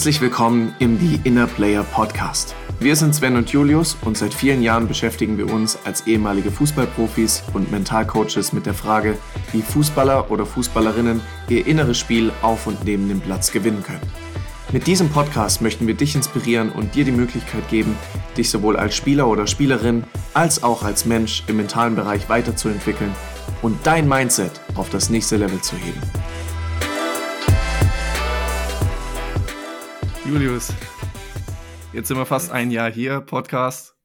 Herzlich willkommen im The Inner Player Podcast. Wir sind Sven und Julius und seit vielen Jahren beschäftigen wir uns als ehemalige Fußballprofis und Mentalcoaches mit der Frage, wie Fußballer oder Fußballerinnen ihr inneres Spiel auf und neben dem Platz gewinnen können. Mit diesem Podcast möchten wir dich inspirieren und dir die Möglichkeit geben, dich sowohl als Spieler oder Spielerin als auch als Mensch im mentalen Bereich weiterzuentwickeln und dein Mindset auf das nächste Level zu heben. Julius, jetzt sind wir fast ein Jahr hier, Podcast.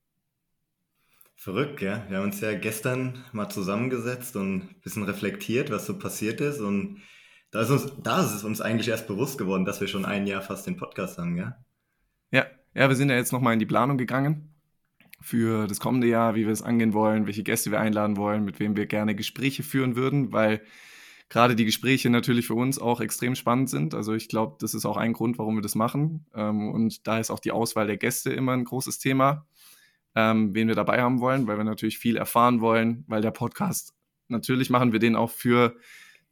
Verrückt, ja. Wir haben uns ja gestern mal zusammengesetzt und ein bisschen reflektiert, was so passiert ist. Und da ist, uns, da ist es uns eigentlich erst bewusst geworden, dass wir schon ein Jahr fast den Podcast haben, ja? Ja, ja wir sind ja jetzt nochmal in die Planung gegangen für das kommende Jahr, wie wir es angehen wollen, welche Gäste wir einladen wollen, mit wem wir gerne Gespräche führen würden, weil gerade die Gespräche natürlich für uns auch extrem spannend sind. Also ich glaube, das ist auch ein Grund, warum wir das machen. Ähm, und da ist auch die Auswahl der Gäste immer ein großes Thema, ähm, wen wir dabei haben wollen, weil wir natürlich viel erfahren wollen, weil der Podcast, natürlich machen wir den auch für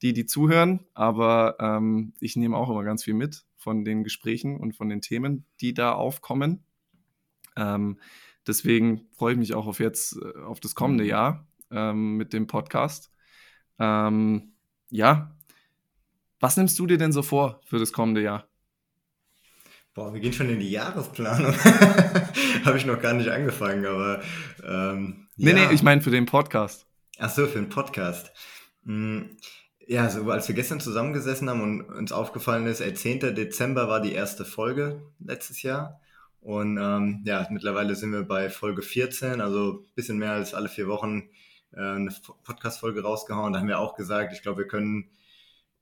die, die zuhören, aber ähm, ich nehme auch immer ganz viel mit von den Gesprächen und von den Themen, die da aufkommen. Ähm, deswegen freue ich mich auch auf jetzt, äh, auf das kommende Jahr ähm, mit dem Podcast. Ähm, ja, was nimmst du dir denn so vor für das kommende Jahr? Boah, wir gehen schon in die Jahresplanung. Habe ich noch gar nicht angefangen, aber. Ähm, nee, ja. nee, ich meine für den Podcast. Ach so, für den Podcast. Hm, ja, so als wir gestern zusammengesessen haben und uns aufgefallen ist, ey, 10. Dezember war die erste Folge letztes Jahr. Und ähm, ja, mittlerweile sind wir bei Folge 14, also ein bisschen mehr als alle vier Wochen äh, eine Podcast-Folge rausgehauen. Da haben wir auch gesagt, ich glaube, wir können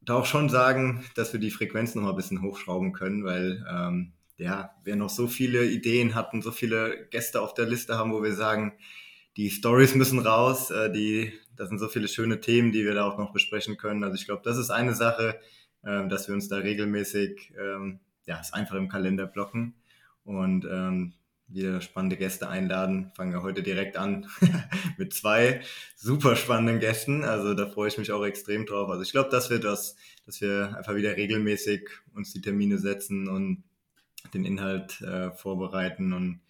da auch schon sagen, dass wir die Frequenz noch mal ein bisschen hochschrauben können, weil ähm, ja, wir noch so viele Ideen hatten, so viele Gäste auf der Liste haben, wo wir sagen, die Stories müssen raus, äh, die, das sind so viele schöne Themen, die wir da auch noch besprechen können. Also ich glaube, das ist eine Sache, äh, dass wir uns da regelmäßig, ähm, ja, es einfach im Kalender blocken und ähm, wieder spannende Gäste einladen. Fangen wir heute direkt an mit zwei super spannenden Gästen. Also da freue ich mich auch extrem drauf. Also ich glaube, dass wir das, dass wir einfach wieder regelmäßig uns die Termine setzen und den Inhalt äh, vorbereiten und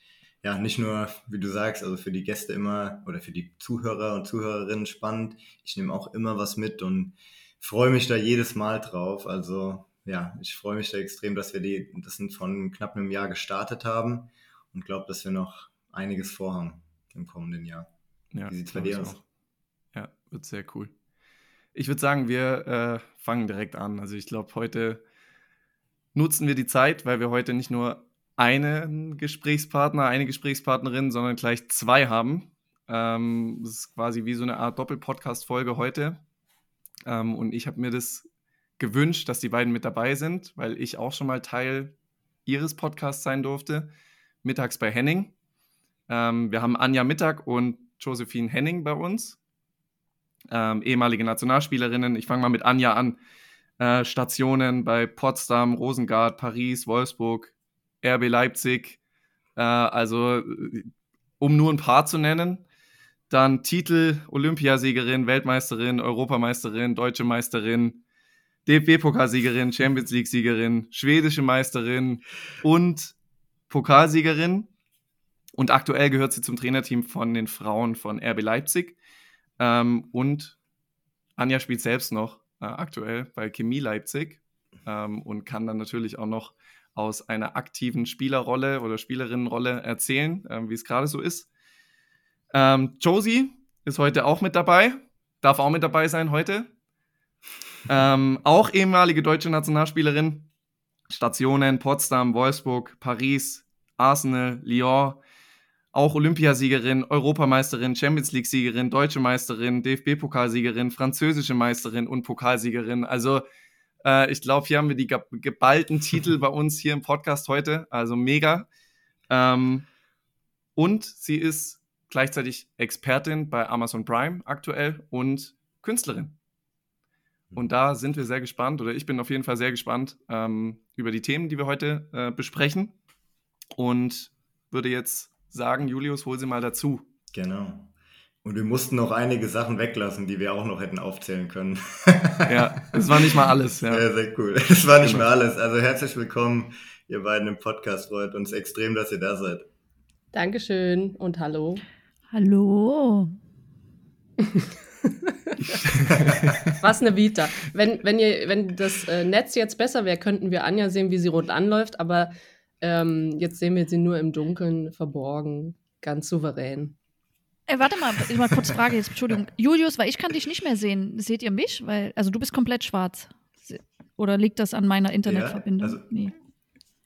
ja, nicht nur, wie du sagst, also für die Gäste immer oder für die Zuhörer und Zuhörerinnen spannend. Ich nehme auch immer was mit und freue mich da jedes Mal drauf. Also ja, ich freue mich da extrem, dass wir die, das sind von knapp einem Jahr gestartet haben und glaube, dass wir noch einiges vorhaben im kommenden Jahr. Ja, Wie sieht es bei dir aus? Auch. Ja, wird sehr cool. Ich würde sagen, wir äh, fangen direkt an. Also ich glaube, heute nutzen wir die Zeit, weil wir heute nicht nur einen Gesprächspartner, eine Gesprächspartnerin, sondern gleich zwei haben. Ähm, das ist quasi wie so eine Art Doppel-Podcast-Folge heute. Ähm, und ich habe mir das gewünscht, dass die beiden mit dabei sind, weil ich auch schon mal Teil ihres Podcasts sein durfte mittags bei Henning. Ähm, wir haben Anja Mittag und Josephine Henning bei uns, ähm, ehemalige Nationalspielerinnen. Ich fange mal mit Anja an. Äh, Stationen bei Potsdam, Rosengard, Paris, Wolfsburg, RB Leipzig. Äh, also, um nur ein paar zu nennen. Dann Titel Olympiasiegerin, Weltmeisterin, Europameisterin, Deutsche Meisterin, DFB-Pokalsiegerin, Champions League-Siegerin, schwedische Meisterin und Pokalsiegerin und aktuell gehört sie zum Trainerteam von den Frauen von RB Leipzig. Ähm, und Anja spielt selbst noch äh, aktuell bei Chemie Leipzig ähm, und kann dann natürlich auch noch aus einer aktiven Spielerrolle oder Spielerinnenrolle erzählen, äh, wie es gerade so ist. Ähm, Josie ist heute auch mit dabei, darf auch mit dabei sein heute. Ähm, auch ehemalige deutsche Nationalspielerin, Stationen Potsdam, Wolfsburg, Paris, Arsenal, Lyon, auch Olympiasiegerin, Europameisterin, Champions League-Siegerin, deutsche Meisterin, DFB-Pokalsiegerin, französische Meisterin und Pokalsiegerin. Also äh, ich glaube, hier haben wir die geballten Titel bei uns hier im Podcast heute. Also mega. Ähm, und sie ist gleichzeitig Expertin bei Amazon Prime aktuell und Künstlerin. Und da sind wir sehr gespannt, oder ich bin auf jeden Fall sehr gespannt ähm, über die Themen, die wir heute äh, besprechen. Und würde jetzt sagen, Julius, hol sie mal dazu. Genau. Und wir mussten noch einige Sachen weglassen, die wir auch noch hätten aufzählen können. ja, das war nicht mal alles. Ja, sehr, sehr cool. Das war nicht genau. mal alles. Also herzlich willkommen, ihr beiden im Podcast. Freut uns extrem, dass ihr da seid. Dankeschön und hallo. Hallo. Was eine Vita. Wenn, wenn, ihr, wenn das äh, Netz jetzt besser wäre, könnten wir Anja sehen, wie sie rot anläuft, aber ähm, jetzt sehen wir sie nur im Dunkeln verborgen, ganz souverän. Ey, warte mal, ich mal kurz Frage jetzt, Entschuldigung. Julius, weil ich kann dich nicht mehr sehen. Seht ihr mich? Weil, also du bist komplett schwarz. Oder liegt das an meiner Internetverbindung? Ja, also, nee.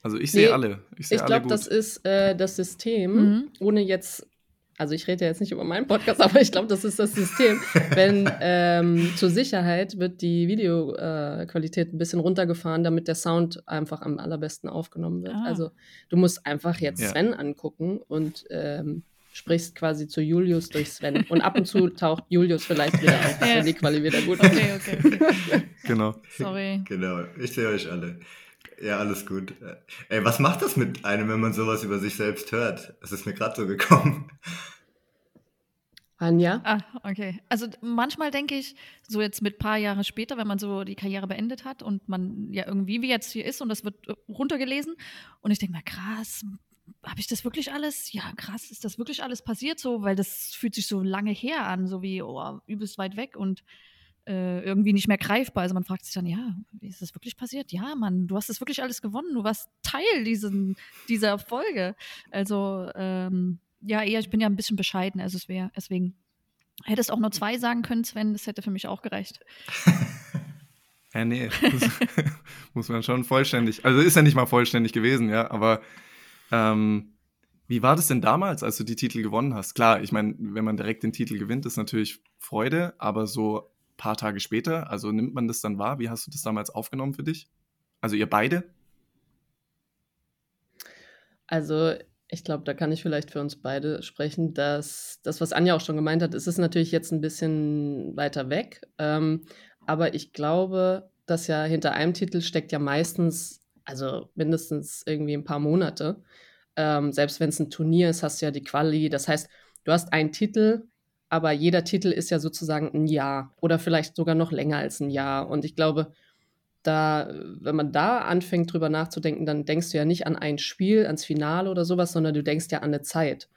also, ich sehe nee, alle. Ich, ich glaube, das ist äh, das System, mhm. ohne jetzt also ich rede ja jetzt nicht über meinen Podcast, aber ich glaube, das ist das System. Wenn ähm, zur Sicherheit wird die Videoqualität äh, ein bisschen runtergefahren, damit der Sound einfach am allerbesten aufgenommen wird. Ah. Also du musst einfach jetzt ja. Sven angucken und ähm, sprichst quasi zu Julius durch Sven. Und ab und zu taucht Julius vielleicht wieder auf, ja. wenn die Quali wieder gut ist. Okay, okay, okay. genau. Sorry. Genau, ich sehe euch alle. Ja, alles gut. Ey, was macht das mit einem, wenn man sowas über sich selbst hört? Es ist mir gerade so gekommen. Anja? Ah, okay. Also manchmal denke ich, so jetzt mit ein paar Jahre später, wenn man so die Karriere beendet hat und man ja irgendwie wie jetzt hier ist und das wird äh, runtergelesen und ich denke mal, krass, habe ich das wirklich alles? Ja, krass, ist das wirklich alles passiert so? Weil das fühlt sich so lange her an, so wie, oh, übelst weit weg und äh, irgendwie nicht mehr greifbar. Also man fragt sich dann, ja, ist das wirklich passiert? Ja, Mann, du hast das wirklich alles gewonnen. Du warst Teil diesen, dieser Folge. Also, ähm, ja, eher, ich bin ja ein bisschen bescheiden, also es wäre, deswegen hättest auch nur zwei sagen können, Sven, das hätte für mich auch gereicht. ja, nee, muss man schon vollständig, also ist ja nicht mal vollständig gewesen, ja, aber ähm, wie war das denn damals, als du die Titel gewonnen hast? Klar, ich meine, wenn man direkt den Titel gewinnt, ist natürlich Freude, aber so paar Tage später? Also nimmt man das dann wahr? Wie hast du das damals aufgenommen für dich? Also ihr beide? Also ich glaube, da kann ich vielleicht für uns beide sprechen, dass das, was Anja auch schon gemeint hat, ist es natürlich jetzt ein bisschen weiter weg. Ähm, aber ich glaube, dass ja hinter einem Titel steckt ja meistens, also mindestens irgendwie ein paar Monate. Ähm, selbst wenn es ein Turnier ist, hast du ja die Quali. Das heißt, du hast einen Titel aber jeder Titel ist ja sozusagen ein Jahr oder vielleicht sogar noch länger als ein Jahr. Und ich glaube, da, wenn man da anfängt, drüber nachzudenken, dann denkst du ja nicht an ein Spiel, ans Finale oder sowas, sondern du denkst ja an eine Zeit.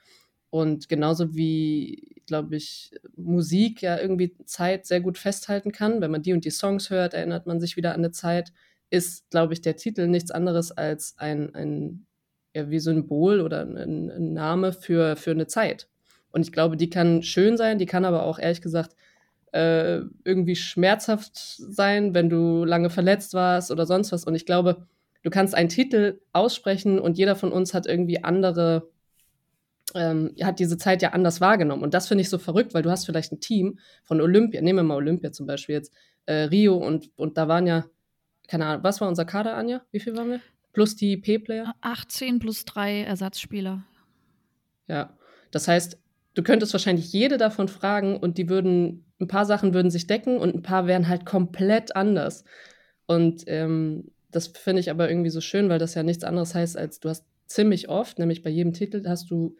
Und genauso wie, glaube ich, Musik ja irgendwie Zeit sehr gut festhalten kann, wenn man die und die Songs hört, erinnert man sich wieder an eine Zeit, ist, glaube ich, der Titel nichts anderes als ein, ein ja, wie Symbol oder ein, ein Name für, für eine Zeit. Und ich glaube, die kann schön sein, die kann aber auch ehrlich gesagt äh, irgendwie schmerzhaft sein, wenn du lange verletzt warst oder sonst was. Und ich glaube, du kannst einen Titel aussprechen und jeder von uns hat irgendwie andere, ähm, hat diese Zeit ja anders wahrgenommen. Und das finde ich so verrückt, weil du hast vielleicht ein Team von Olympia, nehmen wir mal Olympia zum Beispiel jetzt, äh, Rio und, und da waren ja, keine Ahnung, was war unser Kader, Anja? Wie viel waren wir? Plus die P-Player? 18 plus drei Ersatzspieler. Ja, das heißt, du könntest wahrscheinlich jede davon fragen und die würden, ein paar Sachen würden sich decken und ein paar wären halt komplett anders. Und ähm, das finde ich aber irgendwie so schön, weil das ja nichts anderes heißt, als du hast ziemlich oft, nämlich bei jedem Titel, hast du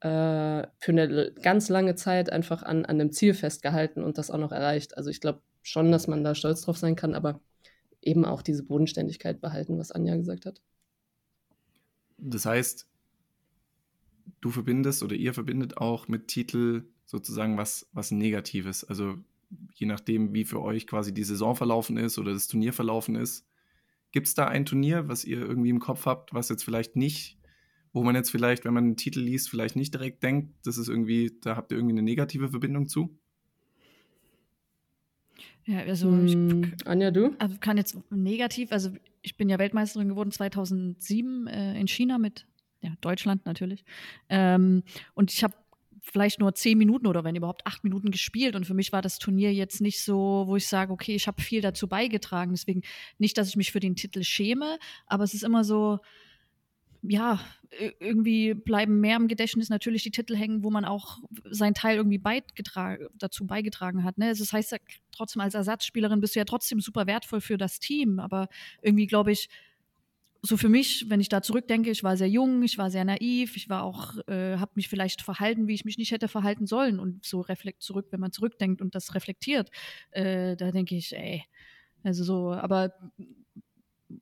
äh, für eine ganz lange Zeit einfach an, an einem Ziel festgehalten und das auch noch erreicht. Also ich glaube schon, dass man da stolz drauf sein kann, aber eben auch diese Bodenständigkeit behalten, was Anja gesagt hat. Das heißt, du verbindest oder ihr verbindet auch mit Titel sozusagen was, was Negatives. Also je nachdem, wie für euch quasi die Saison verlaufen ist oder das Turnier verlaufen ist. Gibt es da ein Turnier, was ihr irgendwie im Kopf habt, was jetzt vielleicht nicht, wo man jetzt vielleicht, wenn man einen Titel liest, vielleicht nicht direkt denkt, das ist irgendwie, da habt ihr irgendwie eine negative Verbindung zu? Ja, also ich, hm, Anja, du? Also kann jetzt negativ, also ich bin ja Weltmeisterin geworden 2007 äh, in China mit ja, Deutschland natürlich. Ähm, und ich habe vielleicht nur zehn Minuten oder wenn überhaupt acht Minuten gespielt. Und für mich war das Turnier jetzt nicht so, wo ich sage, okay, ich habe viel dazu beigetragen. Deswegen nicht, dass ich mich für den Titel schäme, aber es ist immer so, ja, irgendwie bleiben mehr im Gedächtnis natürlich die Titel hängen, wo man auch seinen Teil irgendwie beigetragen, dazu beigetragen hat. Ne? Das heißt ja trotzdem, als Ersatzspielerin bist du ja trotzdem super wertvoll für das Team, aber irgendwie glaube ich, so für mich, wenn ich da zurückdenke, ich war sehr jung, ich war sehr naiv, ich war auch, äh, habe mich vielleicht verhalten, wie ich mich nicht hätte verhalten sollen. Und so reflekt zurück, wenn man zurückdenkt und das reflektiert, äh, da denke ich, ey, also so, aber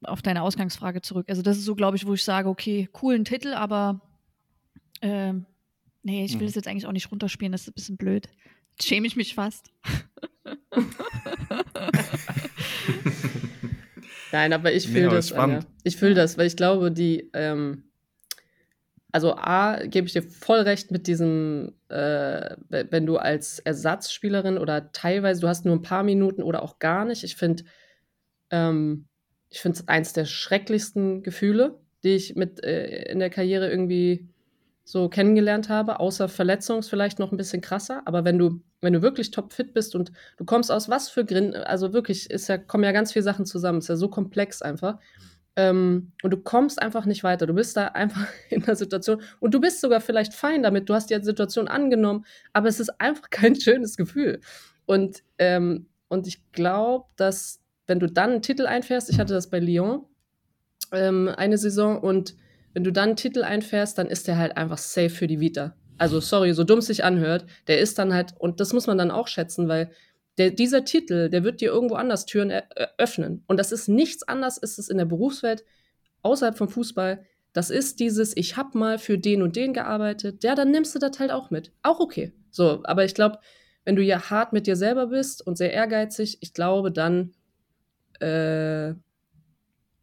auf deine Ausgangsfrage zurück. Also das ist so, glaube ich, wo ich sage, okay, coolen Titel, aber äh, nee, ich will es mhm. jetzt eigentlich auch nicht runterspielen, das ist ein bisschen blöd. Jetzt schäme ich mich fast. Nein, aber ich fühle nee, das. Ich fühle das, weil ich glaube, die, ähm, also A, gebe ich dir voll recht mit diesem, äh, wenn du als Ersatzspielerin oder teilweise, du hast nur ein paar Minuten oder auch gar nicht. Ich finde, ähm, ich finde es eins der schrecklichsten Gefühle, die ich mit äh, in der Karriere irgendwie so kennengelernt habe, außer Verletzung ist vielleicht noch ein bisschen krasser, aber wenn du, wenn du wirklich topfit bist und du kommst aus was für Gründen, also wirklich, ist ja, kommen ja ganz viele Sachen zusammen, ist ja so komplex einfach. Ähm, und du kommst einfach nicht weiter. Du bist da einfach in der Situation und du bist sogar vielleicht fein damit. Du hast die Situation angenommen, aber es ist einfach kein schönes Gefühl. Und, ähm, und ich glaube, dass wenn du dann einen Titel einfährst, ich hatte das bei Lyon ähm, eine Saison und wenn du dann einen Titel einfährst, dann ist der halt einfach safe für die Vita. Also sorry, so dumm es sich anhört, der ist dann halt, und das muss man dann auch schätzen, weil der, dieser Titel, der wird dir irgendwo anders Türen öffnen. Und das ist nichts anderes, ist es in der Berufswelt, außerhalb vom Fußball. Das ist dieses, ich habe mal für den und den gearbeitet, ja, dann nimmst du das halt auch mit. Auch okay. So, aber ich glaube, wenn du ja hart mit dir selber bist und sehr ehrgeizig, ich glaube, dann, äh,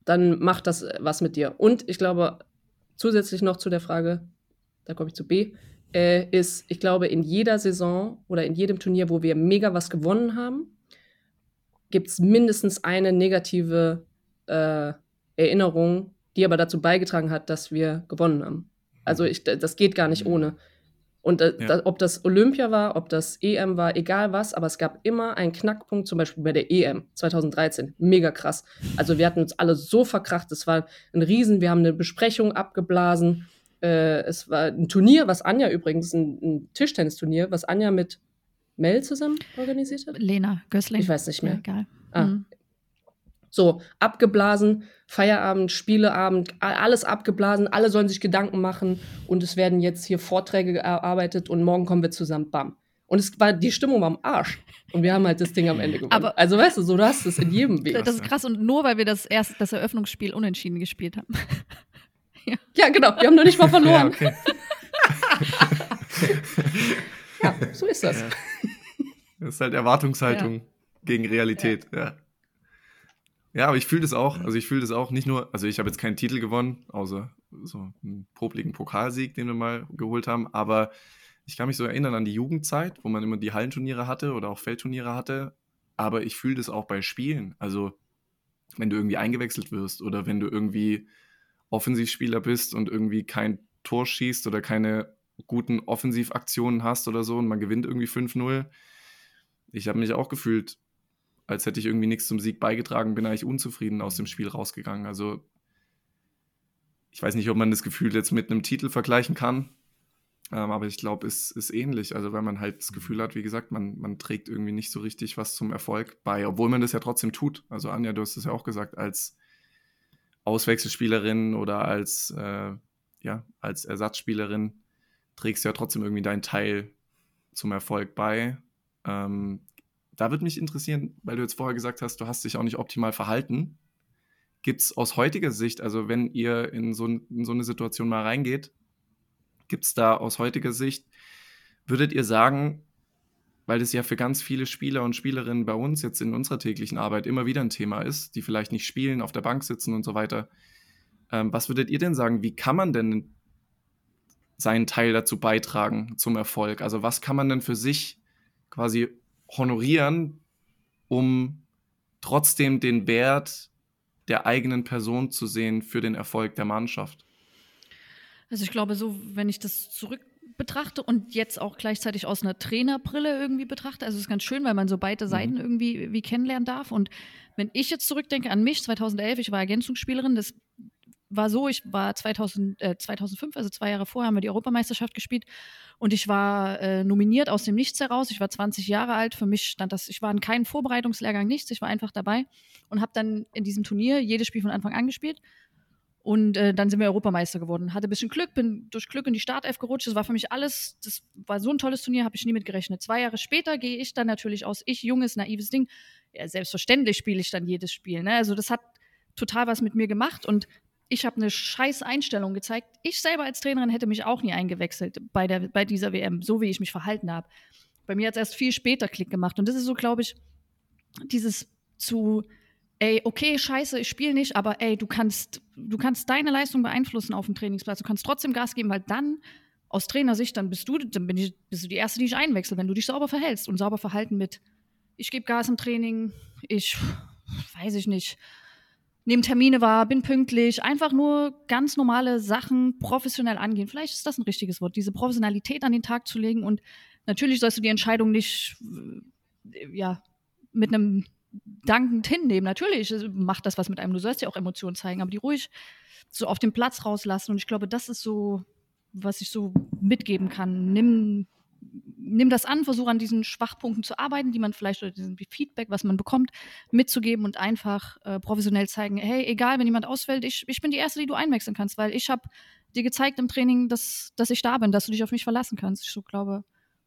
dann macht das was mit dir. Und ich glaube, zusätzlich noch zu der Frage, da komme ich zu B, äh, ist, ich glaube, in jeder Saison oder in jedem Turnier, wo wir mega was gewonnen haben, gibt es mindestens eine negative äh, Erinnerung, die aber dazu beigetragen hat, dass wir gewonnen haben. Also ich, das geht gar nicht mhm. ohne. Und äh, ja. da, ob das Olympia war, ob das EM war, egal was, aber es gab immer einen Knackpunkt, zum Beispiel bei der EM 2013. Mega krass. Also wir hatten uns alle so verkracht, es war ein Riesen, wir haben eine Besprechung abgeblasen äh, es war ein Turnier, was Anja übrigens, ein, ein Tischtennisturnier, was Anja mit Mel zusammen organisiert hat. Lena Gößling. Ich weiß nicht mehr. Ja, egal. Ah. Mhm. So, abgeblasen, Feierabend, Spieleabend, alles abgeblasen, alle sollen sich Gedanken machen und es werden jetzt hier Vorträge erarbeitet und morgen kommen wir zusammen, bam. Und es war, die Stimmung war am Arsch. Und wir haben halt das Ding am Ende gewonnen. Aber also weißt du, so du hast es in jedem Weg. Das ist krass und nur weil wir das erst das Eröffnungsspiel unentschieden gespielt haben. Ja. ja, genau. Wir haben noch nicht mal verloren. Ja, okay. ja so ist das. Ja. Das ist halt Erwartungshaltung gegen Realität, ja. Ja, aber ich fühle das auch. Also ich fühle das auch nicht nur, also ich habe jetzt keinen Titel gewonnen, außer so einen popligen Pokalsieg, den wir mal geholt haben, aber ich kann mich so erinnern an die Jugendzeit, wo man immer die Hallenturniere hatte oder auch Feldturniere hatte, aber ich fühle das auch bei Spielen. Also wenn du irgendwie eingewechselt wirst oder wenn du irgendwie Offensivspieler bist und irgendwie kein Tor schießt oder keine guten Offensivaktionen hast oder so und man gewinnt irgendwie 5-0. Ich habe mich auch gefühlt, als hätte ich irgendwie nichts zum Sieg beigetragen, bin eigentlich unzufrieden aus dem Spiel rausgegangen. Also ich weiß nicht, ob man das Gefühl jetzt mit einem Titel vergleichen kann, ähm, aber ich glaube, es ist ähnlich. Also weil man halt das Gefühl hat, wie gesagt, man, man trägt irgendwie nicht so richtig was zum Erfolg bei, obwohl man das ja trotzdem tut. Also Anja, du hast es ja auch gesagt, als Auswechselspielerin oder als, äh, ja, als Ersatzspielerin trägst du ja trotzdem irgendwie deinen Teil zum Erfolg bei. Ähm, da würde mich interessieren, weil du jetzt vorher gesagt hast, du hast dich auch nicht optimal verhalten. Gibt es aus heutiger Sicht, also wenn ihr in so, in so eine Situation mal reingeht, gibt es da aus heutiger Sicht, würdet ihr sagen, weil das ja für ganz viele Spieler und Spielerinnen bei uns jetzt in unserer täglichen Arbeit immer wieder ein Thema ist, die vielleicht nicht spielen, auf der Bank sitzen und so weiter. Ähm, was würdet ihr denn sagen? Wie kann man denn seinen Teil dazu beitragen zum Erfolg? Also was kann man denn für sich quasi honorieren, um trotzdem den Wert der eigenen Person zu sehen für den Erfolg der Mannschaft? Also ich glaube, so, wenn ich das zurück betrachte und jetzt auch gleichzeitig aus einer Trainerbrille irgendwie betrachte. Also es ist ganz schön, weil man so beide mhm. Seiten irgendwie wie kennenlernen darf. Und wenn ich jetzt zurückdenke an mich, 2011, ich war Ergänzungsspielerin, das war so, ich war 2000, äh, 2005, also zwei Jahre vorher, haben wir die Europameisterschaft gespielt und ich war äh, nominiert aus dem Nichts heraus. Ich war 20 Jahre alt. Für mich stand das, ich war in keinem Vorbereitungslehrgang, nichts. Ich war einfach dabei und habe dann in diesem Turnier jedes Spiel von Anfang an gespielt und äh, dann sind wir Europameister geworden. Hatte ein bisschen Glück, bin durch Glück in die Startelf gerutscht. Das war für mich alles, das war so ein tolles Turnier, habe ich nie mit gerechnet. Zwei Jahre später gehe ich dann natürlich aus, ich junges, naives Ding, ja, selbstverständlich spiele ich dann jedes Spiel. Ne? Also das hat total was mit mir gemacht und ich habe eine scheiß Einstellung gezeigt. Ich selber als Trainerin hätte mich auch nie eingewechselt bei, der, bei dieser WM, so wie ich mich verhalten habe. Bei mir hat es erst viel später Klick gemacht. Und das ist so, glaube ich, dieses zu, ey, okay, scheiße, ich spiele nicht, aber ey, du kannst, du kannst deine Leistung beeinflussen auf dem Trainingsplatz. Du kannst trotzdem Gas geben, weil dann aus Trainersicht, dann bist du, dann bin ich, bist du die Erste, die ich einwechsel, wenn du dich sauber verhältst und sauber verhalten mit, ich gebe Gas im Training, ich weiß ich nicht, nehme Termine wahr, bin pünktlich, einfach nur ganz normale Sachen professionell angehen. Vielleicht ist das ein richtiges Wort, diese Professionalität an den Tag zu legen und natürlich sollst du die Entscheidung nicht äh, ja, mit einem dankend hinnehmen. Natürlich macht das was mit einem. Du sollst ja auch Emotionen zeigen, aber die ruhig so auf den Platz rauslassen. Und ich glaube, das ist so, was ich so mitgeben kann. Nimm nimm das an, versuche an diesen Schwachpunkten zu arbeiten, die man vielleicht oder diesem Feedback, was man bekommt, mitzugeben und einfach äh, professionell zeigen, hey, egal, wenn jemand ausfällt, ich, ich bin die Erste, die du einwechseln kannst, weil ich habe dir gezeigt im Training, dass, dass ich da bin, dass du dich auf mich verlassen kannst. Ich so glaube,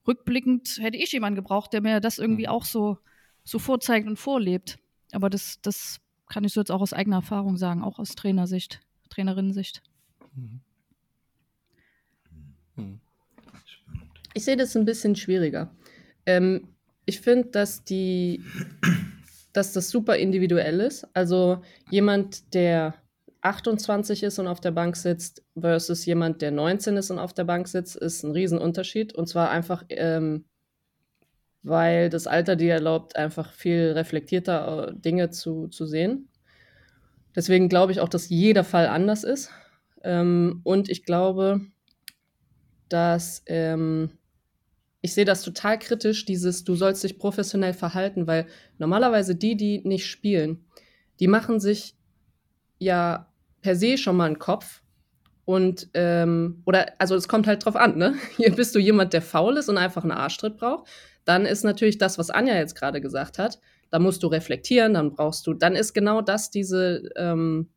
rückblickend hätte ich jemanden gebraucht, der mir das irgendwie mhm. auch so, so vorzeigt und vorlebt. Aber das, das kann ich so jetzt auch aus eigener Erfahrung sagen, auch aus Trainersicht, Trainerinnensicht. Mhm. Mhm. Ich sehe das ein bisschen schwieriger. Ähm, ich finde, dass die, dass das super individuell ist. Also jemand, der 28 ist und auf der Bank sitzt, versus jemand, der 19 ist und auf der Bank sitzt, ist ein Riesenunterschied. Und zwar einfach, ähm, weil das Alter dir erlaubt, einfach viel reflektierter äh, Dinge zu, zu sehen. Deswegen glaube ich auch, dass jeder Fall anders ist. Ähm, und ich glaube, dass ähm, ich sehe das total kritisch, dieses, du sollst dich professionell verhalten, weil normalerweise die, die nicht spielen, die machen sich ja per se schon mal einen Kopf. Und, ähm, oder, also es kommt halt drauf an, ne? Hier bist du jemand, der faul ist und einfach einen Arschtritt braucht. Dann ist natürlich das, was Anja jetzt gerade gesagt hat, da musst du reflektieren, dann brauchst du, dann ist genau das diese, ähm,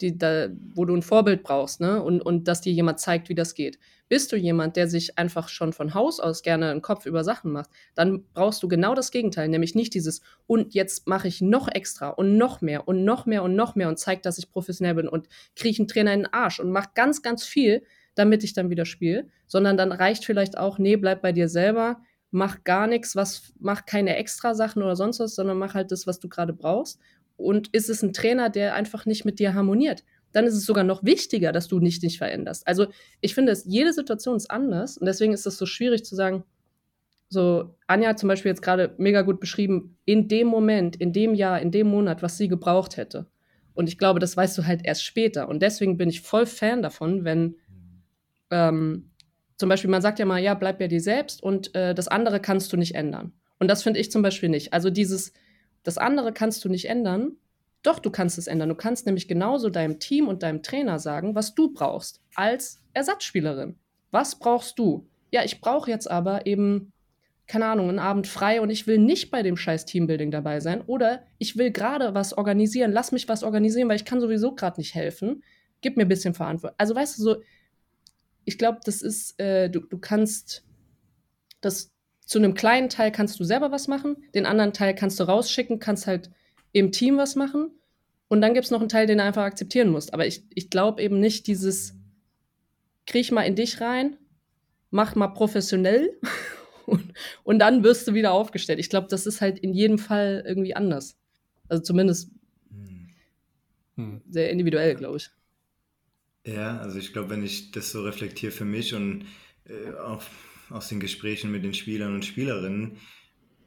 die, da, wo du ein Vorbild brauchst, ne? Und, und dass dir jemand zeigt, wie das geht. Bist du jemand, der sich einfach schon von Haus aus gerne einen Kopf über Sachen macht, dann brauchst du genau das Gegenteil, nämlich nicht dieses und jetzt mache ich noch extra und noch mehr und noch mehr und noch mehr und zeig, dass ich professionell bin und kriege einen Trainer in den Arsch und mach ganz, ganz viel, damit ich dann wieder spiele, sondern dann reicht vielleicht auch, nee, bleib bei dir selber, mach gar nichts, was, mach keine extra Sachen oder sonst was, sondern mach halt das, was du gerade brauchst und ist es ein Trainer, der einfach nicht mit dir harmoniert, dann ist es sogar noch wichtiger, dass du nicht dich veränderst. Also ich finde, es, jede Situation ist anders und deswegen ist es so schwierig zu sagen, so, Anja hat zum Beispiel jetzt gerade mega gut beschrieben, in dem Moment, in dem Jahr, in dem Monat, was sie gebraucht hätte. Und ich glaube, das weißt du halt erst später. Und deswegen bin ich voll Fan davon, wenn ähm, zum Beispiel man sagt ja mal, ja, bleib bei dir selbst und äh, das andere kannst du nicht ändern. Und das finde ich zum Beispiel nicht. Also dieses, das andere kannst du nicht ändern. Doch, du kannst es ändern. Du kannst nämlich genauso deinem Team und deinem Trainer sagen, was du brauchst als Ersatzspielerin. Was brauchst du? Ja, ich brauche jetzt aber eben, keine Ahnung, einen Abend frei und ich will nicht bei dem scheiß Teambuilding dabei sein. Oder ich will gerade was organisieren. Lass mich was organisieren, weil ich kann sowieso gerade nicht helfen. Gib mir ein bisschen Verantwortung. Also weißt du, so, ich glaube, das ist, äh, du, du kannst das zu einem kleinen Teil kannst du selber was machen, den anderen Teil kannst du rausschicken, kannst halt im Team was machen. Und dann gibt es noch einen Teil, den du einfach akzeptieren musst. Aber ich, ich glaube eben nicht dieses, kriech mal in dich rein, mach mal professionell und, und dann wirst du wieder aufgestellt. Ich glaube, das ist halt in jedem Fall irgendwie anders. Also zumindest hm. sehr individuell, glaube ich. Ja, also ich glaube, wenn ich das so reflektiere für mich und äh, auch aus den Gesprächen mit den Spielern und Spielerinnen.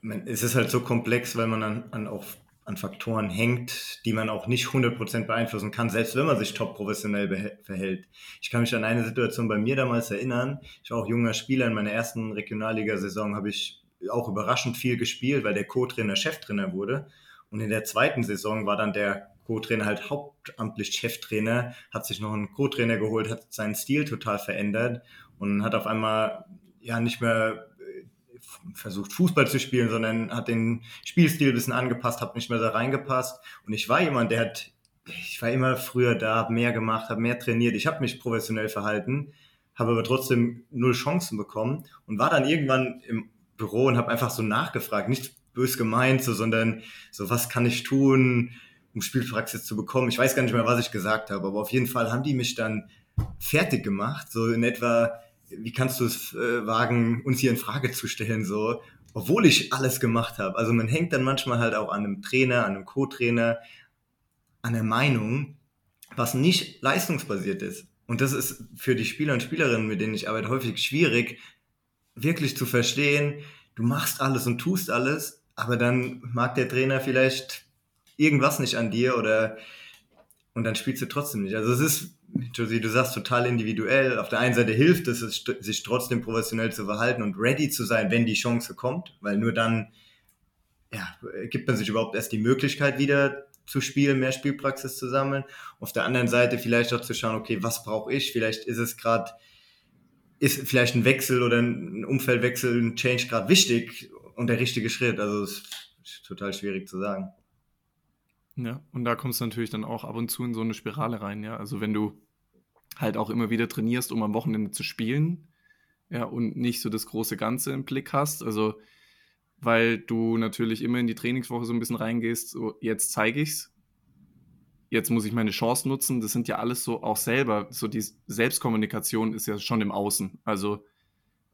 Man, es ist halt so komplex, weil man an, an, auch an Faktoren hängt, die man auch nicht 100% beeinflussen kann, selbst wenn man sich top professionell verhält. Ich kann mich an eine Situation bei mir damals erinnern. Ich war auch junger Spieler. In meiner ersten Regionalligasaison habe ich auch überraschend viel gespielt, weil der Co-Trainer Cheftrainer wurde. Und in der zweiten Saison war dann der Co-Trainer halt hauptamtlich Cheftrainer, hat sich noch einen Co-Trainer geholt, hat seinen Stil total verändert und hat auf einmal ja nicht mehr äh, versucht Fußball zu spielen, sondern hat den Spielstil ein bisschen angepasst, hat nicht mehr da reingepasst. Und ich war jemand, der hat, ich war immer früher da, habe mehr gemacht, habe mehr trainiert, ich habe mich professionell verhalten, habe aber trotzdem null Chancen bekommen und war dann irgendwann im Büro und habe einfach so nachgefragt, nicht bös gemeint, so, sondern so, was kann ich tun? um Spielpraxis zu bekommen. Ich weiß gar nicht mehr, was ich gesagt habe, aber auf jeden Fall haben die mich dann fertig gemacht, so in etwa, wie kannst du es äh, wagen, uns hier in Frage zu stellen, so, obwohl ich alles gemacht habe. Also man hängt dann manchmal halt auch an einem Trainer, an einem Co-Trainer, an der Meinung, was nicht leistungsbasiert ist. Und das ist für die Spieler und Spielerinnen, mit denen ich arbeite, häufig schwierig, wirklich zu verstehen, du machst alles und tust alles, aber dann mag der Trainer vielleicht irgendwas nicht an dir oder und dann spielst du trotzdem nicht. Also es ist, Josie, du sagst total individuell. Auf der einen Seite hilft es, sich trotzdem professionell zu verhalten und ready zu sein, wenn die Chance kommt, weil nur dann ja, gibt man sich überhaupt erst die Möglichkeit wieder zu spielen, mehr Spielpraxis zu sammeln. Auf der anderen Seite vielleicht auch zu schauen, okay, was brauche ich? Vielleicht ist es gerade, ist vielleicht ein Wechsel oder ein Umfeldwechsel, ein Change gerade wichtig und der richtige Schritt. Also es ist total schwierig zu sagen. Ja, und da kommst du natürlich dann auch ab und zu in so eine Spirale rein, ja. Also wenn du halt auch immer wieder trainierst, um am Wochenende zu spielen, ja, und nicht so das große Ganze im Blick hast, also weil du natürlich immer in die Trainingswoche so ein bisschen reingehst, so jetzt zeige ich's, jetzt muss ich meine Chance nutzen, das sind ja alles so auch selber, so die Selbstkommunikation ist ja schon im Außen, also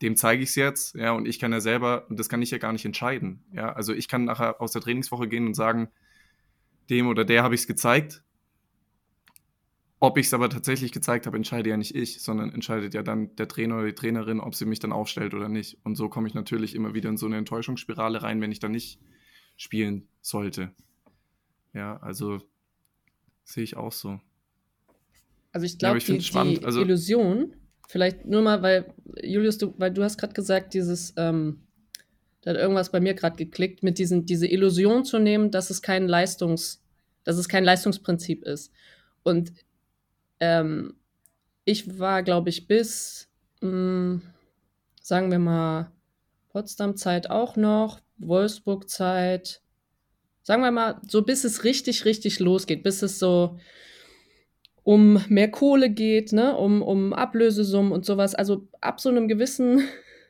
dem zeige ich es jetzt, ja, und ich kann ja selber, und das kann ich ja gar nicht entscheiden, ja, also ich kann nachher aus der Trainingswoche gehen und sagen, dem oder der habe ich es gezeigt. Ob ich es aber tatsächlich gezeigt habe, entscheide ja nicht ich, sondern entscheidet ja dann der Trainer oder die Trainerin, ob sie mich dann aufstellt oder nicht. Und so komme ich natürlich immer wieder in so eine Enttäuschungsspirale rein, wenn ich dann nicht spielen sollte. Ja, also sehe ich auch so. Also ich glaube, ja, die, die also, Illusion, vielleicht nur mal, weil, Julius, du, weil du hast gerade gesagt, dieses, ähm, da hat irgendwas bei mir gerade geklickt, mit diesen, diese Illusion zu nehmen, dass es kein Leistungs, dass es kein Leistungsprinzip ist. Und ähm, ich war, glaube ich, bis, mh, hm, sagen wir mal, Potsdam-Zeit auch noch, Wolfsburg-Zeit, sagen wir mal, so bis es richtig, richtig losgeht, bis es so um mehr Kohle geht, ne, um, um Ablösesummen und sowas. Also ab so einem gewissen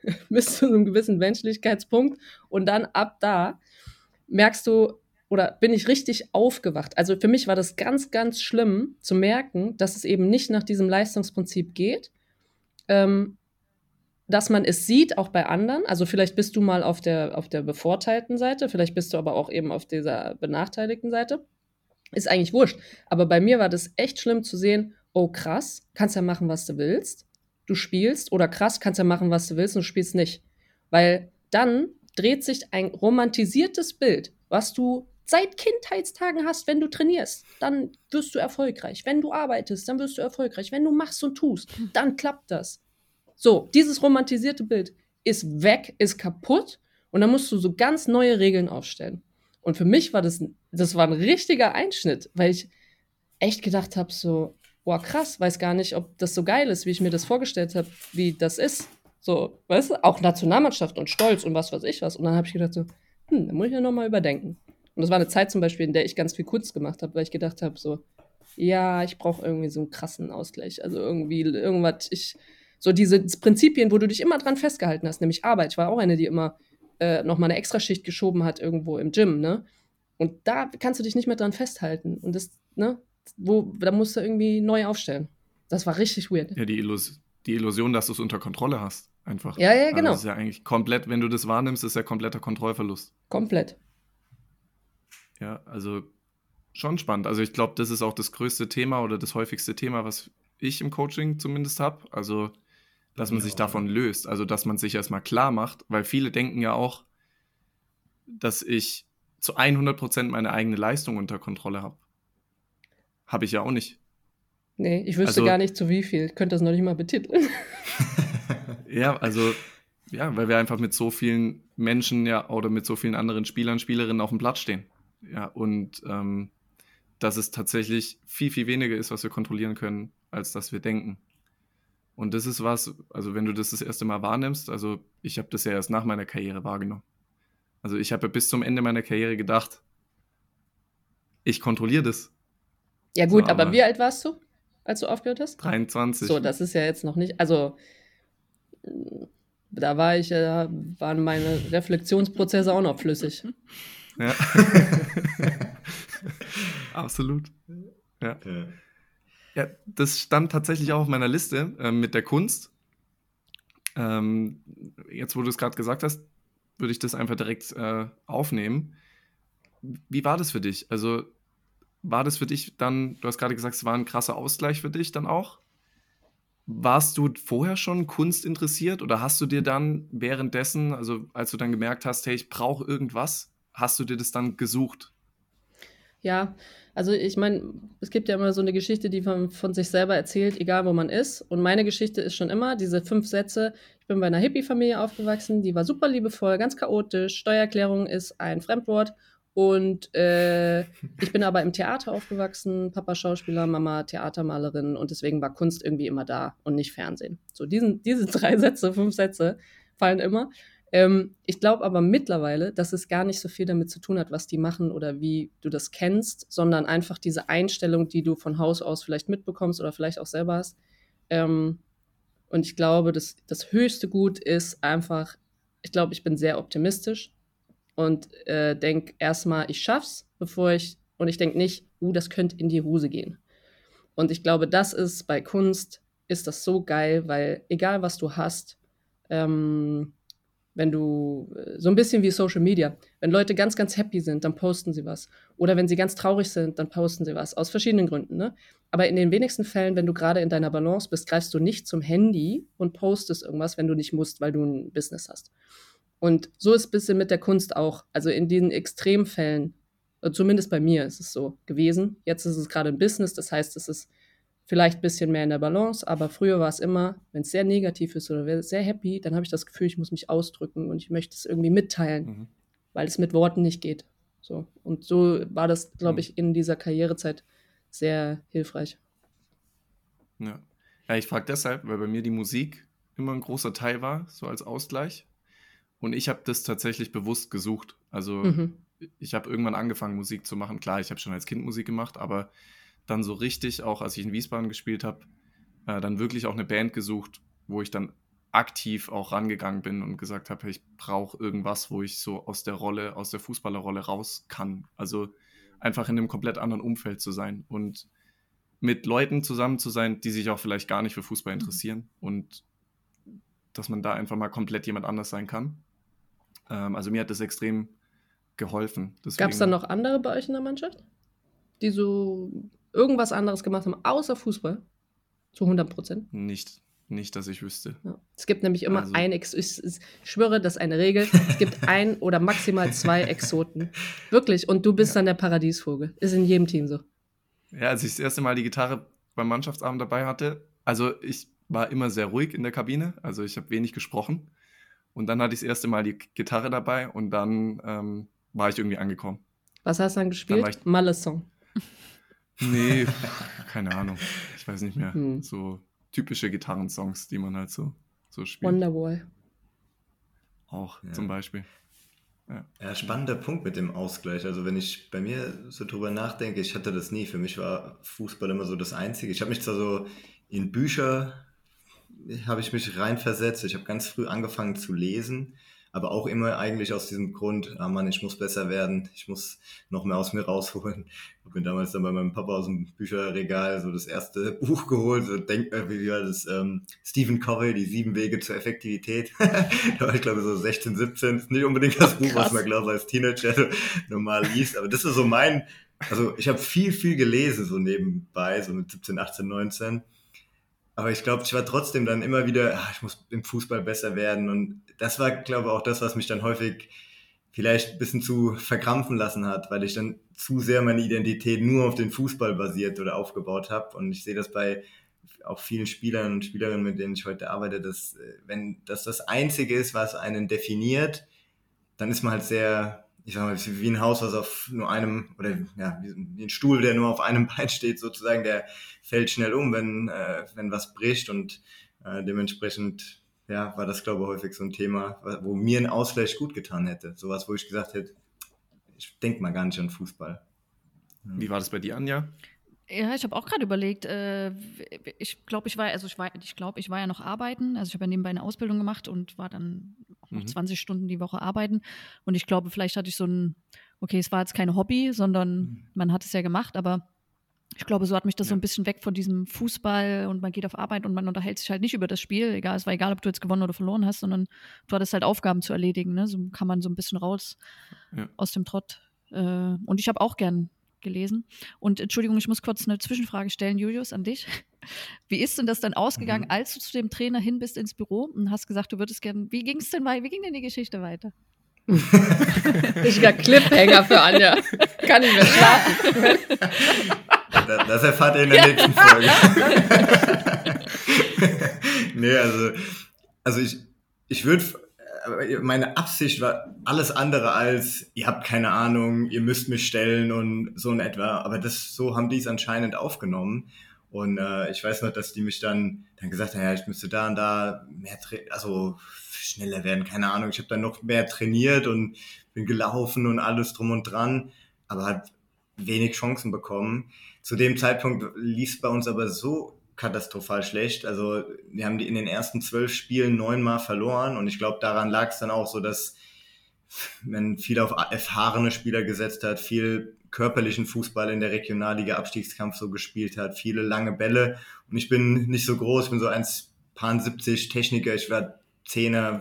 bis zu einem gewissen Menschlichkeitspunkt und dann ab da merkst du oder bin ich richtig aufgewacht. Also für mich war das ganz, ganz schlimm zu merken, dass es eben nicht nach diesem Leistungsprinzip geht, ähm, dass man es sieht, auch bei anderen. Also vielleicht bist du mal auf der, auf der bevorteilten Seite, vielleicht bist du aber auch eben auf dieser benachteiligten Seite. Ist eigentlich wurscht. Aber bei mir war das echt schlimm zu sehen, oh krass, kannst ja machen, was du willst du spielst oder krass, kannst ja machen, was du willst und du spielst nicht. Weil dann dreht sich ein romantisiertes Bild, was du seit Kindheitstagen hast, wenn du trainierst, dann wirst du erfolgreich. Wenn du arbeitest, dann wirst du erfolgreich. Wenn du machst und tust, dann klappt das. So, dieses romantisierte Bild ist weg, ist kaputt und dann musst du so ganz neue Regeln aufstellen. Und für mich war das, das war ein richtiger Einschnitt, weil ich echt gedacht habe, so, boah, krass, weiß gar nicht, ob das so geil ist, wie ich mir das vorgestellt habe, wie das ist. So, weißt du, auch Nationalmannschaft und Stolz und was weiß ich was. Und dann habe ich gedacht so, hm, da muss ich ja nochmal überdenken. Und das war eine Zeit zum Beispiel, in der ich ganz viel Kunst gemacht habe, weil ich gedacht habe so, ja, ich brauche irgendwie so einen krassen Ausgleich. Also irgendwie irgendwas, ich, so diese Prinzipien, wo du dich immer dran festgehalten hast, nämlich Arbeit. Ich war auch eine, die immer äh, nochmal eine Extraschicht geschoben hat irgendwo im Gym, ne? Und da kannst du dich nicht mehr dran festhalten. Und das, ne, wo, da musst du irgendwie neu aufstellen. Das war richtig weird. Ja, die, Illus die Illusion, dass du es unter Kontrolle hast. Einfach. Ja, ja, genau. Also das ist ja eigentlich komplett, wenn du das wahrnimmst, ist ja kompletter Kontrollverlust. Komplett. Ja, also schon spannend. Also ich glaube, das ist auch das größte Thema oder das häufigste Thema, was ich im Coaching zumindest habe. Also, dass man ja. sich davon löst. Also, dass man sich erstmal klar macht, weil viele denken ja auch, dass ich zu 100% meine eigene Leistung unter Kontrolle habe. Habe ich ja auch nicht. Nee, ich wüsste also, gar nicht zu wie viel. Ich könnte das noch nicht mal betiteln. ja, also, ja, weil wir einfach mit so vielen Menschen ja oder mit so vielen anderen Spielern, Spielerinnen auf dem Platz stehen. Ja, und ähm, dass es tatsächlich viel, viel weniger ist, was wir kontrollieren können, als dass wir denken. Und das ist was, also wenn du das das erste Mal wahrnimmst, also ich habe das ja erst nach meiner Karriere wahrgenommen. Also ich habe bis zum Ende meiner Karriere gedacht, ich kontrolliere das. Ja, gut, so, aber, aber, wie alt warst du, als du aufgehört hast? 23. So, das ist ja jetzt noch nicht. Also, da war ich, äh, waren meine Reflexionsprozesse auch noch flüssig. Ja. Absolut. Ja. ja. ja. das stand tatsächlich auch auf meiner Liste äh, mit der Kunst. Ähm, jetzt, wo du es gerade gesagt hast, würde ich das einfach direkt äh, aufnehmen. Wie war das für dich? Also war das für dich dann, du hast gerade gesagt, es war ein krasser Ausgleich für dich dann auch? Warst du vorher schon Kunst interessiert oder hast du dir dann währenddessen, also als du dann gemerkt hast, hey, ich brauche irgendwas, hast du dir das dann gesucht? Ja, also ich meine, es gibt ja immer so eine Geschichte, die man von sich selber erzählt, egal wo man ist. Und meine Geschichte ist schon immer diese fünf Sätze. Ich bin bei einer Hippie-Familie aufgewachsen, die war super liebevoll, ganz chaotisch. Steuererklärung ist ein Fremdwort und äh, ich bin aber im Theater aufgewachsen, Papa Schauspieler, Mama Theatermalerin und deswegen war Kunst irgendwie immer da und nicht Fernsehen. So, diesen, diese drei Sätze, fünf Sätze fallen immer. Ähm, ich glaube aber mittlerweile, dass es gar nicht so viel damit zu tun hat, was die machen oder wie du das kennst, sondern einfach diese Einstellung, die du von Haus aus vielleicht mitbekommst oder vielleicht auch selber hast. Ähm, und ich glaube, dass das höchste Gut ist einfach, ich glaube, ich bin sehr optimistisch und äh, denke erstmal, ich schaff's, bevor ich, und ich denke nicht, uh, das könnte in die Hose gehen. Und ich glaube, das ist bei Kunst, ist das so geil, weil egal was du hast, ähm, wenn du äh, so ein bisschen wie Social Media, wenn Leute ganz, ganz happy sind, dann posten sie was. Oder wenn sie ganz traurig sind, dann posten sie was. Aus verschiedenen Gründen. Ne? Aber in den wenigsten Fällen, wenn du gerade in deiner Balance bist, greifst du nicht zum Handy und postest irgendwas, wenn du nicht musst, weil du ein Business hast. Und so ist es ein bisschen mit der Kunst auch. Also in diesen Extremfällen, äh, zumindest bei mir ist es so gewesen. Jetzt ist es gerade ein Business, das heißt, es ist vielleicht ein bisschen mehr in der Balance, aber früher war es immer, wenn es sehr negativ ist oder sehr happy, dann habe ich das Gefühl, ich muss mich ausdrücken und ich möchte es irgendwie mitteilen, mhm. weil es mit Worten nicht geht. So. Und so war das, glaube mhm. ich, in dieser Karrierezeit sehr hilfreich. Ja. Ja, ich frage deshalb, weil bei mir die Musik immer ein großer Teil war, so als Ausgleich. Und ich habe das tatsächlich bewusst gesucht. Also mhm. ich habe irgendwann angefangen, Musik zu machen. Klar, ich habe schon als Kind Musik gemacht, aber dann so richtig, auch als ich in Wiesbaden gespielt habe, äh, dann wirklich auch eine Band gesucht, wo ich dann aktiv auch rangegangen bin und gesagt habe, hey, ich brauche irgendwas, wo ich so aus der Rolle, aus der Fußballerrolle raus kann. Also einfach in einem komplett anderen Umfeld zu sein und mit Leuten zusammen zu sein, die sich auch vielleicht gar nicht für Fußball mhm. interessieren und dass man da einfach mal komplett jemand anders sein kann. Ähm, also mir hat das extrem geholfen. Gab es dann noch andere bei euch in der Mannschaft, die so irgendwas anderes gemacht haben, außer Fußball? Zu 100 Prozent? Nicht, nicht, dass ich wüsste. Ja. Es gibt nämlich immer also. ein, Ex ich, ich schwöre, das ist eine Regel. Es gibt ein oder maximal zwei Exoten. Wirklich. Und du bist ja. dann der Paradiesvogel. Ist in jedem Team so. Ja, als ich das erste Mal die Gitarre beim Mannschaftsabend dabei hatte, also ich war immer sehr ruhig in der Kabine, also ich habe wenig gesprochen. Und dann hatte ich das erste Mal die Gitarre dabei und dann ähm, war ich irgendwie angekommen. Was hast du dann gespielt? Dann Malle-Song. Nee, keine Ahnung. Ich weiß nicht mehr. Hm. So typische Gitarrensongs, die man halt so, so spielt. Wonderwall. Auch ja. zum Beispiel. Ja. ja, spannender Punkt mit dem Ausgleich. Also wenn ich bei mir so drüber nachdenke, ich hatte das nie. Für mich war Fußball immer so das Einzige. Ich habe mich zwar so in Bücher habe ich mich reinversetzt. Ich habe ganz früh angefangen zu lesen, aber auch immer eigentlich aus diesem Grund, ah Mann, ich muss besser werden, ich muss noch mehr aus mir rausholen. Ich habe mir damals dann bei meinem Papa aus dem Bücherregal so das erste Buch geholt, so denk, wie war das, ähm, Stephen Covey, die sieben Wege zur Effektivität. da war ich glaube so 16, 17, ist nicht unbedingt das Buch, was man glaube als Teenager normal liest, aber das ist so mein, also ich habe viel, viel gelesen so nebenbei, so mit 17, 18, 19 aber ich glaube, ich war trotzdem dann immer wieder, ach, ich muss im Fußball besser werden. Und das war, glaube ich, auch das, was mich dann häufig vielleicht ein bisschen zu verkrampfen lassen hat, weil ich dann zu sehr meine Identität nur auf den Fußball basiert oder aufgebaut habe. Und ich sehe das bei auch vielen Spielern und Spielerinnen, mit denen ich heute arbeite, dass äh, wenn das das Einzige ist, was einen definiert, dann ist man halt sehr ich sag mal, wie ein Haus, was auf nur einem, oder ja, wie ein Stuhl, der nur auf einem Bein steht, sozusagen, der fällt schnell um, wenn, äh, wenn was bricht und äh, dementsprechend, ja, war das, glaube ich, häufig so ein Thema, wo mir ein Ausgleich gut getan hätte. Sowas, wo ich gesagt hätte, ich denke mal gar nicht an Fußball. Wie war das bei dir, Anja? Ja, ich habe auch gerade überlegt, äh, ich glaube, ich war, also ich war, ich glaube, ich war ja noch arbeiten. Also ich habe ja nebenbei eine Ausbildung gemacht und war dann mhm. 20 Stunden die Woche arbeiten. Und ich glaube, vielleicht hatte ich so ein, okay, es war jetzt kein Hobby, sondern mhm. man hat es ja gemacht, aber ich glaube, so hat mich das ja. so ein bisschen weg von diesem Fußball und man geht auf Arbeit und man unterhält sich halt nicht über das Spiel. Egal, es war egal, ob du jetzt gewonnen oder verloren hast, sondern du hattest halt Aufgaben zu erledigen. Ne? So kann man so ein bisschen raus ja. aus dem Trott. Äh, und ich habe auch gern gelesen. Und Entschuldigung, ich muss kurz eine Zwischenfrage stellen, Julius, an dich. Wie ist denn das dann ausgegangen, mhm. als du zu dem Trainer hin bist ins Büro und hast gesagt, du würdest gerne, wie ging es denn weiter, wie ging denn die Geschichte weiter? Richtiger Cliffhanger für Anja. Kann ich mehr schlafen. Das erfahrt ihr in der ja. nächsten Folge. nee, also, also ich, ich würde, meine Absicht war alles andere als, ihr habt keine Ahnung, ihr müsst mich stellen und so in etwa. Aber das, so haben die es anscheinend aufgenommen. Und äh, ich weiß noch, dass die mich dann, dann gesagt haben, ja, ich müsste da und da mehr, also schneller werden, keine Ahnung. Ich habe dann noch mehr trainiert und bin gelaufen und alles drum und dran, aber hat wenig Chancen bekommen. Zu dem Zeitpunkt lief es bei uns aber so katastrophal schlecht. Also wir haben die in den ersten zwölf Spielen neunmal verloren und ich glaube, daran lag es dann auch so, dass man viel auf erfahrene Spieler gesetzt hat, viel körperlichen Fußball in der Regionalliga Abstiegskampf so gespielt hat, viele lange Bälle und ich bin nicht so groß, ich bin so 1,70 Techniker, ich war Zehner,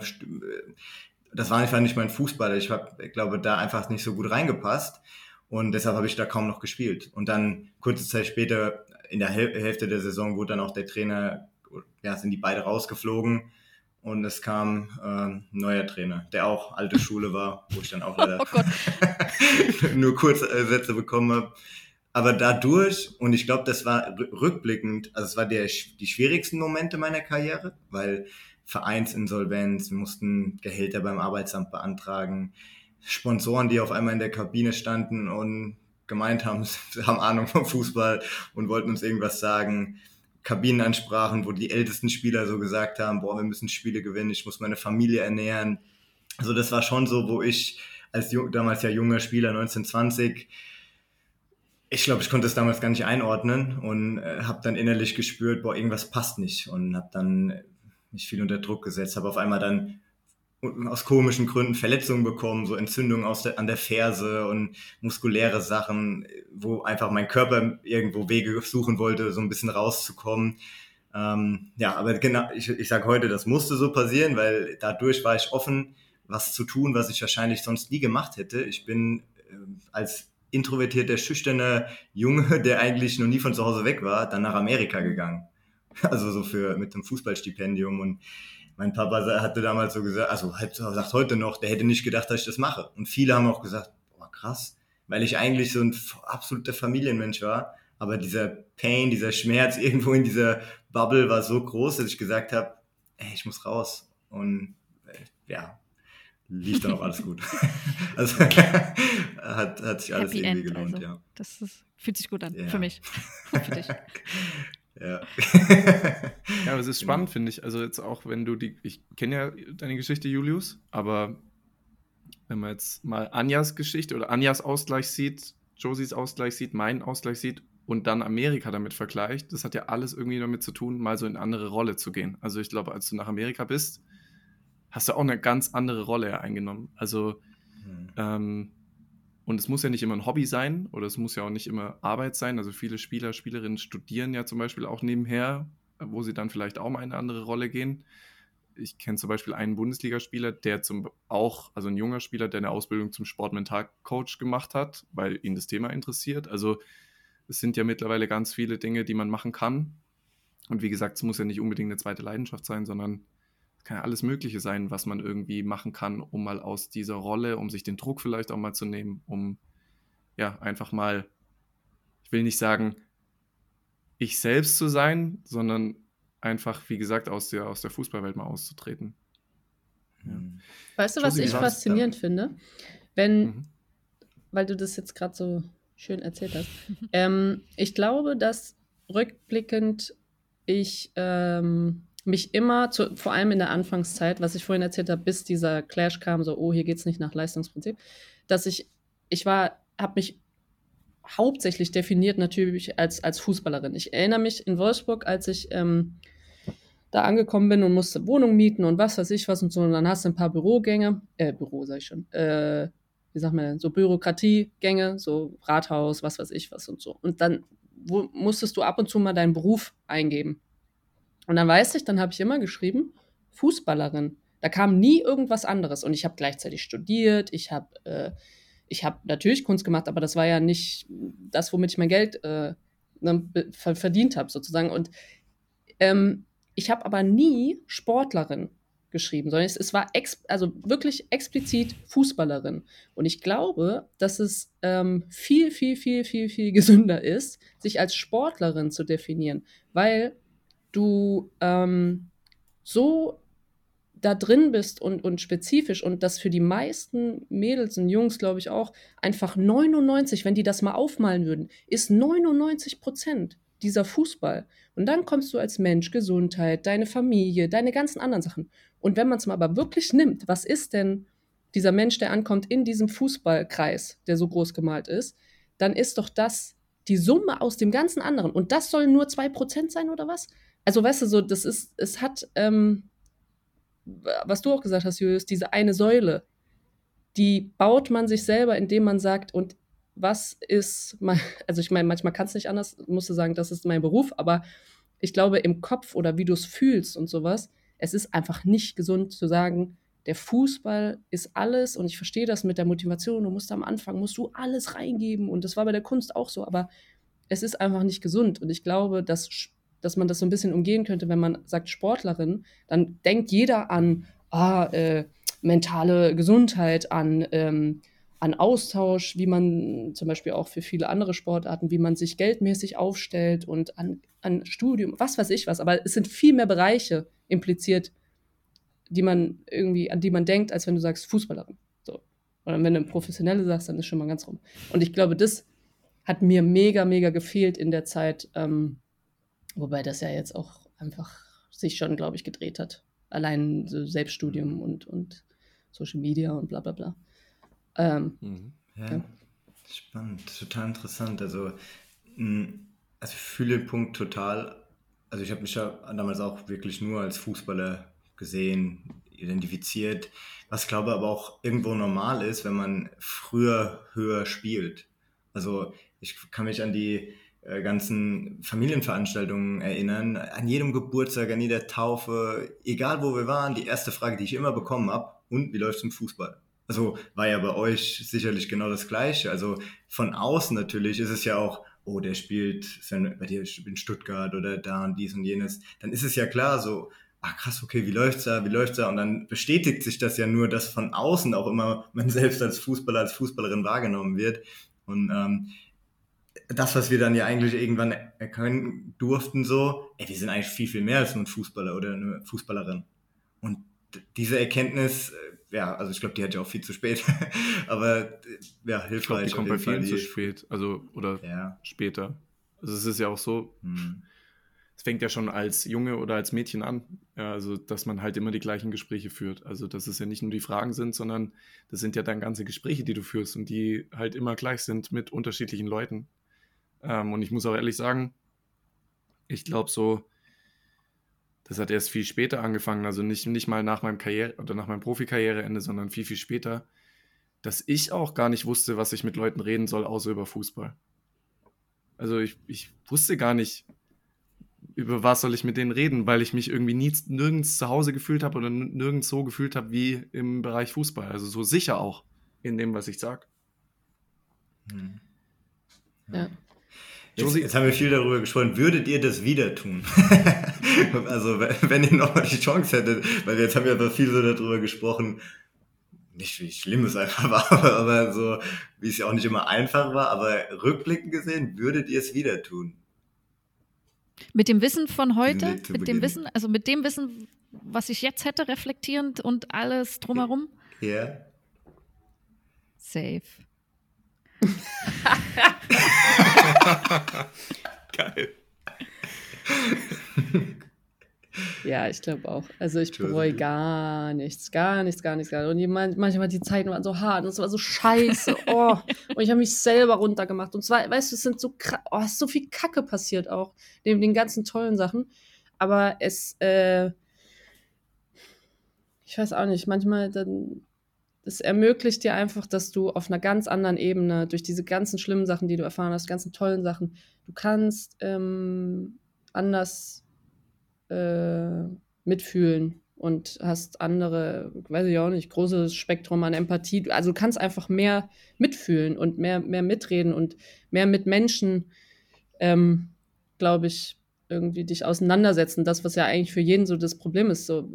das war einfach nicht mein Fußball. Ich habe, ich glaube, da einfach nicht so gut reingepasst. Und deshalb habe ich da kaum noch gespielt. Und dann kurze Zeit später, in der Hälfte der Saison, wurde dann auch der Trainer, ja, sind die beide rausgeflogen. Und es kam äh, ein neuer Trainer, der auch alte Schule war, wo ich dann auch leider oh nur Kurzsätze bekommen habe. Aber dadurch, und ich glaube, das war rückblickend, also es war der, die schwierigsten Momente meiner Karriere, weil Vereinsinsolvenz, wir mussten Gehälter beim Arbeitsamt beantragen, Sponsoren, die auf einmal in der Kabine standen und gemeint haben, sie haben Ahnung vom Fußball und wollten uns irgendwas sagen. Kabinenansprachen, wo die ältesten Spieler so gesagt haben, boah, wir müssen Spiele gewinnen, ich muss meine Familie ernähren. Also das war schon so, wo ich als damals ja junger Spieler 1920 ich glaube, ich konnte es damals gar nicht einordnen und äh, habe dann innerlich gespürt, boah, irgendwas passt nicht und habe dann mich viel unter Druck gesetzt, habe auf einmal dann aus komischen Gründen Verletzungen bekommen, so Entzündungen aus der, an der Ferse und muskuläre Sachen, wo einfach mein Körper irgendwo Wege suchen wollte, so ein bisschen rauszukommen. Ähm, ja, aber genau, ich, ich sage heute, das musste so passieren, weil dadurch war ich offen, was zu tun, was ich wahrscheinlich sonst nie gemacht hätte. Ich bin äh, als introvertierter, schüchterner Junge, der eigentlich noch nie von zu Hause weg war, dann nach Amerika gegangen. Also so für mit einem Fußballstipendium und mein Papa hatte damals so gesagt, also sagt heute noch, der hätte nicht gedacht, dass ich das mache. Und viele haben auch gesagt, boah, krass, weil ich eigentlich so ein absoluter Familienmensch war. Aber dieser Pain, dieser Schmerz irgendwo in dieser Bubble war so groß, dass ich gesagt habe, ey, ich muss raus. Und äh, ja, lief dann auch alles gut. also hat, hat sich alles Happy irgendwie End, gelohnt, also. ja. Das ist, fühlt sich gut an, ja. für mich. für dich. Ja. ja, aber es ist spannend, finde ich. Also jetzt auch, wenn du die, ich kenne ja deine Geschichte, Julius, aber wenn man jetzt mal Anjas Geschichte oder Anjas Ausgleich sieht, Josies Ausgleich sieht, meinen Ausgleich sieht und dann Amerika damit vergleicht, das hat ja alles irgendwie damit zu tun, mal so in eine andere Rolle zu gehen. Also ich glaube, als du nach Amerika bist, hast du auch eine ganz andere Rolle eingenommen. Also mhm. ähm, und es muss ja nicht immer ein Hobby sein oder es muss ja auch nicht immer Arbeit sein. Also viele Spieler, Spielerinnen studieren ja zum Beispiel auch nebenher, wo sie dann vielleicht auch mal in eine andere Rolle gehen. Ich kenne zum Beispiel einen Bundesligaspieler, der zum auch, also ein junger Spieler, der eine Ausbildung zum Sportmentalcoach gemacht hat, weil ihn das Thema interessiert. Also es sind ja mittlerweile ganz viele Dinge, die man machen kann. Und wie gesagt, es muss ja nicht unbedingt eine zweite Leidenschaft sein, sondern kann ja alles Mögliche sein, was man irgendwie machen kann, um mal aus dieser Rolle, um sich den Druck vielleicht auch mal zu nehmen, um ja einfach mal, ich will nicht sagen, ich selbst zu sein, sondern einfach, wie gesagt, aus der, aus der Fußballwelt mal auszutreten. Ja. Mhm. Weißt du, was ich faszinierend finde? Wenn, mhm. weil du das jetzt gerade so schön erzählt hast, ähm, ich glaube, dass rückblickend ich ähm, mich immer, zu, vor allem in der Anfangszeit, was ich vorhin erzählt habe, bis dieser Clash kam, so, oh, hier geht es nicht nach Leistungsprinzip, dass ich, ich war, habe mich hauptsächlich definiert natürlich als, als Fußballerin. Ich erinnere mich in Wolfsburg, als ich, ähm, da angekommen bin und musste Wohnung mieten und was weiß ich was und so. Und dann hast du ein paar Bürogänge, äh, Büro sag ich schon, äh, wie sagt man denn, so Bürokratiegänge, so Rathaus, was weiß ich was und so. Und dann wo, musstest du ab und zu mal deinen Beruf eingeben. Und dann weiß ich, dann habe ich immer geschrieben, Fußballerin. Da kam nie irgendwas anderes. Und ich habe gleichzeitig studiert, ich habe äh, ich natürlich Kunst gemacht, aber das war ja nicht das, womit ich mein Geld äh, ne, verdient habe, sozusagen. Und ähm, ich habe aber nie Sportlerin geschrieben, sondern es, es war also wirklich explizit Fußballerin. Und ich glaube, dass es ähm, viel, viel, viel, viel, viel gesünder ist, sich als Sportlerin zu definieren, weil du ähm, so da drin bist und, und spezifisch und das für die meisten Mädels und Jungs, glaube ich auch, einfach 99, wenn die das mal aufmalen würden, ist 99 Prozent dieser Fußball. Und dann kommst du als Mensch, Gesundheit, deine Familie, deine ganzen anderen Sachen. Und wenn man es mal aber wirklich nimmt, was ist denn dieser Mensch, der ankommt in diesem Fußballkreis, der so groß gemalt ist, dann ist doch das die Summe aus dem ganzen anderen. Und das sollen nur 2% sein oder was? Also, weißt du, so, das ist, es hat, ähm, was du auch gesagt hast, Julius, diese eine Säule, die baut man sich selber, indem man sagt, und was ist, mein, also ich meine, manchmal kann es nicht anders, musst du sagen, das ist mein Beruf, aber ich glaube, im Kopf oder wie du es fühlst und sowas, es ist einfach nicht gesund zu sagen, der Fußball ist alles und ich verstehe das mit der Motivation, du musst am Anfang, musst du alles reingeben und das war bei der Kunst auch so, aber es ist einfach nicht gesund und ich glaube, dass dass man das so ein bisschen umgehen könnte, wenn man sagt Sportlerin, dann denkt jeder an ah, äh, mentale Gesundheit, an, ähm, an Austausch, wie man zum Beispiel auch für viele andere Sportarten, wie man sich geldmäßig aufstellt und an, an Studium, was weiß ich was. Aber es sind viel mehr Bereiche impliziert, die man irgendwie, an die man denkt, als wenn du sagst Fußballerin. So. Oder wenn du professionelle sagst, dann ist schon mal ganz rum. Und ich glaube, das hat mir mega, mega gefehlt in der Zeit, ähm, Wobei das ja jetzt auch einfach sich schon, glaube ich, gedreht hat. Allein so Selbststudium und, und Social Media und bla bla bla. Ähm, mhm. ja, ja, Spannend, total interessant. Also, mh, also ich fühle den Punkt total. Also ich habe mich ja damals auch wirklich nur als Fußballer gesehen, identifiziert, was glaube aber auch irgendwo normal ist, wenn man früher höher spielt. Also ich kann mich an die ganzen Familienveranstaltungen erinnern. An jedem Geburtstag, an jeder Taufe, egal wo wir waren, die erste Frage, die ich immer bekommen habe, und wie läuft es im Fußball? Also war ja bei euch sicherlich genau das Gleiche. Also von außen natürlich ist es ja auch, oh, der spielt bei dir in Stuttgart oder da und dies und jenes. Dann ist es ja klar so, ach krass, okay, wie läuft's da, wie läuft's da? Und dann bestätigt sich das ja nur, dass von außen auch immer man selbst als Fußballer, als Fußballerin wahrgenommen wird. Und ähm, das, was wir dann ja eigentlich irgendwann erkennen durften, so, ey, wir sind eigentlich viel, viel mehr als nur ein Fußballer oder eine Fußballerin. Und diese Erkenntnis, äh, ja, also ich glaube, die hat ja auch viel zu spät, aber ja, hilfreich. Ich glaube, die kommt bei vielen zu spät, also oder ja. später. Also es ist ja auch so, hm. es fängt ja schon als Junge oder als Mädchen an, ja, also dass man halt immer die gleichen Gespräche führt. Also dass es ja nicht nur die Fragen sind, sondern das sind ja dann ganze Gespräche, die du führst und die halt immer gleich sind mit unterschiedlichen Leuten. Ähm, und ich muss auch ehrlich sagen, ich glaube so, das hat erst viel später angefangen, also nicht, nicht mal nach meinem Karriere oder nach meinem Profikarriereende, sondern viel, viel später, dass ich auch gar nicht wusste, was ich mit Leuten reden soll, außer über Fußball. Also ich, ich wusste gar nicht, über was soll ich mit denen reden, weil ich mich irgendwie nie, nirgends zu Hause gefühlt habe oder nirgends so gefühlt habe wie im Bereich Fußball. Also so sicher auch in dem, was ich sage. Hm. Ja. Jetzt, jetzt, haben wir viel darüber gesprochen. Würdet ihr das wieder tun? also, wenn ihr nochmal die Chance hättet, weil jetzt haben wir aber viel so darüber gesprochen, nicht wie schlimm es einfach war, aber so, wie es ja auch nicht immer einfach war, aber rückblickend gesehen, würdet ihr es wieder tun? Mit dem Wissen von heute, mit dem Wissen, also mit dem Wissen, was ich jetzt hätte, reflektierend und alles drumherum? Ja. Yeah. Safe. Geil. Ja, ich glaube auch. Also ich bereue gar nichts, gar nichts, gar nichts, gar nichts. Und manchmal die Zeiten waren so hart und es war so scheiße. Oh, und ich habe mich selber runtergemacht. Und zwar, weißt du, es sind so, oh, es ist so viel Kacke passiert auch, neben den ganzen tollen Sachen. aber es, äh, ich weiß auch nicht, manchmal dann, es ermöglicht dir einfach, dass du auf einer ganz anderen Ebene, durch diese ganzen schlimmen Sachen, die du erfahren hast, ganzen tollen Sachen, du kannst ähm, anders äh, mitfühlen und hast andere, weiß ich auch nicht, großes Spektrum an Empathie. Also du kannst einfach mehr mitfühlen und mehr, mehr mitreden und mehr mit Menschen, ähm, glaube ich, irgendwie dich auseinandersetzen. Das, was ja eigentlich für jeden so das Problem ist, so,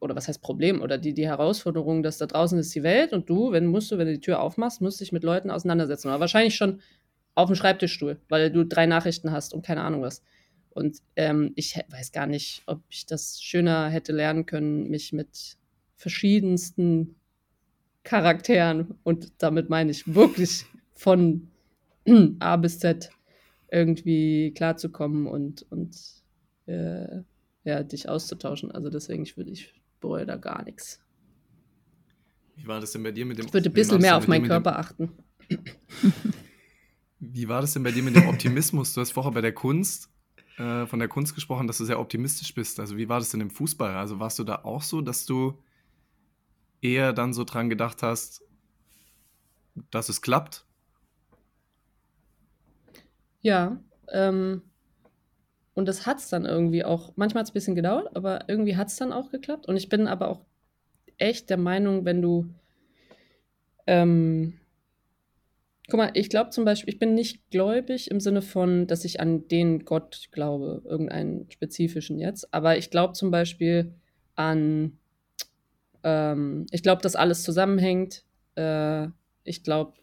oder was heißt Problem, oder die, die Herausforderung, dass da draußen ist die Welt und du, wenn musst du, wenn du die Tür aufmachst, musst dich mit Leuten auseinandersetzen. Aber wahrscheinlich schon auf dem Schreibtischstuhl, weil du drei Nachrichten hast und keine Ahnung was. Und ähm, ich weiß gar nicht, ob ich das schöner hätte lernen können, mich mit verschiedensten Charakteren, und damit meine ich wirklich von A bis Z irgendwie klarzukommen und, und äh, ja, dich auszutauschen. Also deswegen, ich würde, ich bereue da gar nichts. Wie war das denn bei dir mit dem Ich würde ein bisschen mehr auf meinen Körper achten. Wie war das denn bei dir mit dem Optimismus? Du hast vorher bei der Kunst äh, von der Kunst gesprochen, dass du sehr optimistisch bist. Also wie war das denn im Fußball? Also warst du da auch so, dass du eher dann so dran gedacht hast, dass es klappt? Ja, ähm, und das hat es dann irgendwie auch. Manchmal hat es ein bisschen gedauert, aber irgendwie hat es dann auch geklappt. Und ich bin aber auch echt der Meinung, wenn du ähm, Guck mal, ich glaube zum Beispiel, ich bin nicht gläubig im Sinne von, dass ich an den Gott glaube, irgendeinen spezifischen jetzt. Aber ich glaube zum Beispiel an, ähm, ich glaube, dass alles zusammenhängt. Äh, ich glaube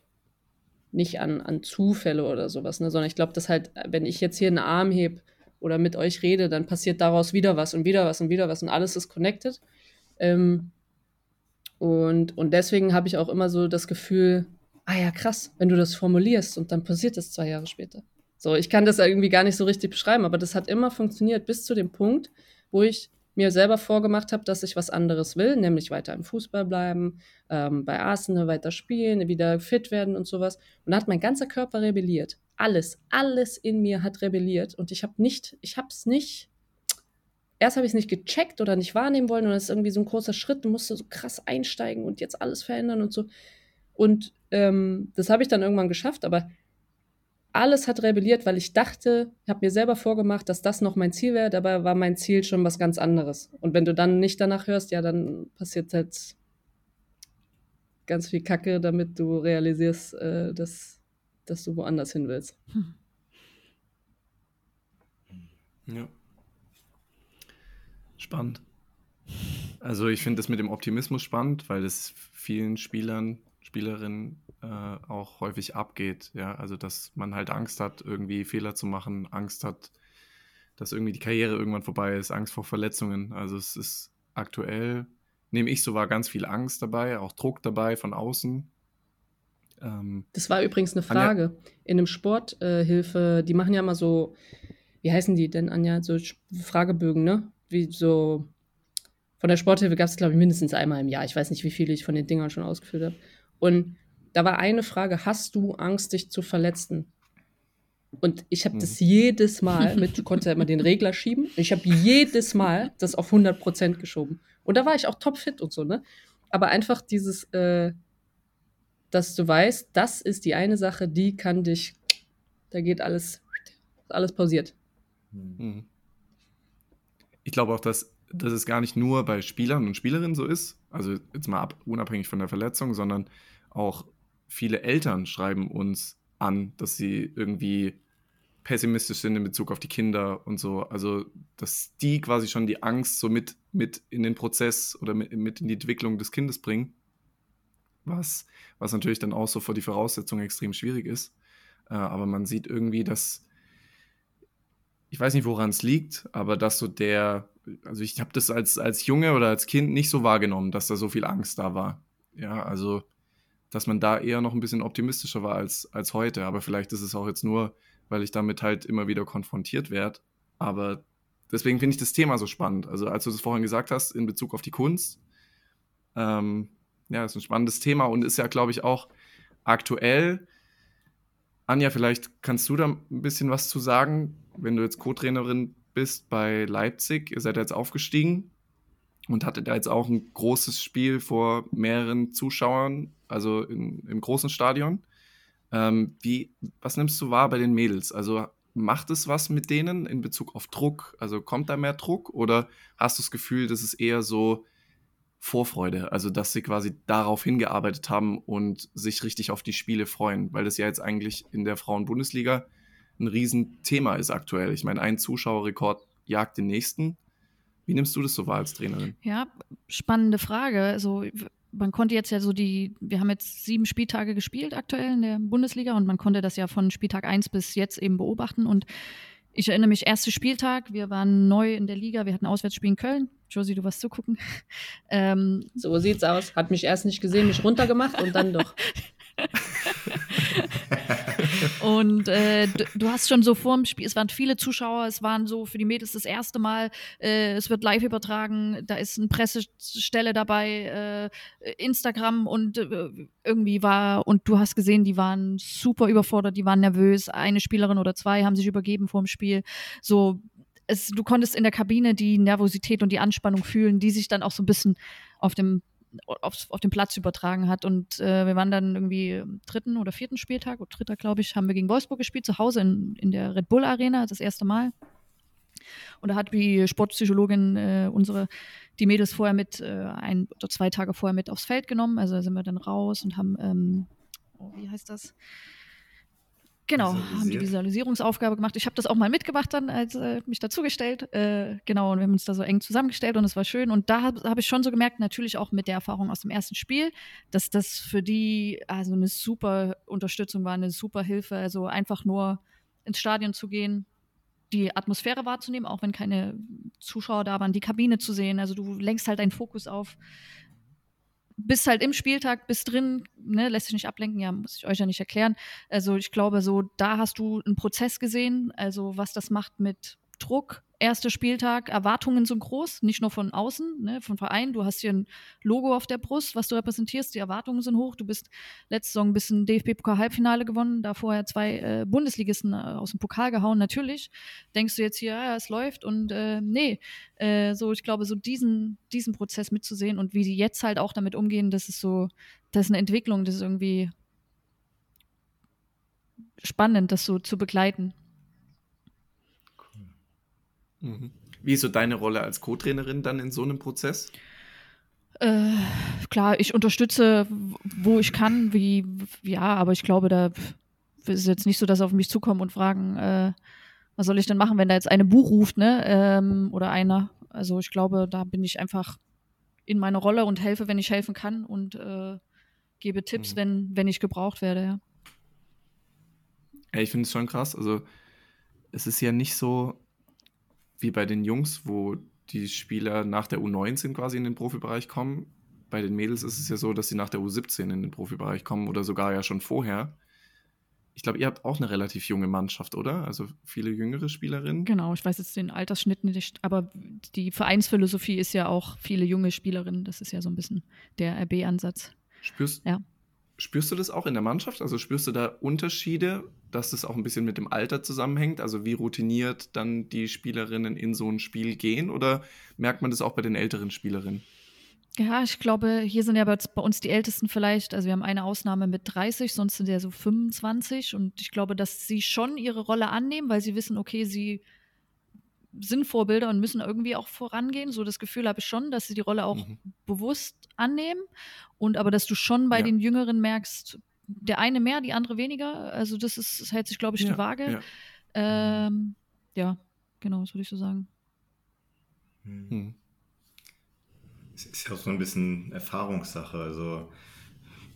nicht an, an Zufälle oder sowas, ne? sondern ich glaube, dass halt, wenn ich jetzt hier einen Arm heb oder mit euch rede, dann passiert daraus wieder was und wieder was und wieder was und alles ist connected. Ähm, und, und deswegen habe ich auch immer so das Gefühl, ah ja, krass, wenn du das formulierst und dann passiert es zwei Jahre später. So, ich kann das irgendwie gar nicht so richtig beschreiben, aber das hat immer funktioniert bis zu dem Punkt, wo ich mir selber vorgemacht habe, dass ich was anderes will, nämlich weiter im Fußball bleiben, ähm, bei Arsenal weiter spielen, wieder fit werden und sowas. Und da hat mein ganzer Körper rebelliert. Alles, alles in mir hat rebelliert und ich habe nicht, ich habe es nicht, erst habe ich es nicht gecheckt oder nicht wahrnehmen wollen und das ist irgendwie so ein großer Schritt, du musst so krass einsteigen und jetzt alles verändern und so. Und ähm, das habe ich dann irgendwann geschafft, aber alles hat rebelliert, weil ich dachte, ich habe mir selber vorgemacht, dass das noch mein Ziel wäre. Dabei war mein Ziel schon was ganz anderes. Und wenn du dann nicht danach hörst, ja, dann passiert halt ganz viel Kacke, damit du realisierst, äh, dass, dass du woanders hin willst. Hm. Ja. Spannend. Also ich finde das mit dem Optimismus spannend, weil es vielen Spielern Spielerin äh, auch häufig abgeht. Ja, also dass man halt Angst hat, irgendwie Fehler zu machen, Angst hat, dass irgendwie die Karriere irgendwann vorbei ist, Angst vor Verletzungen. Also es ist aktuell, nehme ich so war ganz viel Angst dabei, auch Druck dabei von außen. Ähm, das war übrigens eine Frage. Anja, In einem Sporthilfe, äh, die machen ja mal so, wie heißen die denn, Anja, so Fragebögen, ne? Wie so von der Sporthilfe gab es, glaube ich, mindestens einmal im Jahr. Ich weiß nicht, wie viele ich von den Dingern schon ausgeführt habe. Und da war eine Frage, hast du Angst, dich zu verletzen? Und ich habe mhm. das jedes Mal mit, du konntest ja immer den Regler schieben. Ich habe jedes Mal das auf 100% geschoben. Und da war ich auch topfit und so, ne? Aber einfach dieses, äh, dass du weißt, das ist die eine Sache, die kann dich, da geht alles, alles pausiert. Mhm. Ich glaube auch, dass, dass es gar nicht nur bei Spielern und Spielerinnen so ist, also jetzt mal ab, unabhängig von der Verletzung, sondern auch viele Eltern schreiben uns an, dass sie irgendwie pessimistisch sind in Bezug auf die Kinder und so. Also, dass die quasi schon die Angst so mit, mit in den Prozess oder mit, mit in die Entwicklung des Kindes bringen. Was, was natürlich dann auch so vor die Voraussetzungen extrem schwierig ist. Äh, aber man sieht irgendwie, dass, ich weiß nicht, woran es liegt, aber dass so der, also ich habe das als, als Junge oder als Kind nicht so wahrgenommen, dass da so viel Angst da war. Ja, also dass man da eher noch ein bisschen optimistischer war als, als heute. Aber vielleicht ist es auch jetzt nur, weil ich damit halt immer wieder konfrontiert werde. Aber deswegen finde ich das Thema so spannend. Also als du das vorhin gesagt hast in Bezug auf die Kunst, ähm, ja, ist ein spannendes Thema und ist ja, glaube ich, auch aktuell. Anja, vielleicht kannst du da ein bisschen was zu sagen, wenn du jetzt Co-Trainerin bist bei Leipzig. Ihr seid jetzt aufgestiegen und hattet da jetzt auch ein großes Spiel vor mehreren Zuschauern, also in, im großen Stadion. Ähm, wie, was nimmst du wahr bei den Mädels? Also macht es was mit denen in Bezug auf Druck? Also kommt da mehr Druck oder hast du das Gefühl, dass es eher so Vorfreude, also dass sie quasi darauf hingearbeitet haben und sich richtig auf die Spiele freuen, weil das ja jetzt eigentlich in der Frauen-Bundesliga ein Riesenthema ist aktuell. Ich meine, ein Zuschauerrekord jagt den nächsten. Wie nimmst du das so wahr als Trainerin? Ja, spannende Frage. Also man konnte jetzt ja so die, wir haben jetzt sieben Spieltage gespielt aktuell in der Bundesliga und man konnte das ja von Spieltag 1 bis jetzt eben beobachten und ich erinnere mich, erster Spieltag, wir waren neu in der Liga, wir hatten Auswärtsspiel in Köln. Josie, du warst zugucken. Ähm, so sieht's aus. Hat mich erst nicht gesehen, mich runtergemacht und dann doch. und äh, du hast schon so vor dem Spiel, es waren viele Zuschauer, es waren so für die Mädels das erste Mal, äh, es wird live übertragen, da ist eine Pressestelle dabei, äh, Instagram und äh, irgendwie war, und du hast gesehen, die waren super überfordert, die waren nervös, eine Spielerin oder zwei haben sich übergeben vor dem Spiel, so es, du konntest in der Kabine die Nervosität und die Anspannung fühlen, die sich dann auch so ein bisschen auf dem auf, auf dem Platz übertragen hat. Und äh, wir waren dann irgendwie am dritten oder vierten Spieltag, oder dritter, glaube ich, haben wir gegen Wolfsburg gespielt, zu Hause in, in der Red Bull Arena, das erste Mal. Und da hat die Sportpsychologin äh, unsere, die Mädels vorher mit, äh, ein oder zwei Tage vorher mit aufs Feld genommen. Also sind wir dann raus und haben, ähm, oh, wie heißt das? Genau, haben die Visualisierungsaufgabe gemacht. Ich habe das auch mal mitgemacht dann, als äh, mich dazugestellt. Äh, genau, und wir haben uns da so eng zusammengestellt und es war schön. Und da habe hab ich schon so gemerkt, natürlich auch mit der Erfahrung aus dem ersten Spiel, dass das für die also eine super Unterstützung war, eine super Hilfe. Also einfach nur ins Stadion zu gehen, die Atmosphäre wahrzunehmen, auch wenn keine Zuschauer da waren, die Kabine zu sehen. Also du lenkst halt deinen Fokus auf bist halt im Spieltag, bist drin, ne, lässt sich nicht ablenken, ja, muss ich euch ja nicht erklären. Also ich glaube, so da hast du einen Prozess gesehen, also was das macht mit Druck, erster Spieltag, Erwartungen sind groß, nicht nur von außen, ne, vom Verein. Du hast hier ein Logo auf der Brust, was du repräsentierst, die Erwartungen sind hoch. Du bist letzte Saison ein bisschen DFB-Pokal-Halbfinale gewonnen, da vorher zwei äh, Bundesligisten äh, aus dem Pokal gehauen. Natürlich denkst du jetzt hier, ja, es läuft und äh, nee, äh, so ich glaube, so diesen, diesen Prozess mitzusehen und wie die jetzt halt auch damit umgehen, das ist so, das ist eine Entwicklung, das ist irgendwie spannend, das so zu begleiten. Mhm. Wie ist so deine Rolle als Co-Trainerin dann in so einem Prozess? Äh, klar, ich unterstütze, wo ich kann, wie, ja, aber ich glaube, da ist es jetzt nicht so, dass sie auf mich zukommen und fragen, äh, was soll ich denn machen, wenn da jetzt eine Buch ruft, ne? Ähm, oder einer. Also ich glaube, da bin ich einfach in meiner Rolle und helfe, wenn ich helfen kann und äh, gebe Tipps, mhm. wenn, wenn ich gebraucht werde, ja. Ja, ich finde es schon krass. Also es ist ja nicht so, wie bei den Jungs, wo die Spieler nach der U19 quasi in den Profibereich kommen. Bei den Mädels ist es ja so, dass sie nach der U17 in den Profibereich kommen oder sogar ja schon vorher. Ich glaube, ihr habt auch eine relativ junge Mannschaft, oder? Also viele jüngere Spielerinnen. Genau, ich weiß jetzt den Altersschnitt nicht, aber die Vereinsphilosophie ist ja auch viele junge Spielerinnen. Das ist ja so ein bisschen der RB-Ansatz. Spürst, ja. spürst du das auch in der Mannschaft? Also spürst du da Unterschiede dass das auch ein bisschen mit dem Alter zusammenhängt? Also wie routiniert dann die Spielerinnen in so ein Spiel gehen? Oder merkt man das auch bei den älteren Spielerinnen? Ja, ich glaube, hier sind ja bei uns die Ältesten vielleicht, also wir haben eine Ausnahme mit 30, sonst sind ja so 25 und ich glaube, dass sie schon ihre Rolle annehmen, weil sie wissen, okay, sie sind Vorbilder und müssen irgendwie auch vorangehen. So das Gefühl habe ich schon, dass sie die Rolle auch mhm. bewusst annehmen und aber dass du schon bei ja. den Jüngeren merkst, der eine mehr, die andere weniger. Also das ist, das hält sich, glaube ich, ja, die Waage. Ja. Ähm, ja, genau, das würde ich so sagen. Hm. Es ist ja auch so ein bisschen Erfahrungssache. Also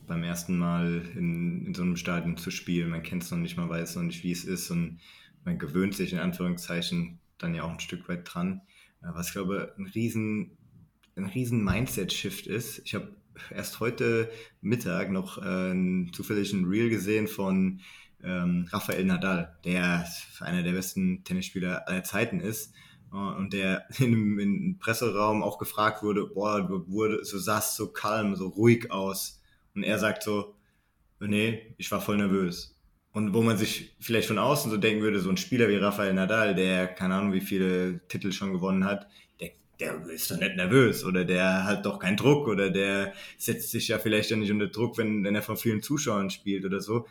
beim ersten Mal in, in so einem Stadion zu spielen, man kennt es noch nicht, man weiß noch nicht, wie es ist und man gewöhnt sich in Anführungszeichen dann ja auch ein Stück weit dran. Was ich glaube, ein riesen, ein riesen Mindset-Shift ist. Ich habe erst heute Mittag noch äh, zufällig ein Reel gesehen von ähm, Rafael Nadal, der einer der besten Tennisspieler aller Zeiten ist äh, und der in, im Presseraum auch gefragt wurde, boah, du wurde, so sahst so kalm, so ruhig aus und er sagt so, nee, ich war voll nervös. Und wo man sich vielleicht von außen so denken würde, so ein Spieler wie Rafael Nadal, der keine Ahnung, wie viele Titel schon gewonnen hat, der, der ist doch nicht nervös oder der hat doch keinen Druck oder der setzt sich ja vielleicht ja nicht unter Druck, wenn, wenn er von vielen Zuschauern spielt oder so.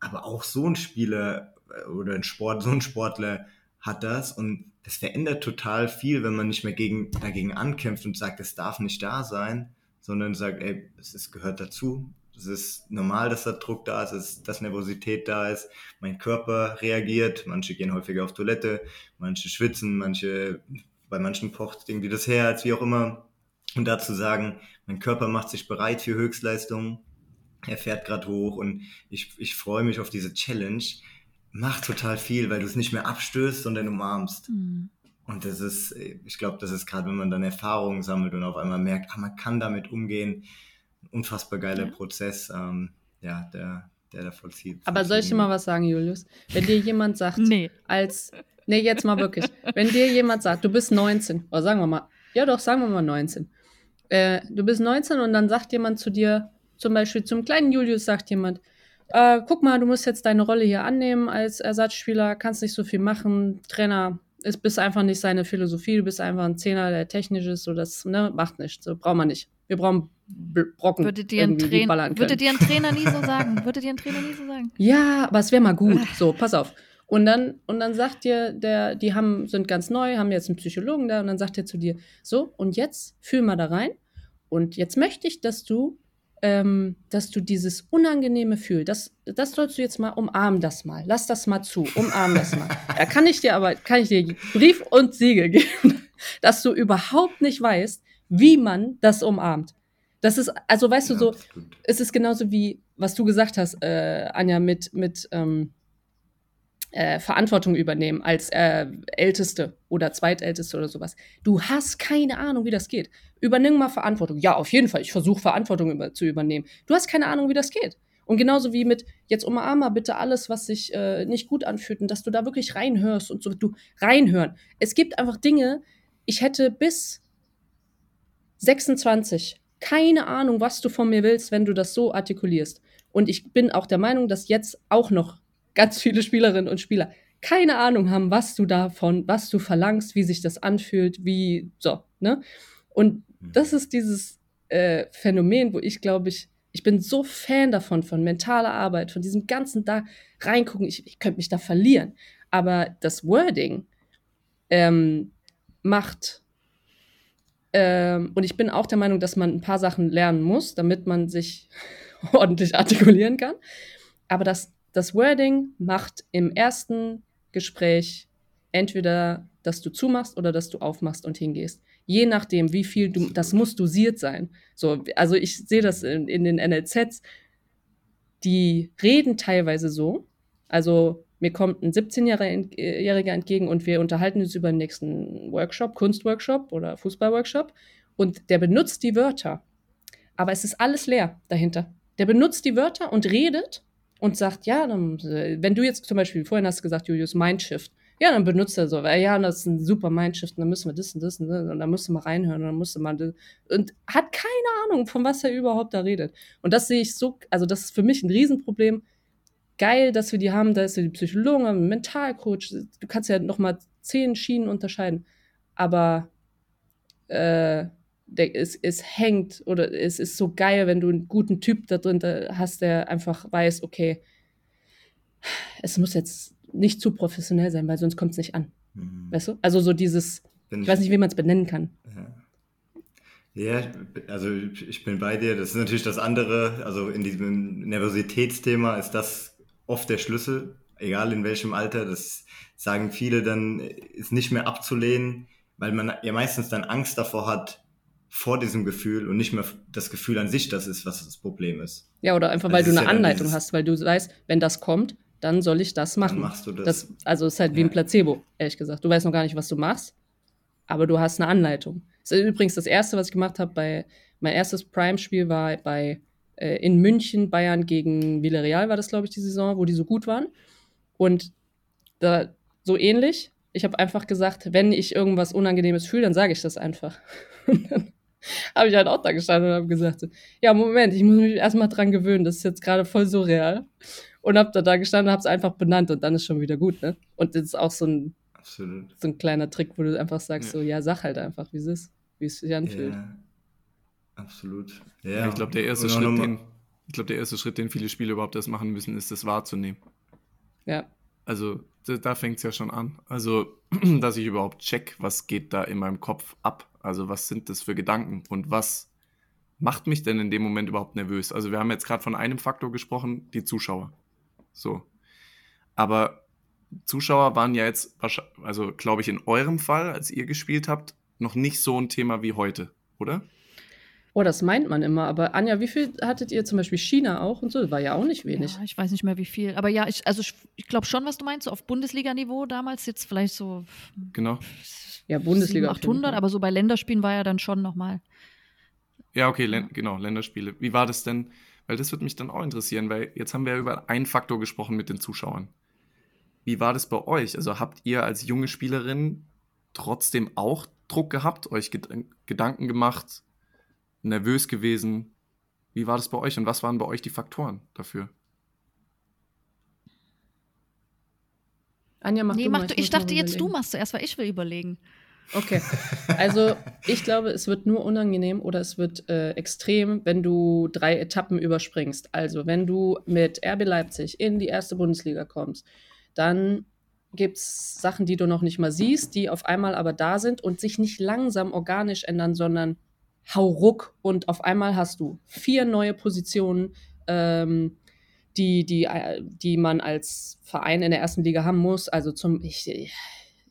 Aber auch so ein Spieler äh, oder ein Sport, so ein Sportler hat das und das verändert total viel, wenn man nicht mehr gegen, dagegen ankämpft und sagt, es darf nicht da sein, sondern sagt, ey, es ist, gehört dazu, es ist normal, dass da Druck da ist, es ist, dass Nervosität da ist. Mein Körper reagiert. Manche gehen häufiger auf Toilette, manche schwitzen, manche, bei manchen pocht irgendwie das Herz, wie auch immer. Und dazu sagen, mein Körper macht sich bereit für Höchstleistungen. Er fährt gerade hoch und ich, ich freue mich auf diese Challenge. Macht total viel, weil du es nicht mehr abstößt, sondern umarmst. Mhm. Und das ist, ich glaube, das ist gerade, wenn man dann Erfahrungen sammelt und auf einmal merkt, ah, man kann damit umgehen, unfassbar geiler ja. Prozess, ähm, ja, der, der da vollzieht. Aber soll ich dir mal was sagen, Julius? Wenn dir jemand sagt, nee. als, nee, jetzt mal wirklich, wenn dir jemand sagt, du bist 19, oder sagen wir mal, ja doch, sagen wir mal 19, äh, du bist 19 und dann sagt jemand zu dir, zum Beispiel zum kleinen Julius sagt jemand, äh, guck mal, du musst jetzt deine Rolle hier annehmen als Ersatzspieler, kannst nicht so viel machen, Trainer, ist bist einfach nicht seine Philosophie, du bist einfach ein Zehner, der technisch ist, so das ne, macht nichts, so braucht man nicht. Wir brauchen Brocken. Würdet ihr, ein Trainer, würdet ihr ein Trainer nie so sagen? Würdet ihr ein Trainer nie so sagen? Ja, aber es wäre mal gut. So, pass auf. Und dann, und dann sagt dir, der, die haben, sind ganz neu, haben jetzt einen Psychologen da und dann sagt er zu dir, so, und jetzt fühl mal da rein. Und jetzt möchte ich, dass du, ähm, dass du dieses unangenehme Gefühl, das, das sollst du jetzt mal umarmen, das mal. Lass das mal zu, umarm das mal. Da kann ich dir aber, kann ich dir Brief und Siegel geben, dass du überhaupt nicht weißt, wie man das umarmt. Das ist, also weißt ja, du, so, es ist genauso wie, was du gesagt hast, äh, Anja, mit, mit ähm, äh, Verantwortung übernehmen als äh, Älteste oder Zweitälteste oder sowas. Du hast keine Ahnung, wie das geht. Übernimm mal Verantwortung. Ja, auf jeden Fall, ich versuche Verantwortung über, zu übernehmen. Du hast keine Ahnung, wie das geht. Und genauso wie mit, jetzt umarm mal bitte alles, was sich äh, nicht gut anfühlt und dass du da wirklich reinhörst und so, du reinhören. Es gibt einfach Dinge, ich hätte bis 26 keine Ahnung, was du von mir willst, wenn du das so artikulierst. Und ich bin auch der Meinung, dass jetzt auch noch ganz viele Spielerinnen und Spieler keine Ahnung haben, was du davon, was du verlangst, wie sich das anfühlt, wie so, ne? Und mhm. das ist dieses äh, Phänomen, wo ich glaube ich, ich bin so Fan davon, von mentaler Arbeit, von diesem ganzen da reingucken, ich, ich könnte mich da verlieren. Aber das Wording ähm, macht ähm, und ich bin auch der Meinung, dass man ein paar Sachen lernen muss, damit man sich ordentlich artikulieren kann. Aber das, das Wording macht im ersten Gespräch entweder, dass du zumachst oder dass du aufmachst und hingehst. Je nachdem, wie viel du, das muss dosiert sein. So, also ich sehe das in, in den NLZs, die reden teilweise so. Also mir kommt ein 17-Jähriger entgegen und wir unterhalten uns über den nächsten Workshop, Kunstworkshop oder Fußballworkshop und der benutzt die Wörter. Aber es ist alles leer dahinter. Der benutzt die Wörter und redet und sagt, ja, dann, wenn du jetzt zum Beispiel, vorhin hast du gesagt, Julius, Mindshift. Ja, dann benutzt er so, ja, das ist ein super Mindshift und dann müssen wir das und das und das und dann du mal reinhören und dann musst du mal das, und hat keine Ahnung, von was er überhaupt da redet. Und das sehe ich so, also das ist für mich ein Riesenproblem, geil, dass wir die haben. Da ist ja die Psychologen, ein Mentalcoach. Du kannst ja noch mal zehn Schienen unterscheiden. Aber äh, der, es, es hängt oder es ist so geil, wenn du einen guten Typ da drin hast, der einfach weiß, okay, es muss jetzt nicht zu professionell sein, weil sonst kommt es nicht an. Mhm. Weißt du? Also so dieses, ich, ich weiß nicht, wie man es benennen kann. Ja. Ja, also ich bin bei dir. Das ist natürlich das andere. Also in diesem Nervositätsthema ist das oft der Schlüssel, egal in welchem Alter. Das sagen viele dann, ist nicht mehr abzulehnen, weil man ja meistens dann Angst davor hat, vor diesem Gefühl und nicht mehr das Gefühl an sich das ist, was das Problem ist. Ja, oder einfach, weil also du eine ja Anleitung hast, weil du weißt, wenn das kommt, dann soll ich das machen. Dann machst du das. das also es ist halt ja. wie ein Placebo, ehrlich gesagt. Du weißt noch gar nicht, was du machst, aber du hast eine Anleitung. Das ist übrigens das erste, was ich gemacht habe bei, mein erstes Prime-Spiel war bei äh, in München, Bayern gegen Villarreal war das, glaube ich, die Saison, wo die so gut waren. Und da so ähnlich. Ich habe einfach gesagt, wenn ich irgendwas Unangenehmes fühle, dann sage ich das einfach. habe ich halt auch da gestanden und habe gesagt, ja, Moment, ich muss mich erstmal dran gewöhnen, das ist jetzt gerade voll surreal. Und habe da, da gestanden und habe es einfach benannt und dann ist schon wieder gut, ne? Und das ist auch so ein, Absolut. so ein kleiner Trick, wo du einfach sagst, ja. so, ja, sag halt einfach, wie es ist, wie es sich anfühlt. Ja. Absolut. Ja, ich glaube, der erste Schritt, den, ich glaube, der erste Schritt, den viele Spieler überhaupt erst machen müssen, ist, das wahrzunehmen. Ja. Also, da, da fängt es ja schon an. Also, dass ich überhaupt check, was geht da in meinem Kopf ab. Also, was sind das für Gedanken und was macht mich denn in dem Moment überhaupt nervös? Also, wir haben jetzt gerade von einem Faktor gesprochen, die Zuschauer. So. Aber Zuschauer waren ja jetzt, also glaube ich, in eurem Fall, als ihr gespielt habt, noch nicht so ein Thema wie heute, oder? Oh, das meint man immer. Aber Anja, wie viel hattet ihr zum Beispiel China auch und so? Das war ja auch nicht wenig. Ja, ich weiß nicht mehr wie viel. Aber ja, ich, also ich, ich glaube schon, was du meinst, so auf Bundesliga-Niveau damals jetzt vielleicht so. Genau. Ja, Bundesliga. 700, 800, aber so bei Länderspielen war ja dann schon nochmal. Ja, okay, ja. genau, Länderspiele. Wie war das denn? Weil das würde mich dann auch interessieren, weil jetzt haben wir ja über einen Faktor gesprochen mit den Zuschauern. Wie war das bei euch? Also habt ihr als junge Spielerin trotzdem auch Druck gehabt, euch Gedanken gemacht, nervös gewesen. Wie war das bei euch und was waren bei euch die Faktoren dafür? Anja, mach nee, du mach mal. Du, ich, dachte jetzt, du machst zuerst, weil ich will überlegen. Okay. Also, ich glaube, es wird nur unangenehm oder es wird äh, extrem, wenn du drei Etappen überspringst. Also, wenn du mit RB Leipzig in die erste Bundesliga kommst, dann gibt es Sachen, die du noch nicht mal siehst, die auf einmal aber da sind und sich nicht langsam organisch ändern, sondern hauruck und auf einmal hast du vier neue Positionen, ähm, die, die, äh, die man als Verein in der ersten Liga haben muss. Also zum, ich,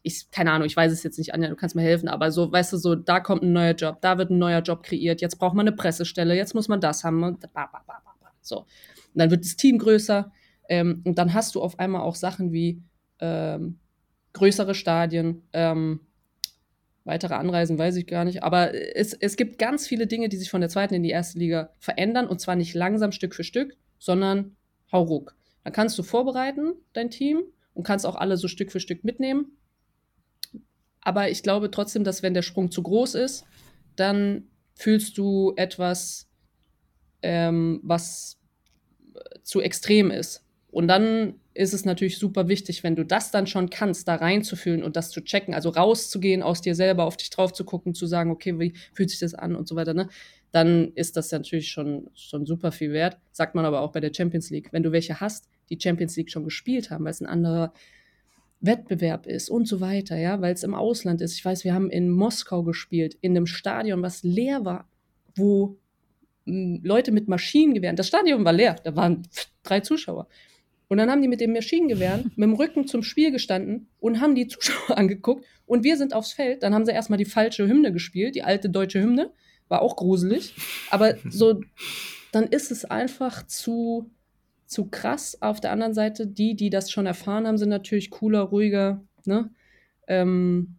ich, keine Ahnung, ich weiß es jetzt nicht, Anja, du kannst mir helfen, aber so, weißt du, so, da kommt ein neuer Job, da wird ein neuer Job kreiert, jetzt braucht man eine Pressestelle, jetzt muss man das haben und ba, ba, ba, so. Und dann wird das Team größer ähm, und dann hast du auf einmal auch Sachen wie ähm, größere Stadien, ähm, weitere Anreisen weiß ich gar nicht. Aber es, es gibt ganz viele Dinge, die sich von der zweiten in die erste Liga verändern. Und zwar nicht langsam Stück für Stück, sondern hauruck. Dann kannst du vorbereiten, dein Team, und kannst auch alle so Stück für Stück mitnehmen. Aber ich glaube trotzdem, dass wenn der Sprung zu groß ist, dann fühlst du etwas, ähm, was zu extrem ist. Und dann ist es natürlich super wichtig, wenn du das dann schon kannst, da reinzufühlen und das zu checken, also rauszugehen aus dir selber, auf dich drauf zu gucken, zu sagen, okay, wie fühlt sich das an und so weiter, ne? Dann ist das natürlich schon, schon super viel wert. Sagt man aber auch bei der Champions League. Wenn du welche hast, die Champions League schon gespielt haben, weil es ein anderer Wettbewerb ist und so weiter, ja, weil es im Ausland ist. Ich weiß, wir haben in Moskau gespielt, in einem Stadion, was leer war, wo hm, Leute mit Maschinengewehren, das Stadion war leer, da waren drei Zuschauer. Und dann haben die mit dem Maschinengewehren mit dem Rücken zum Spiel gestanden und haben die Zuschauer angeguckt. Und wir sind aufs Feld. Dann haben sie erstmal die falsche Hymne gespielt, die alte deutsche Hymne. War auch gruselig. Aber so, dann ist es einfach zu, zu krass. Auf der anderen Seite, die, die das schon erfahren haben, sind natürlich cooler, ruhiger. Ne? Ähm,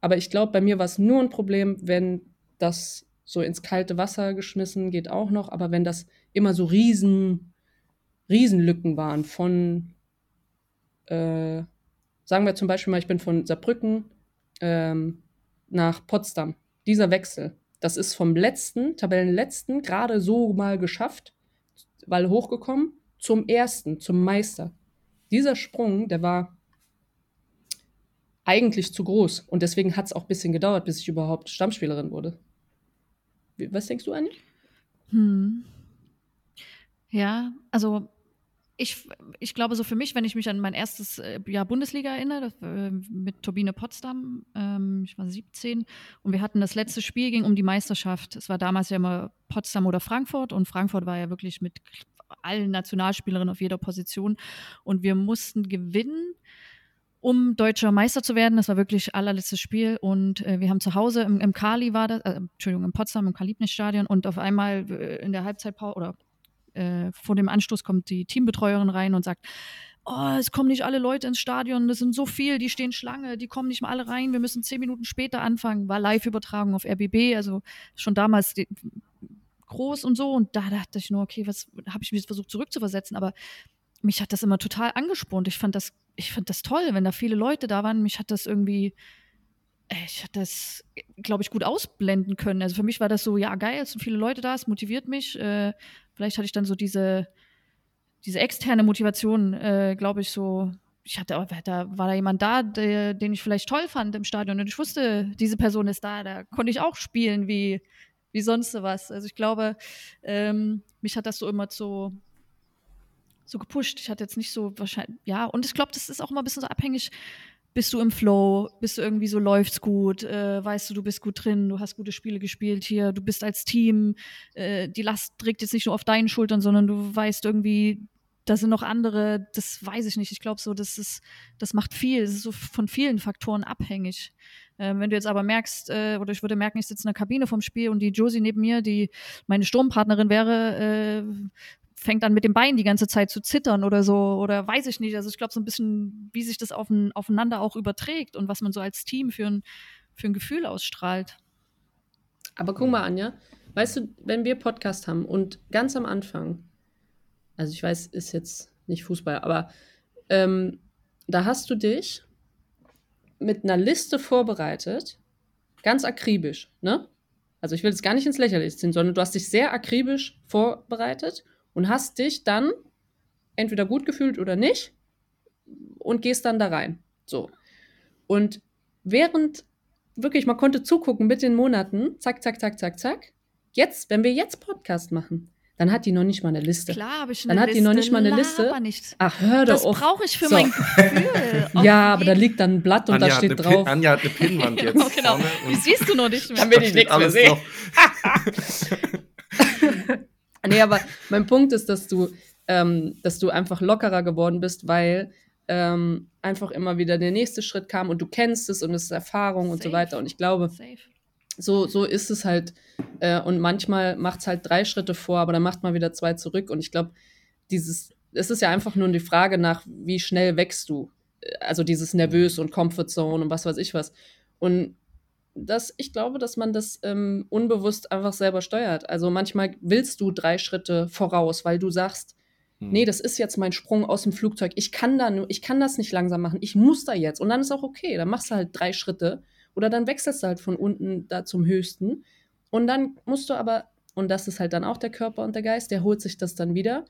aber ich glaube, bei mir war es nur ein Problem, wenn das so ins kalte Wasser geschmissen geht auch noch. Aber wenn das immer so riesen Riesenlücken waren von, äh, sagen wir zum Beispiel mal, ich bin von Saarbrücken ähm, nach Potsdam. Dieser Wechsel, das ist vom letzten, Tabellenletzten, gerade so mal geschafft, weil hochgekommen, zum ersten, zum Meister. Dieser Sprung, der war eigentlich zu groß und deswegen hat es auch ein bisschen gedauert, bis ich überhaupt Stammspielerin wurde. Was denkst du, Annie? Hm. Ja, also ich, ich glaube, so für mich, wenn ich mich an mein erstes äh, Jahr Bundesliga erinnere, das, äh, mit Turbine Potsdam, ähm, ich war 17 und wir hatten das letzte Spiel, ging um die Meisterschaft. Es war damals ja immer Potsdam oder Frankfurt und Frankfurt war ja wirklich mit allen Nationalspielerinnen auf jeder Position und wir mussten gewinnen um deutscher Meister zu werden. Das war wirklich allerletztes Spiel. Und äh, wir haben zu Hause im, im Kali war das, äh, Entschuldigung, in Potsdam im Kalibnis-Stadion und auf einmal äh, in der Halbzeitpause oder äh, vor dem Anstoß kommt die Teambetreuerin rein und sagt, oh, es kommen nicht alle Leute ins Stadion, das sind so viel, die stehen Schlange, die kommen nicht mal alle rein, wir müssen zehn Minuten später anfangen. War Live-Übertragung auf RBB, also schon damals groß und so. Und da dachte ich nur, okay, was habe ich mich versucht zurückzuversetzen, aber mich hat das immer total angespornt. Ich fand das, ich fand das toll, wenn da viele Leute da waren. Mich hat das irgendwie ich hatte das, glaube ich, gut ausblenden können. Also für mich war das so, ja, geil, es sind viele Leute da, es motiviert mich. Äh, vielleicht hatte ich dann so diese, diese externe Motivation, äh, glaube ich, so. Ich hatte, da war da jemand da, der, den ich vielleicht toll fand im Stadion und ich wusste, diese Person ist da, da konnte ich auch spielen wie, wie sonst was. Also ich glaube, ähm, mich hat das so immer so, so gepusht. Ich hatte jetzt nicht so wahrscheinlich, ja, und ich glaube, das ist auch immer ein bisschen so abhängig bist du im Flow, bist du irgendwie so, läuft's gut, äh, weißt du, du bist gut drin, du hast gute Spiele gespielt hier, du bist als Team, äh, die Last trägt jetzt nicht nur auf deinen Schultern, sondern du weißt irgendwie, da sind noch andere, das weiß ich nicht. Ich glaube so, das ist, das macht viel, das ist so von vielen Faktoren abhängig. Äh, wenn du jetzt aber merkst, äh, oder ich würde merken, ich sitze in der Kabine vom Spiel und die Josie neben mir, die meine Sturmpartnerin wäre, äh, fängt an mit dem Bein die ganze Zeit zu zittern oder so oder weiß ich nicht. Also ich glaube so ein bisschen, wie sich das auf, aufeinander auch überträgt und was man so als Team für ein, für ein Gefühl ausstrahlt. Aber guck mal, Anja, weißt du, wenn wir Podcast haben und ganz am Anfang, also ich weiß, ist jetzt nicht Fußball, aber ähm, da hast du dich mit einer Liste vorbereitet, ganz akribisch, ne? Also ich will es gar nicht ins Lächerliche ziehen, sondern du hast dich sehr akribisch vorbereitet und hast dich dann entweder gut gefühlt oder nicht und gehst dann da rein. So. Und während wirklich, man konnte zugucken mit den Monaten, zack, zack, zack, zack, zack. Jetzt, wenn wir jetzt Podcast machen, dann hat die noch nicht mal eine Liste. Klar habe ich eine Dann hat Liste, die noch nicht mal eine Liste. Nicht. Ach, hör doch Das brauche ich für So. mein Gefühl. Ja, aber da liegt dann ein Blatt und Anja, da steht drauf. Pin, Anja hat eine Pinnwand jetzt. Ja, genau. vorne Die siehst du noch nicht mehr. Kann mir da die steht nichts mehr sehen. Nee, aber mein Punkt ist, dass du, ähm, dass du einfach lockerer geworden bist, weil ähm, einfach immer wieder der nächste Schritt kam und du kennst es und es ist Erfahrung und so Safe. weiter. Und ich glaube, Safe. so, so ist es halt. Äh, und manchmal macht es halt drei Schritte vor, aber dann macht man wieder zwei zurück. Und ich glaube, dieses, es ist ja einfach nur die Frage nach, wie schnell wächst du. Äh, Also dieses nervös und Comfort Zone und was weiß ich was. Und das, ich glaube, dass man das ähm, unbewusst einfach selber steuert. Also manchmal willst du drei Schritte voraus, weil du sagst, Hm. nee, das ist jetzt mein Sprung aus dem Flugzeug. Ich kann da ich kann das nicht langsam machen. Ich muss da jetzt. Und dann ist auch okay. Dann machst du halt drei Schritte oder dann wechselst du halt von unten da zum höchsten. Und dann musst du aber, und das ist halt dann auch der Körper und der Geist, der holt sich das dann wieder.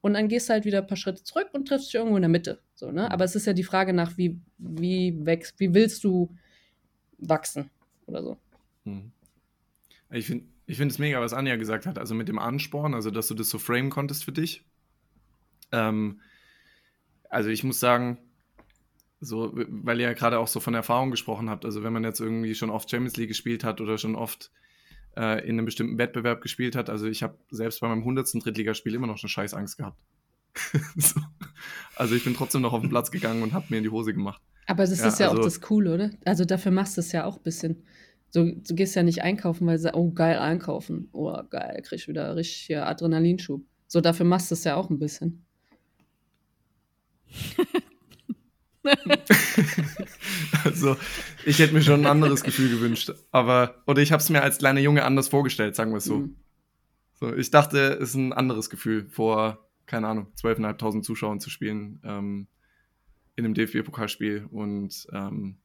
Und dann gehst du halt wieder ein paar Schritte zurück und triffst dich irgendwo in der Mitte. So, ne? Aber es ist ja die Frage nach, wie, wie wächst, wie willst du wachsen oder so. Hm. Ich finde ich find es mega, was Anja gesagt hat, also mit dem Ansporn, also dass du das so framen konntest für dich. Ähm, also ich muss sagen, so, weil ihr ja gerade auch so von Erfahrung gesprochen habt, also wenn man jetzt irgendwie schon oft Champions League gespielt hat oder schon oft äh, in einem bestimmten Wettbewerb gespielt hat, also ich habe selbst bei meinem 100. Drittligaspiel immer noch eine scheiß Angst gehabt. so. Also ich bin trotzdem noch auf den Platz gegangen und habe mir in die Hose gemacht. Aber das Ja, ist ja also- auch das Coole, oder? Also dafür machst du es ja auch ein bisschen. So, du gehst ja nicht einkaufen, weil du sagst, oh geil, einkaufen. Oh geil, krieg ich wieder richtig hier Adrenalinschub. So, dafür machst du es ja auch ein bisschen. Also, ich hätte mir schon ein anderes Gefühl gewünscht. Aber, oder ich habe es mir als kleiner Junge anders vorgestellt, sagen wir es so. Mhm. so. Ich dachte, es ist ein anderes Gefühl, vor, keine Ahnung, 12.500 Zuschauern zu spielen ähm, in einem DFB-Pokalspiel. Und ähm,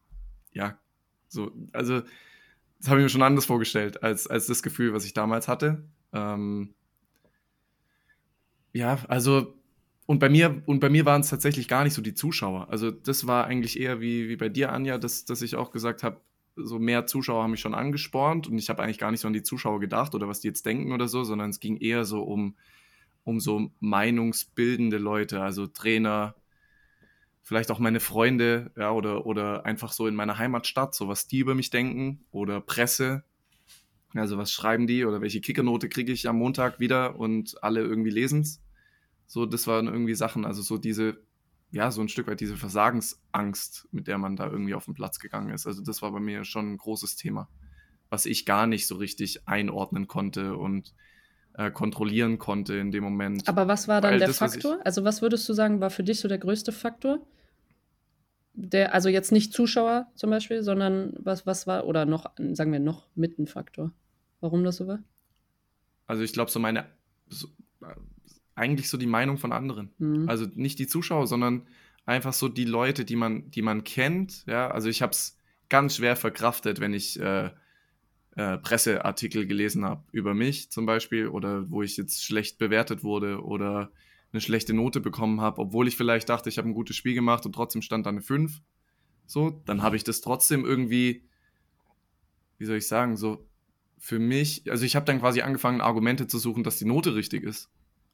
ja, so, also, das habe ich mir schon anders vorgestellt, als, als das Gefühl, was ich damals hatte. Ähm, ja, also und bei mir, und bei mir waren es tatsächlich gar nicht so die Zuschauer. Also das war eigentlich eher wie, wie bei dir, Anja, dass, dass ich auch gesagt habe, so mehr Zuschauer haben mich schon angespornt und ich habe eigentlich gar nicht so an die Zuschauer gedacht oder was die jetzt denken oder so, sondern es ging eher so um, um so meinungsbildende Leute, also Trainer, vielleicht auch meine Freunde, ja, oder, oder einfach so in meiner Heimatstadt, so was die über mich denken oder Presse. Also was schreiben die oder welche Kickernote kriege ich am Montag wieder und alle irgendwie lesen's. So, das waren irgendwie Sachen, also so diese, ja, so ein Stück weit diese Versagensangst, mit der man da irgendwie auf den Platz gegangen ist. Also das war bei mir schon ein großes Thema, was ich gar nicht so richtig einordnen konnte und äh, kontrollieren konnte in dem Moment. Aber was war dann Weil der das, Faktor? Also, was würdest du sagen, war für dich so der größte Faktor? Der, also jetzt nicht Zuschauer zum Beispiel, sondern was, was war, oder noch, sagen wir, noch mit ein Faktor? Warum das so war? Also ich glaube, so meine, so, äh, eigentlich so die Meinung von anderen. Mhm. Also nicht die Zuschauer, sondern einfach so die Leute, die man, die man kennt. Ja, also ich habe es ganz schwer verkraftet, wenn ich äh, äh, Presseartikel gelesen habe über mich zum Beispiel oder wo ich jetzt schlecht bewertet wurde oder eine schlechte Note bekommen habe, obwohl ich vielleicht dachte, ich habe ein gutes Spiel gemacht und trotzdem stand da eine 5. So, dann habe ich das trotzdem irgendwie, wie soll ich sagen, so für mich, also ich habe dann quasi angefangen, Argumente zu suchen, dass die Note richtig ist,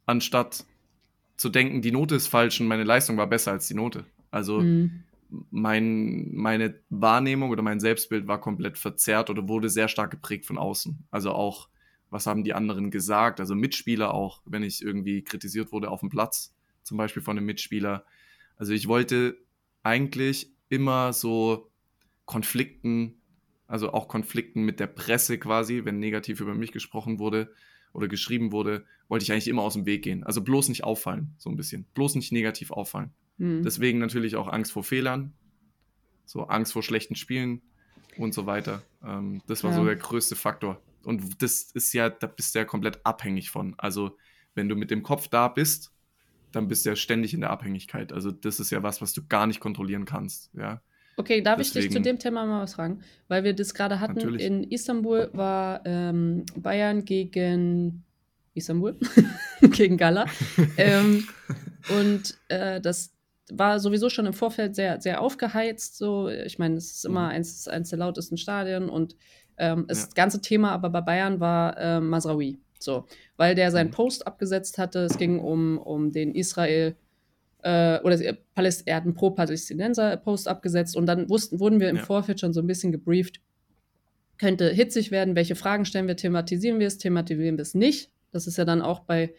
anstatt zu denken, die Note ist falsch und meine Leistung war besser als die Note. Also mhm. mein, meine Wahrnehmung oder mein Selbstbild war komplett verzerrt oder wurde sehr stark geprägt von außen. Also auch, was haben die anderen gesagt? Also Mitspieler auch, wenn ich irgendwie kritisiert wurde auf dem Platz, zum Beispiel von einem Mitspieler. Also ich wollte eigentlich immer so Konflikten, also auch Konflikten mit der Presse quasi, wenn negativ über mich gesprochen wurde, oder geschrieben wurde, wollte ich eigentlich immer aus dem Weg gehen. Also bloß nicht auffallen, so ein bisschen. Bloß nicht negativ auffallen. Mhm. Deswegen natürlich auch Angst vor Fehlern, so Angst vor schlechten Spielen und so weiter. Ähm, das war ja. so der größte Faktor. Und das ist ja, da bist du ja komplett abhängig von. Also, wenn du mit dem Kopf da bist, dann bist du ja ständig in der Abhängigkeit. Also, das ist ja was, was du gar nicht kontrollieren kannst. Ja. Okay, darf Deswegen, ich dich zu dem Thema mal was fragen? Weil wir das gerade hatten. Natürlich. In Istanbul war ähm, Bayern gegen Istanbul, gegen Gala. ähm, und äh, das war sowieso schon im Vorfeld sehr, sehr aufgeheizt. So. Ich meine, es ist immer mhm. eins, eins der lautesten Stadien und ähm, das ja. ganze Thema aber bei Bayern war äh, Masraoui. So, weil der seinen mhm. Post abgesetzt hatte. Es ging um, um den Israel- äh, oder Paläst er hat einen Pro-Palästinenser-Post abgesetzt und dann wussten, wurden wir im ja. Vorfeld schon so ein bisschen gebrieft, könnte hitzig werden, welche Fragen stellen wir, thematisieren wir es, thematisieren wir es nicht. Das ist ja dann auch bei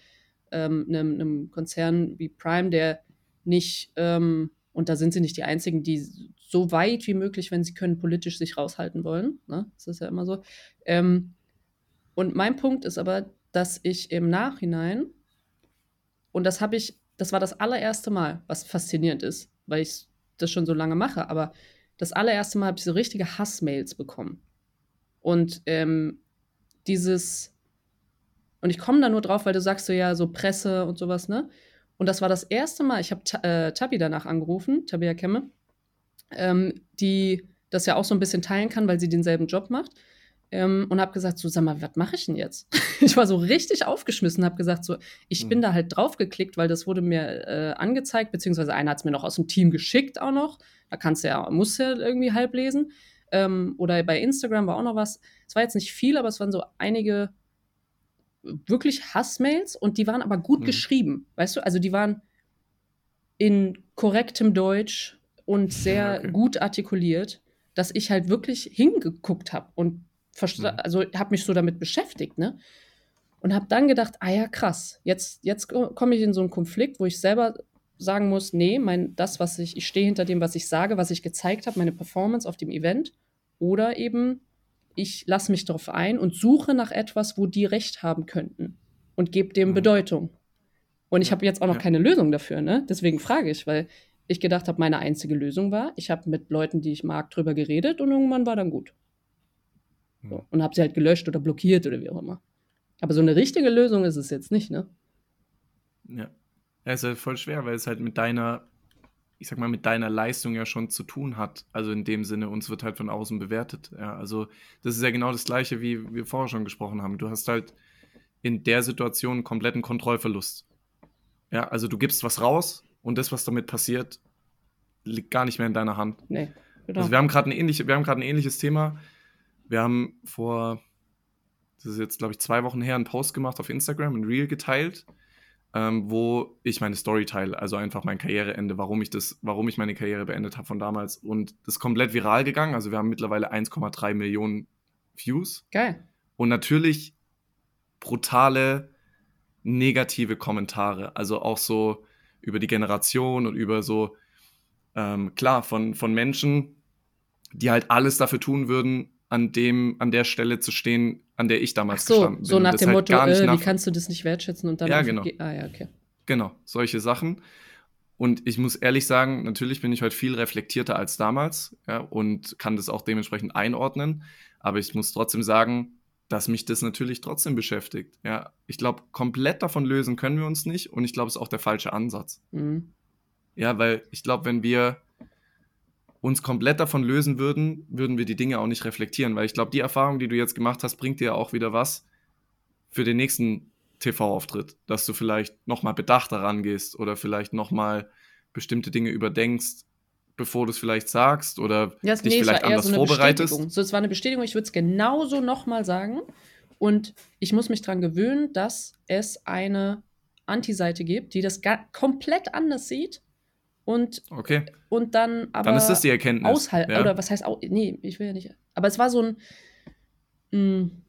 ähm, einem, einem, Konzern wie Prime, der nicht, ähm, und da sind sie nicht die Einzigen, die so weit wie möglich, wenn sie können, politisch sich raushalten wollen. Ne? Das ist ja immer so. Ähm, und mein Punkt ist aber, dass ich im Nachhinein, und das habe ich das war das allererste Mal, was faszinierend ist, weil ich das schon so lange mache, aber das allererste Mal habe ich so richtige Hassmails bekommen. Und ähm, dieses, und ich komme da nur drauf, weil du sagst so ja, so Presse und sowas, ne? Und das war das erste Mal, ich habe äh, Tabi danach angerufen, Tabia Kemme, ähm, die das ja auch so ein bisschen teilen kann, weil sie denselben Job macht ähm, und habe gesagt, so, sag mal, was mache ich denn jetzt? ich war so richtig aufgeschmissen, habe gesagt, so, ich mhm. bin da halt draufgeklickt, weil das wurde mir äh, angezeigt, beziehungsweise einer hat es mir noch aus dem Team geschickt auch noch. Da kannst du ja, musst ja irgendwie halb lesen. Ähm, oder bei Instagram war auch noch was. Es war jetzt nicht viel, aber es waren so einige wirklich Hassmails und die waren aber gut mhm. geschrieben, weißt du? Also die waren in korrektem Deutsch und sehr okay. gut artikuliert, dass ich halt wirklich hingeguckt habe und mhm. also habe mich so damit beschäftigt, ne? Und habe dann gedacht, ah ja, krass, jetzt, jetzt komme ich in so einen Konflikt, wo ich selber sagen muss, nee, mein, das, was ich, ich stehe hinter dem, was ich sage, was ich gezeigt habe, meine Performance auf dem Event. Oder eben, ich lasse mich darauf ein und suche nach etwas, wo die recht haben könnten und gebe dem mhm. Bedeutung. Und ich habe jetzt auch noch ja. keine Lösung dafür, ne? Deswegen frage ich, weil ich gedacht habe, meine einzige Lösung war, ich habe mit Leuten, die ich mag, drüber geredet und irgendwann war dann gut. So. Und habe sie halt gelöscht oder blockiert oder wie auch immer. Aber so eine richtige Lösung ist es jetzt nicht, ne? Ja. Ja, ist halt voll schwer, weil es halt mit deiner, ich sag mal, mit deiner Leistung ja schon zu tun hat. Also in dem Sinne, uns wird halt von außen bewertet. Ja, also das ist ja genau das Gleiche, wie wir vorher schon gesprochen haben. Du hast halt in der Situation einen kompletten Kontrollverlust. Ja, also du gibst was raus und das, was damit passiert, liegt gar nicht mehr in deiner Hand. Nee, genau. Also wir haben gerade ein, ähnlich, ein ähnliches Thema wir haben vor, das ist jetzt, glaube ich, zwei Wochen her, einen Post gemacht auf Instagram, ein Reel geteilt, ähm, wo ich meine Story teile, also einfach mein Karriereende, warum ich das, warum ich meine Karriere beendet habe von damals. Und das ist komplett viral gegangen. Also wir haben mittlerweile 1,3 Millionen Views. Geil. Und natürlich brutale negative Kommentare. Also auch so über die Generation und über so, ähm, klar, von, von Menschen, die halt alles dafür tun würden, an dem, an der Stelle zu stehen, an der ich damals so, gestanden bin. So nach dem halt Motto, äh, wie kannst du das nicht wertschätzen und dann ja, genau. ah ja, okay. Genau, solche Sachen. Und ich muss ehrlich sagen, natürlich bin ich heute viel reflektierter als damals ja, und kann das auch dementsprechend einordnen. Aber ich muss trotzdem sagen, dass mich das natürlich trotzdem beschäftigt. Ja, ich glaube, komplett davon lösen können wir uns nicht und ich glaube, es ist auch der falsche Ansatz. Mhm. Ja, weil ich glaube, wenn wir uns komplett davon lösen würden, würden wir die Dinge auch nicht reflektieren, weil ich glaube, die Erfahrung, die du jetzt gemacht hast, bringt dir auch wieder was für den nächsten TV-Auftritt, dass du vielleicht nochmal bedachter rangehst oder vielleicht nochmal bestimmte Dinge überdenkst, bevor du es vielleicht sagst oder ja, dich nee, vielleicht anders so vorbereitest. So, es war eine Bestätigung, ich würde es genauso nochmal sagen. Und ich muss mich daran gewöhnen, dass es eine Anti-Seite gibt, die das komplett anders sieht und, okay. und dann aber dann ist das die Erkenntnis. Aushalten. Ja. Oder was heißt, au nee, ich will ja nicht. Aber es war so ein. Mh, hm,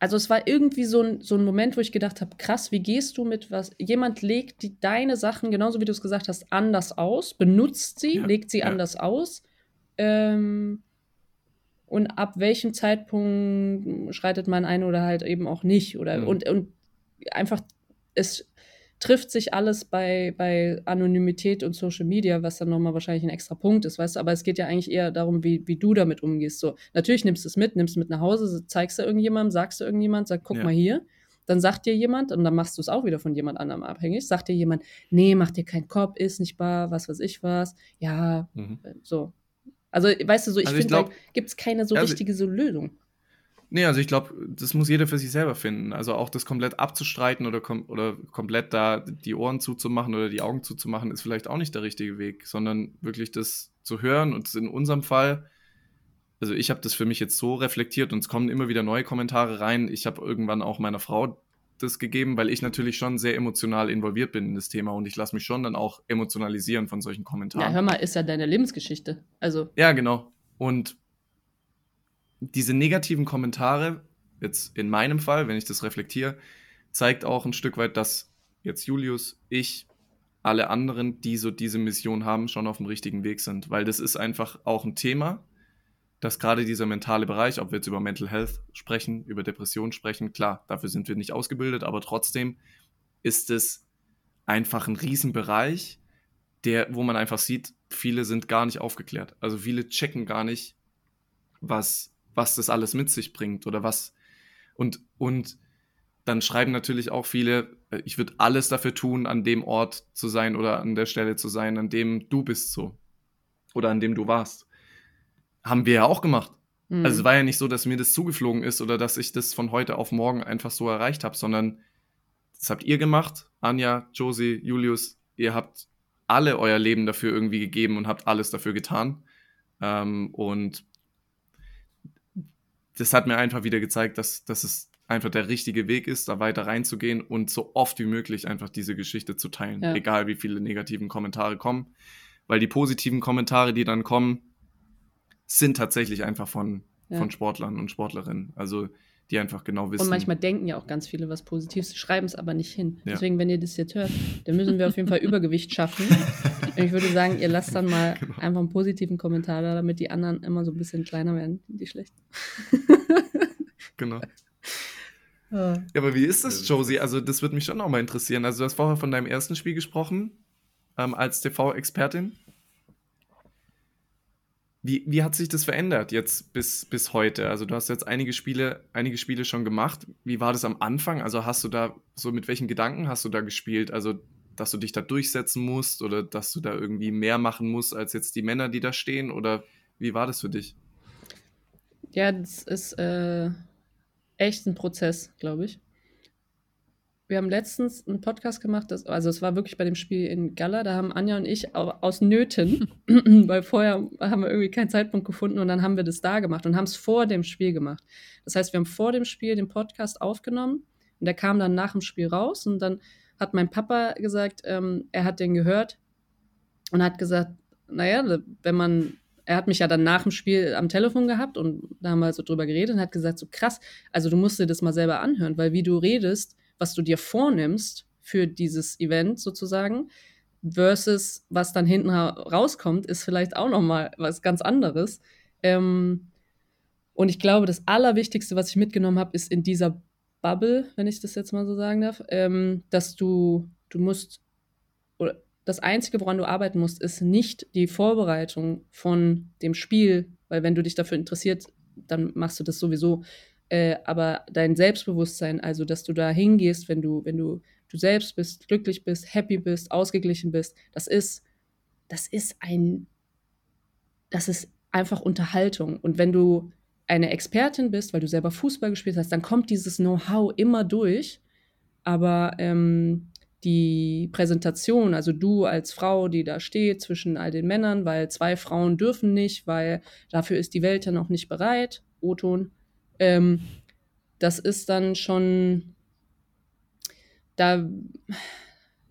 also es war irgendwie so ein, so ein Moment, wo ich gedacht habe, krass, wie gehst du mit was? Jemand legt die, deine Sachen, genauso wie du es gesagt hast, anders aus, benutzt sie, ja, legt sie ja. anders aus. Ähm, und ab welchem Zeitpunkt schreitet man ein oder halt eben auch nicht. Oder mhm. und, und einfach, es trifft sich alles bei, bei Anonymität und Social Media, was dann nochmal wahrscheinlich ein extra Punkt ist, weißt du, aber es geht ja eigentlich eher darum, wie, wie du damit umgehst. So, natürlich nimmst du es mit, nimmst es mit nach Hause, zeigst du irgendjemandem, sagst du irgendjemand, sag, guck ja. mal hier. Dann sagt dir jemand, und dann machst du es auch wieder von jemand anderem abhängig, sagt dir jemand, nee, mach dir keinen Kopf, ist nicht wahr, was weiß ich was. Ja, mhm. so. Also, weißt du, so, ich also finde, da gibt es keine so also, richtige so Lösung. Nee, also ich glaube, das muss jeder für sich selber finden. Also auch das komplett abzustreiten oder, kom oder komplett da die Ohren zuzumachen oder die Augen zuzumachen, ist vielleicht auch nicht der richtige Weg, sondern wirklich das zu hören und in unserem Fall, also ich habe das für mich jetzt so reflektiert und es kommen immer wieder neue Kommentare rein. Ich habe irgendwann auch meiner Frau das gegeben, weil ich natürlich schon sehr emotional involviert bin in das Thema und ich lasse mich schon dann auch emotionalisieren von solchen Kommentaren. Ja, hör mal, ist ja deine Lebensgeschichte. Also. Ja, genau. Und diese negativen Kommentare, jetzt in meinem Fall, wenn ich das reflektiere, zeigt auch ein Stück weit, dass jetzt Julius, ich, alle anderen, die so diese Mission haben, schon auf dem richtigen Weg sind. Weil das ist einfach auch ein Thema, dass gerade dieser mentale Bereich, ob wir jetzt über Mental Health sprechen, über Depressionen sprechen, klar, dafür sind wir nicht ausgebildet, aber trotzdem ist es einfach ein Riesenbereich, der, wo man einfach sieht, viele sind gar nicht aufgeklärt. Also viele checken gar nicht, was was das alles mit sich bringt oder was. Und, und dann schreiben natürlich auch viele, äh, ich würde alles dafür tun, an dem Ort zu sein oder an der Stelle zu sein, an dem du bist so. Oder an dem du warst. Haben wir ja auch gemacht. Mhm. Also es war ja nicht so, dass mir das zugeflogen ist oder dass ich das von heute auf morgen einfach so erreicht habe, sondern das habt ihr gemacht, Anja, Josie, Julius. Ihr habt alle euer Leben dafür irgendwie gegeben und habt alles dafür getan. Ähm, und das hat mir einfach wieder gezeigt, dass, dass es einfach der richtige Weg ist, da weiter reinzugehen und so oft wie möglich einfach diese Geschichte zu teilen, ja. egal wie viele negativen Kommentare kommen. Weil die positiven Kommentare, die dann kommen, sind tatsächlich einfach von, ja. von Sportlern und Sportlerinnen. Also die einfach genau wissen. Und manchmal denken ja auch ganz viele was Positives, schreiben es aber nicht hin. Ja. Deswegen, wenn ihr das jetzt hört, dann müssen wir auf jeden Fall Übergewicht schaffen. Und ich würde sagen, ihr lasst dann mal genau. einfach einen positiven Kommentar da, damit die anderen immer so ein bisschen kleiner werden, die schlechten. genau. Ah. Ja, aber wie ist das, Josie? Also, das würde mich schon auch mal interessieren. Also, du hast vorher von deinem ersten Spiel gesprochen, ähm, als TV-Expertin. Wie, wie hat sich das verändert jetzt bis, bis heute? Also du hast jetzt einige Spiele, einige Spiele schon gemacht. Wie war das am Anfang? Also hast du da, so mit welchen Gedanken hast du da gespielt? Also, dass du dich da durchsetzen musst oder dass du da irgendwie mehr machen musst als jetzt die Männer, die da stehen? Oder wie war das für dich? Ja, das ist äh, echt ein Prozess, glaube ich. Wir haben letztens einen Podcast gemacht, das, also es war wirklich bei dem Spiel in Gala, da haben Anja und ich aus Nöten, weil vorher haben wir irgendwie keinen Zeitpunkt gefunden und dann haben wir das da gemacht und haben es vor dem Spiel gemacht. Das heißt, wir haben vor dem Spiel den Podcast aufgenommen und der kam dann nach dem Spiel raus und dann hat mein Papa gesagt, ähm, er hat den gehört und hat gesagt, naja, wenn man er hat mich ja dann nach dem Spiel am Telefon gehabt und da haben wir so drüber geredet und hat gesagt, so krass, also du musst dir das mal selber anhören, weil wie du redest, was du dir vornimmst für dieses Event sozusagen, versus was dann hinten rauskommt, ist vielleicht auch noch mal was ganz anderes. Ähm, und ich glaube, das Allerwichtigste, was ich mitgenommen habe, ist in dieser Bubble, wenn ich das jetzt mal so sagen darf, ähm, dass du, du musst, oder das Einzige, woran du arbeiten musst, ist nicht die Vorbereitung von dem Spiel, weil wenn du dich dafür interessiert, dann machst du das sowieso äh, aber dein Selbstbewusstsein, also dass du da hingehst, wenn du, wenn du du selbst bist, glücklich bist, happy bist, ausgeglichen bist, das ist das ist ein, das ist einfach Unterhaltung. Und wenn du eine Expertin bist, weil du selber Fußball gespielt hast, dann kommt dieses Know-how immer durch. Aber ähm, die Präsentation, also du als Frau, die da steht zwischen all den Männern, weil zwei Frauen dürfen nicht, weil dafür ist die Welt ja noch nicht bereit, O-Ton, ähm, das ist dann schon, da,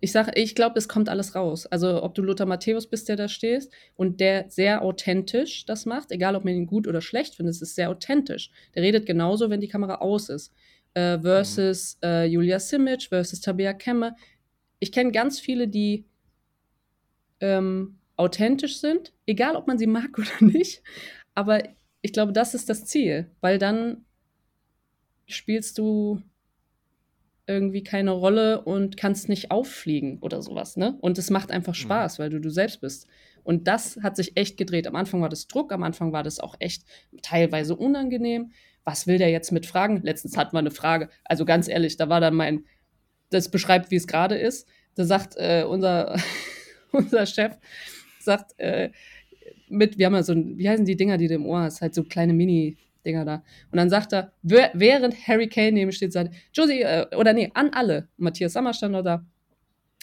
ich sage, ich glaube, es kommt alles raus. Also ob du Lothar Matthäus bist, der da stehst und der sehr authentisch das macht, egal ob man ihn gut oder schlecht findet, es ist sehr authentisch. Der redet genauso, wenn die Kamera aus ist. Äh, versus mhm. äh, Julia Simic, versus Tabea Kemme ich kenne ganz viele, die ähm, authentisch sind, egal ob man sie mag oder nicht. Aber ich glaube, das ist das Ziel, weil dann spielst du irgendwie keine Rolle und kannst nicht auffliegen oder sowas, ne? Und es macht einfach mhm. Spaß, mhm. weil du du selbst bist. Und das hat sich echt gedreht. Am Anfang war das Druck, am Anfang war das auch echt teilweise unangenehm. Was will der jetzt mit Fragen? Letztens hatten wir eine Frage. Also ganz ehrlich, da war dann mein, das beschreibt, wie es gerade ist. Da sagt äh, unser, unser Chef, sagt, äh, mit, wir haben ja so, wie heißen die Dinger, die du im Ohr hast, halt so kleine Mini-Dinger da. Und dann sagt er, während Harry Kane neben steht, sagt, Josie, äh, oder nee, an alle. Matthias Sammer stand noch da.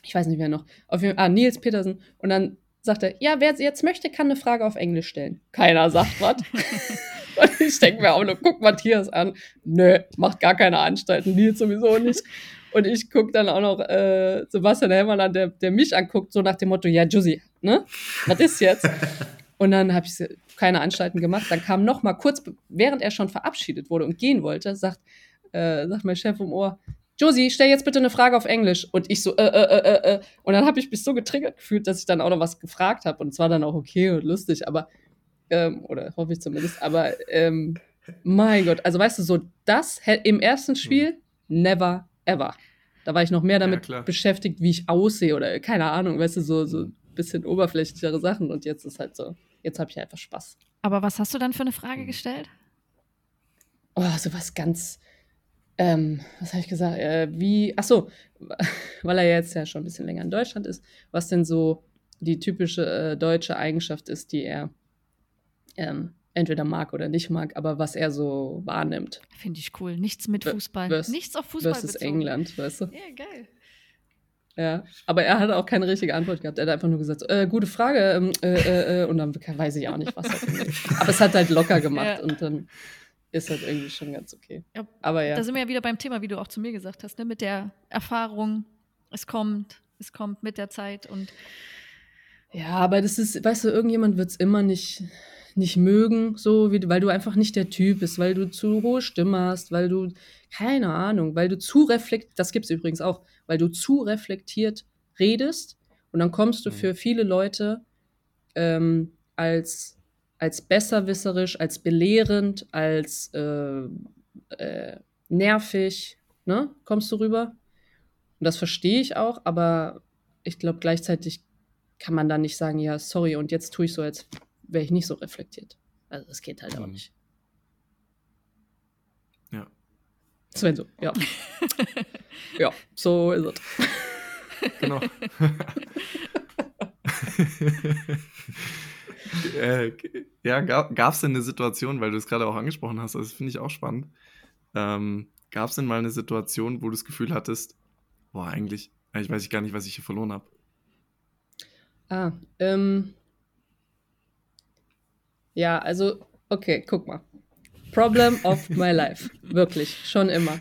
Ich weiß nicht, wer noch. Auf jeden, ah, Nils Petersen. Und dann sagt er, ja, wer jetzt möchte, kann eine Frage auf Englisch stellen. Keiner sagt was. Und ich denke mir auch nur, guck Matthias an. Nö, macht gar keine Anstalten. Nils sowieso nicht. Und ich gucke dann auch noch äh, Sebastian Hellmann an, der, der mich anguckt, so nach dem Motto, ja, Jussi, ne? Was ist jetzt? Und dann habe ich keine Anstalten gemacht. Dann kam noch mal kurz, während er schon verabschiedet wurde und gehen wollte, sagt, äh, sagt mein Chef im Ohr, Josie, stell jetzt bitte eine Frage auf Englisch. Und ich so, äh, äh, äh, äh. äh. Und dann habe ich mich so getriggert gefühlt, dass ich dann auch noch was gefragt habe. Und es war dann auch okay und lustig, aber, ähm, oder hoffe ich zumindest, aber, ähm, mein Gott, also weißt du, so das im ersten Spiel, never ever. Da war ich noch mehr damit ja, beschäftigt, wie ich aussehe oder keine Ahnung, weißt du, so, so ein bisschen oberflächlichere Sachen. Und jetzt ist halt so, jetzt habe ich einfach Spaß. Aber was hast du dann für eine Frage hm. gestellt? Oh, so was ganz, ähm, was habe ich gesagt? Äh, wie, ach so, weil er jetzt ja schon ein bisschen länger in Deutschland ist, was denn so die typische äh, deutsche Eigenschaft ist, die er ähm, entweder mag oder nicht mag, aber was er so wahrnimmt. Finde ich cool. Nichts mit Fußball. Vers Nichts auf Fußball versus bezogen. England, weißt du? Ja, geil. Ja, aber er hatte auch keine richtige Antwort gehabt. Er hat einfach nur gesagt, äh, gute Frage, ähm, äh, äh, äh und dann weiß ich auch nicht, was er Aber es hat halt locker gemacht ja. und dann ist halt irgendwie schon ganz okay. Ja, aber ja. Da sind wir ja wieder beim Thema, wie du auch zu mir gesagt hast, ne? mit der Erfahrung, es kommt, es kommt mit der Zeit und ja, aber das ist, weißt du, irgendjemand wird es immer nicht, nicht mögen, so wie, weil du einfach nicht der Typ bist, weil du zu hohe Stimme hast, weil du, keine Ahnung, weil du zu reflektiert, das gibt es übrigens auch, weil du zu reflektiert redest und dann kommst du mhm. für viele Leute ähm, als, als besserwisserisch, als belehrend, als äh, äh, nervig, ne, kommst du rüber. Und das verstehe ich auch, aber ich glaube gleichzeitig kann man dann nicht sagen, ja, sorry, und jetzt tue ich so, als wäre ich nicht so reflektiert. Also das geht halt mhm. auch nicht. Ja. Sven so, ja. ja, so ist es. Genau. äh, ja, gab es denn eine Situation, weil du es gerade auch angesprochen hast, also das finde ich auch spannend. Ähm, gab es denn mal eine Situation, wo du das Gefühl hattest, boah, eigentlich, ich weiß gar nicht, was ich hier verloren habe? Ah, ähm, ja, also, okay, guck mal. Problem of my life, wirklich, schon immer,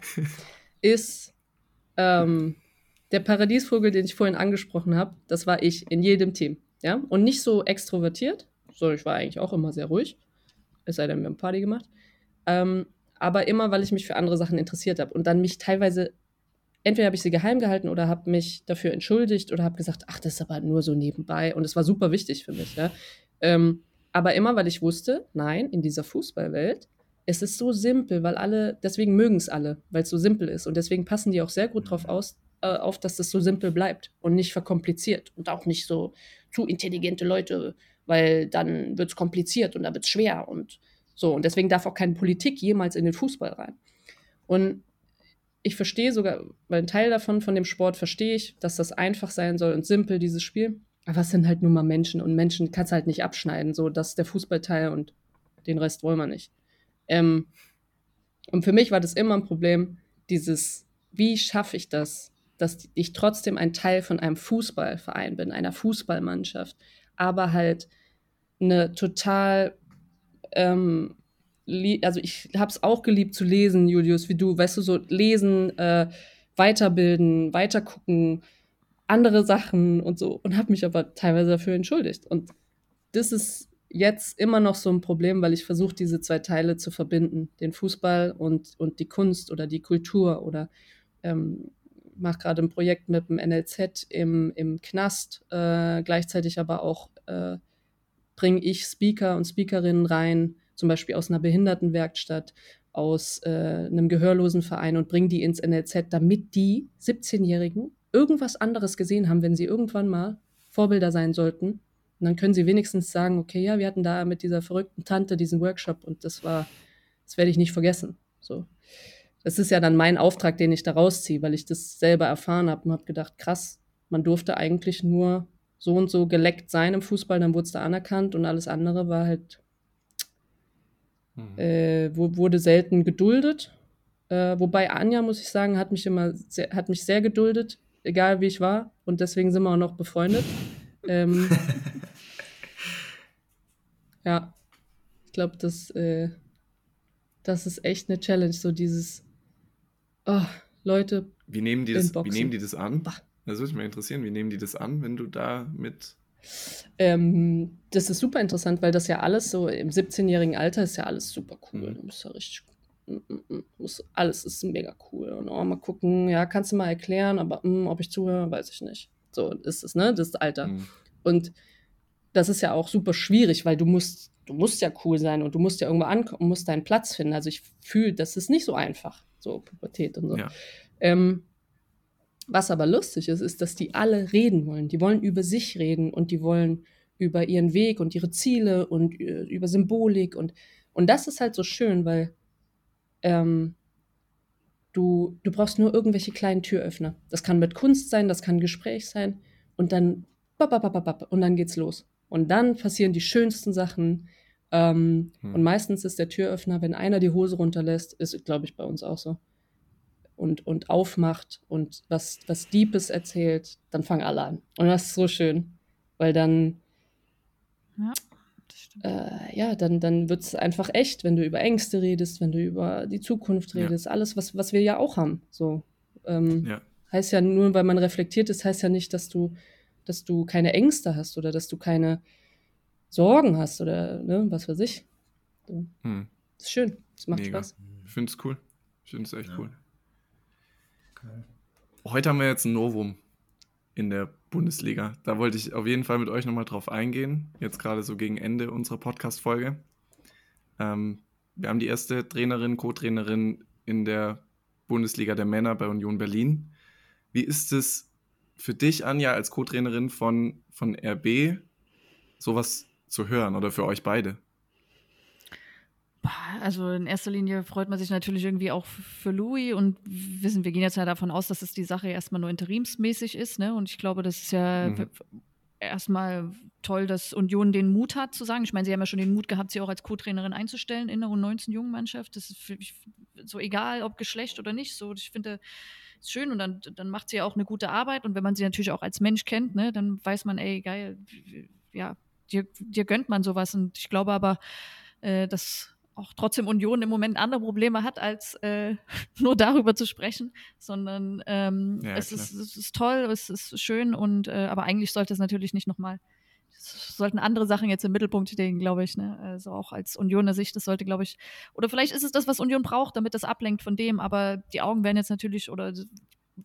ist ähm, der Paradiesvogel, den ich vorhin angesprochen habe, das war ich in jedem Team. Ja? Und nicht so extrovertiert, sondern ich war eigentlich auch immer sehr ruhig, es sei denn, wir haben Party gemacht. Ähm, aber immer, weil ich mich für andere Sachen interessiert habe und dann mich teilweise, entweder habe ich sie geheim gehalten oder habe mich dafür entschuldigt oder habe gesagt, ach, das ist aber nur so nebenbei und es war super wichtig für mich. Ja? Ähm, aber immer, weil ich wusste, nein, in dieser Fußballwelt, es ist so simpel, weil alle, deswegen mögen es alle, weil es so simpel ist. Und deswegen passen die auch sehr gut drauf aus, äh, auf, dass das so simpel bleibt und nicht verkompliziert. Und auch nicht so zu intelligente Leute, weil dann wird es kompliziert und dann wird es schwer und so. Und deswegen darf auch keine Politik jemals in den Fußball rein. Und ich verstehe sogar, weil ein Teil davon, von dem Sport verstehe ich, dass das einfach sein soll und simpel, dieses Spiel. Es sind halt nur mal Menschen und Menschen kannst halt nicht abschneiden. So, das ist der Fußballteil und den Rest wollen wir nicht. Ähm, und für mich war das immer ein Problem, dieses, wie schaffe ich das, dass ich trotzdem ein Teil von einem Fußballverein bin, einer Fußballmannschaft, aber halt eine total, ähm, also ich habe es auch geliebt zu lesen, Julius, wie du, weißt du, so lesen, äh, weiterbilden, weitergucken, andere Sachen und so und habe mich aber teilweise dafür entschuldigt. Und das ist jetzt immer noch so ein Problem, weil ich versuche, diese zwei Teile zu verbinden, den Fußball und, und die Kunst oder die Kultur oder ähm, mache gerade ein Projekt mit dem NLZ im, im Knast, äh, gleichzeitig aber auch äh, bringe ich Speaker und Speakerinnen rein, zum Beispiel aus einer Behindertenwerkstatt, aus äh, einem gehörlosen Verein und bringe die ins NLZ, damit die 17-Jährigen irgendwas anderes gesehen haben, wenn sie irgendwann mal Vorbilder sein sollten. Und dann können sie wenigstens sagen, okay, ja, wir hatten da mit dieser verrückten Tante diesen Workshop und das war, das werde ich nicht vergessen. So. Das ist ja dann mein Auftrag, den ich da rausziehe, weil ich das selber erfahren habe und habe gedacht, krass, man durfte eigentlich nur so und so geleckt sein im Fußball, dann wurde es da anerkannt und alles andere war halt, mhm. äh, wurde selten geduldet. Äh, wobei Anja, muss ich sagen, hat mich immer sehr, hat mich sehr geduldet egal wie ich war. Und deswegen sind wir auch noch befreundet. ähm, ja, ich glaube, das, äh, das ist echt eine Challenge, so dieses, oh, Leute. Wie nehmen die das, wie nehmen die das an? Das würde mich mal interessieren, wie nehmen die das an, wenn du da mit. Ähm, das ist super interessant, weil das ja alles so im 17-jährigen Alter ist ja alles super cool. Mhm. Du bist ja richtig muss, alles ist mega cool. Und oh, mal gucken, ja, kannst du mal erklären, aber mh, ob ich zuhöre, weiß ich nicht. So ist es, ne? Das Alter. Mhm. Und das ist ja auch super schwierig, weil du musst, du musst ja cool sein und du musst ja irgendwo ankommen und musst deinen Platz finden. Also ich fühle, das ist nicht so einfach, so Pubertät und so. Ja. Ähm, was aber lustig ist, ist, dass die alle reden wollen. Die wollen über sich reden und die wollen über ihren Weg und ihre Ziele und äh, über Symbolik und, und das ist halt so schön, weil ähm, du, du brauchst nur irgendwelche kleinen Türöffner. Das kann mit Kunst sein, das kann Gespräch sein und dann und dann geht's los. Und dann passieren die schönsten Sachen. Ähm, hm. Und meistens ist der Türöffner, wenn einer die Hose runterlässt, ist, glaube ich, bei uns auch so. Und, und aufmacht und was, was Deepes erzählt, dann fangen alle an. Und das ist so schön, weil dann ja äh, ja, dann, dann wird es einfach echt, wenn du über Ängste redest, wenn du über die Zukunft redest, ja. alles, was, was wir ja auch haben. So. Ähm, ja. Heißt ja nur, weil man reflektiert ist, heißt ja nicht, dass du, dass du keine Ängste hast oder dass du keine Sorgen hast oder ne, was weiß ich. So. Hm. Das ist schön. Das macht Mega. Spaß. Ich finde es cool. Ich finde es echt ja. cool. Okay. Heute haben wir jetzt ein Novum in der Bundesliga. Da wollte ich auf jeden Fall mit euch nochmal drauf eingehen, jetzt gerade so gegen Ende unserer Podcast-Folge. Ähm, wir haben die erste Trainerin, Co-Trainerin in der Bundesliga der Männer bei Union Berlin. Wie ist es für dich, Anja, als Co-Trainerin von, von RB, sowas zu hören oder für euch beide? Also in erster Linie freut man sich natürlich irgendwie auch für Louis und wissen, wir gehen jetzt ja davon aus, dass es die Sache erstmal nur interimsmäßig ist, ne? Und ich glaube, das ist ja mhm. erstmal toll, dass Union den Mut hat zu sagen. Ich meine, sie haben ja schon den Mut gehabt, sie auch als Co-Trainerin einzustellen in der U19-Jungen-Mannschaft. Das ist für mich so egal, ob Geschlecht oder nicht. So, ich finde es schön und dann, dann macht sie ja auch eine gute Arbeit. Und wenn man sie natürlich auch als Mensch kennt, ne, dann weiß man, ey, geil, ja, dir, dir gönnt man sowas. Und ich glaube aber, äh, dass auch trotzdem Union im Moment andere Probleme hat, als äh, nur darüber zu sprechen, sondern ähm, ja, es, ist, es, ist, toll, es ist schön und äh, aber eigentlich sollte es natürlich nicht nochmal, es sollten andere Sachen jetzt im Mittelpunkt stehen, glaube ich. Ne? Also auch als Unioner Sicht, das sollte, glaube ich, oder vielleicht ist es das, was Union braucht, damit das ablenkt von dem, aber die Augen werden jetzt natürlich oder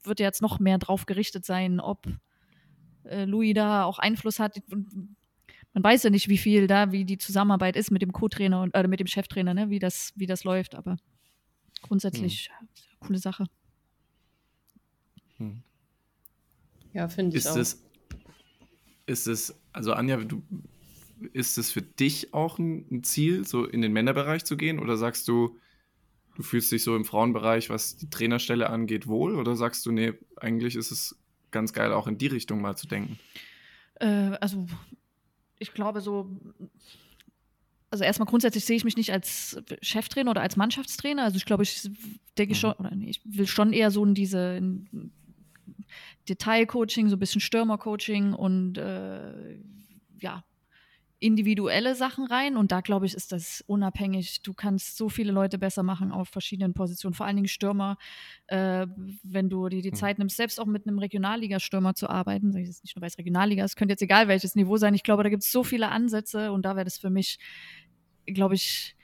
wird ja jetzt noch mehr drauf gerichtet sein, ob äh, Louis da auch Einfluss hat man weiß ja nicht, wie viel da, wie die Zusammenarbeit ist mit dem Co-Trainer und äh, mit dem Cheftrainer, ne? wie, das, wie das läuft. Aber grundsätzlich hm. coole Sache. Hm. Ja, finde ich ist auch. Es, ist es, also Anja, du, ist es für dich auch ein, ein Ziel, so in den Männerbereich zu gehen? Oder sagst du, du fühlst dich so im Frauenbereich, was die Trainerstelle angeht, wohl? Oder sagst du, nee, eigentlich ist es ganz geil, auch in die Richtung mal zu denken? Äh, also ich glaube so, also erstmal grundsätzlich sehe ich mich nicht als Cheftrainer oder als Mannschaftstrainer. Also ich glaube, ich denke mhm. schon, oder nee, ich will schon eher so in diese in Detailcoaching, so ein bisschen Stürmercoaching und äh, ja, individuelle Sachen rein. Und da glaube ich, ist das unabhängig. Du kannst so viele Leute besser machen auf verschiedenen Positionen, vor allen Dingen Stürmer. Äh, wenn du dir die hm. Zeit nimmst, selbst auch mit einem Regionalliga-Stürmer zu arbeiten, sage ich jetzt nicht nur, weil es Regionalliga ist, könnte jetzt egal welches Niveau sein. Ich glaube, da gibt es so viele Ansätze und da wäre das für mich, glaube ich,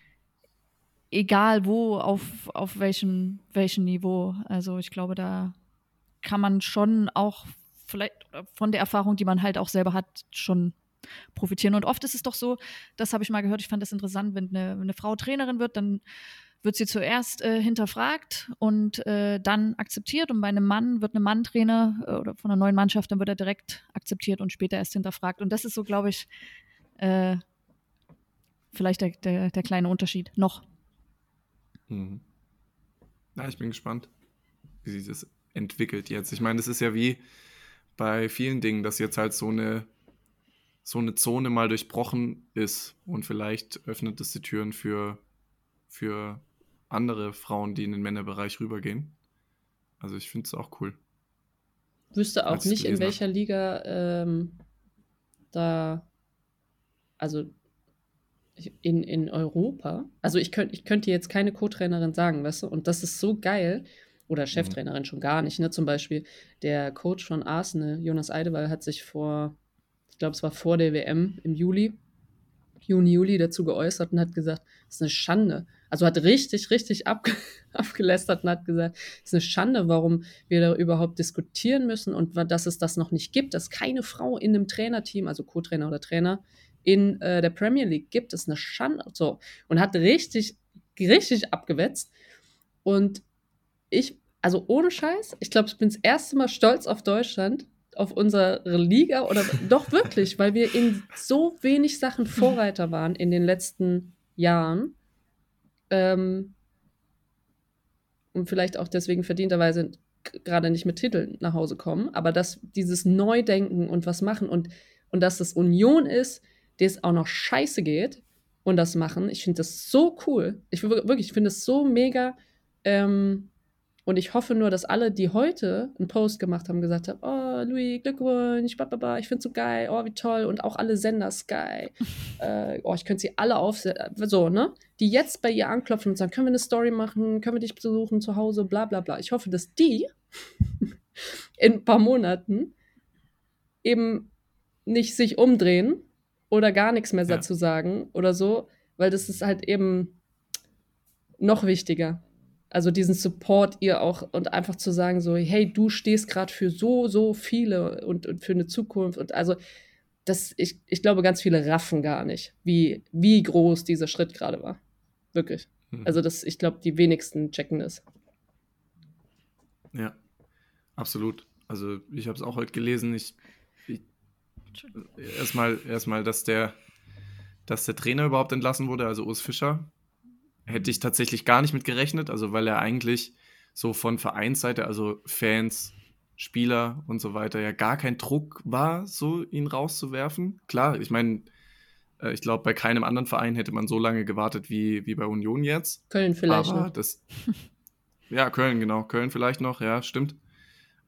egal wo, auf, auf welchem, welchem Niveau. Also ich glaube, da kann man schon auch vielleicht von der Erfahrung, die man halt auch selber hat, schon profitieren. Und oft ist es doch so, das habe ich mal gehört, ich fand das interessant, wenn eine, eine Frau Trainerin wird, dann wird sie zuerst äh, hinterfragt und äh, dann akzeptiert. Und bei einem Mann wird ein Mann Trainer äh, oder von einer neuen Mannschaft, dann wird er direkt akzeptiert und später erst hinterfragt. Und das ist so, glaube ich, äh, vielleicht der, der, der, kleine Unterschied noch. Mhm. Ja, ich bin gespannt, wie sich das entwickelt jetzt. Ich meine, es ist ja wie bei vielen Dingen, dass jetzt halt so eine so eine Zone mal durchbrochen ist und vielleicht öffnet es die Türen für, für andere Frauen, die in den Männerbereich rübergehen. Also ich finde es auch cool. Wüsste auch nicht, in welcher Liga ähm, da, also in, in Europa, also ich, könnt, ich könnte jetzt keine Co-Trainerin sagen, weißt du, und das ist so geil, oder mhm. Cheftrainerin mhm. schon gar nicht, ne, zum Beispiel der Coach von Arsenal, Jonas Eidewall, hat sich vor ich glaube, es war vor der WM im Juli, Juni, Juli dazu geäußert und hat gesagt, das ist eine Schande. Also hat richtig, richtig ab, abgelästert und hat gesagt, es ist eine Schande, warum wir da überhaupt diskutieren müssen und dass es das noch nicht gibt, dass keine Frau in einem Trainerteam, also Co-Trainer oder Trainer, in äh, der Premier League gibt. Ist eine Schande. So. Und hat richtig, richtig abgewetzt. Und ich, also ohne Scheiß, ich glaube, ich bin das erste Mal stolz auf Deutschland, auf unsere Liga oder doch wirklich, weil wir in so wenig Sachen Vorreiter waren in den letzten Jahren. Ähm, und vielleicht auch deswegen verdienterweise gerade nicht mit Titeln nach Hause kommen, aber dass dieses Neudenken und was machen und, und dass das Union ist, der es auch noch scheiße geht und das machen, ich finde das so cool. Ich wirklich, ich finde es so mega ähm, und ich hoffe nur, dass alle, die heute einen Post gemacht haben, gesagt haben, oh, Louis, Glückwunsch, bababa, ich find's so geil, oh, wie toll. Und auch alle Sender Sky. äh, oh, ich könnte sie alle aufsetzen. So, ne? Die jetzt bei ihr anklopfen und sagen, können wir eine Story machen, können wir dich besuchen zu Hause, bla bla bla. Ich hoffe, dass die in ein paar Monaten eben nicht sich umdrehen oder gar nichts mehr ja. dazu sagen oder so, weil das ist halt eben noch wichtiger also diesen Support ihr auch und einfach zu sagen so, hey, du stehst gerade für so, so viele und, und, für eine Zukunft und also das, ich, ich glaube, ganz viele raffen gar nicht, wie, wie groß dieser Schritt gerade war. Wirklich. Hm. Also das, ich glaube, die wenigsten checken das. Ja, absolut. Also ich habe es auch heute gelesen. Ich, ich erstmal, erstmal, dass der, dass der Trainer überhaupt entlassen wurde, also Urs Fischer, hätte ich tatsächlich gar nicht mit gerechnet, also weil er eigentlich so von Vereinsseite, also Fans, Spieler und so weiter, ja gar kein Druck war, so ihn rauszuwerfen. Klar, ich meine, äh, ich glaube, bei keinem anderen Verein hätte man so lange gewartet wie, wie bei Union jetzt. Köln vielleicht aber noch. Das, ja, Köln, genau. Köln vielleicht noch, ja, stimmt.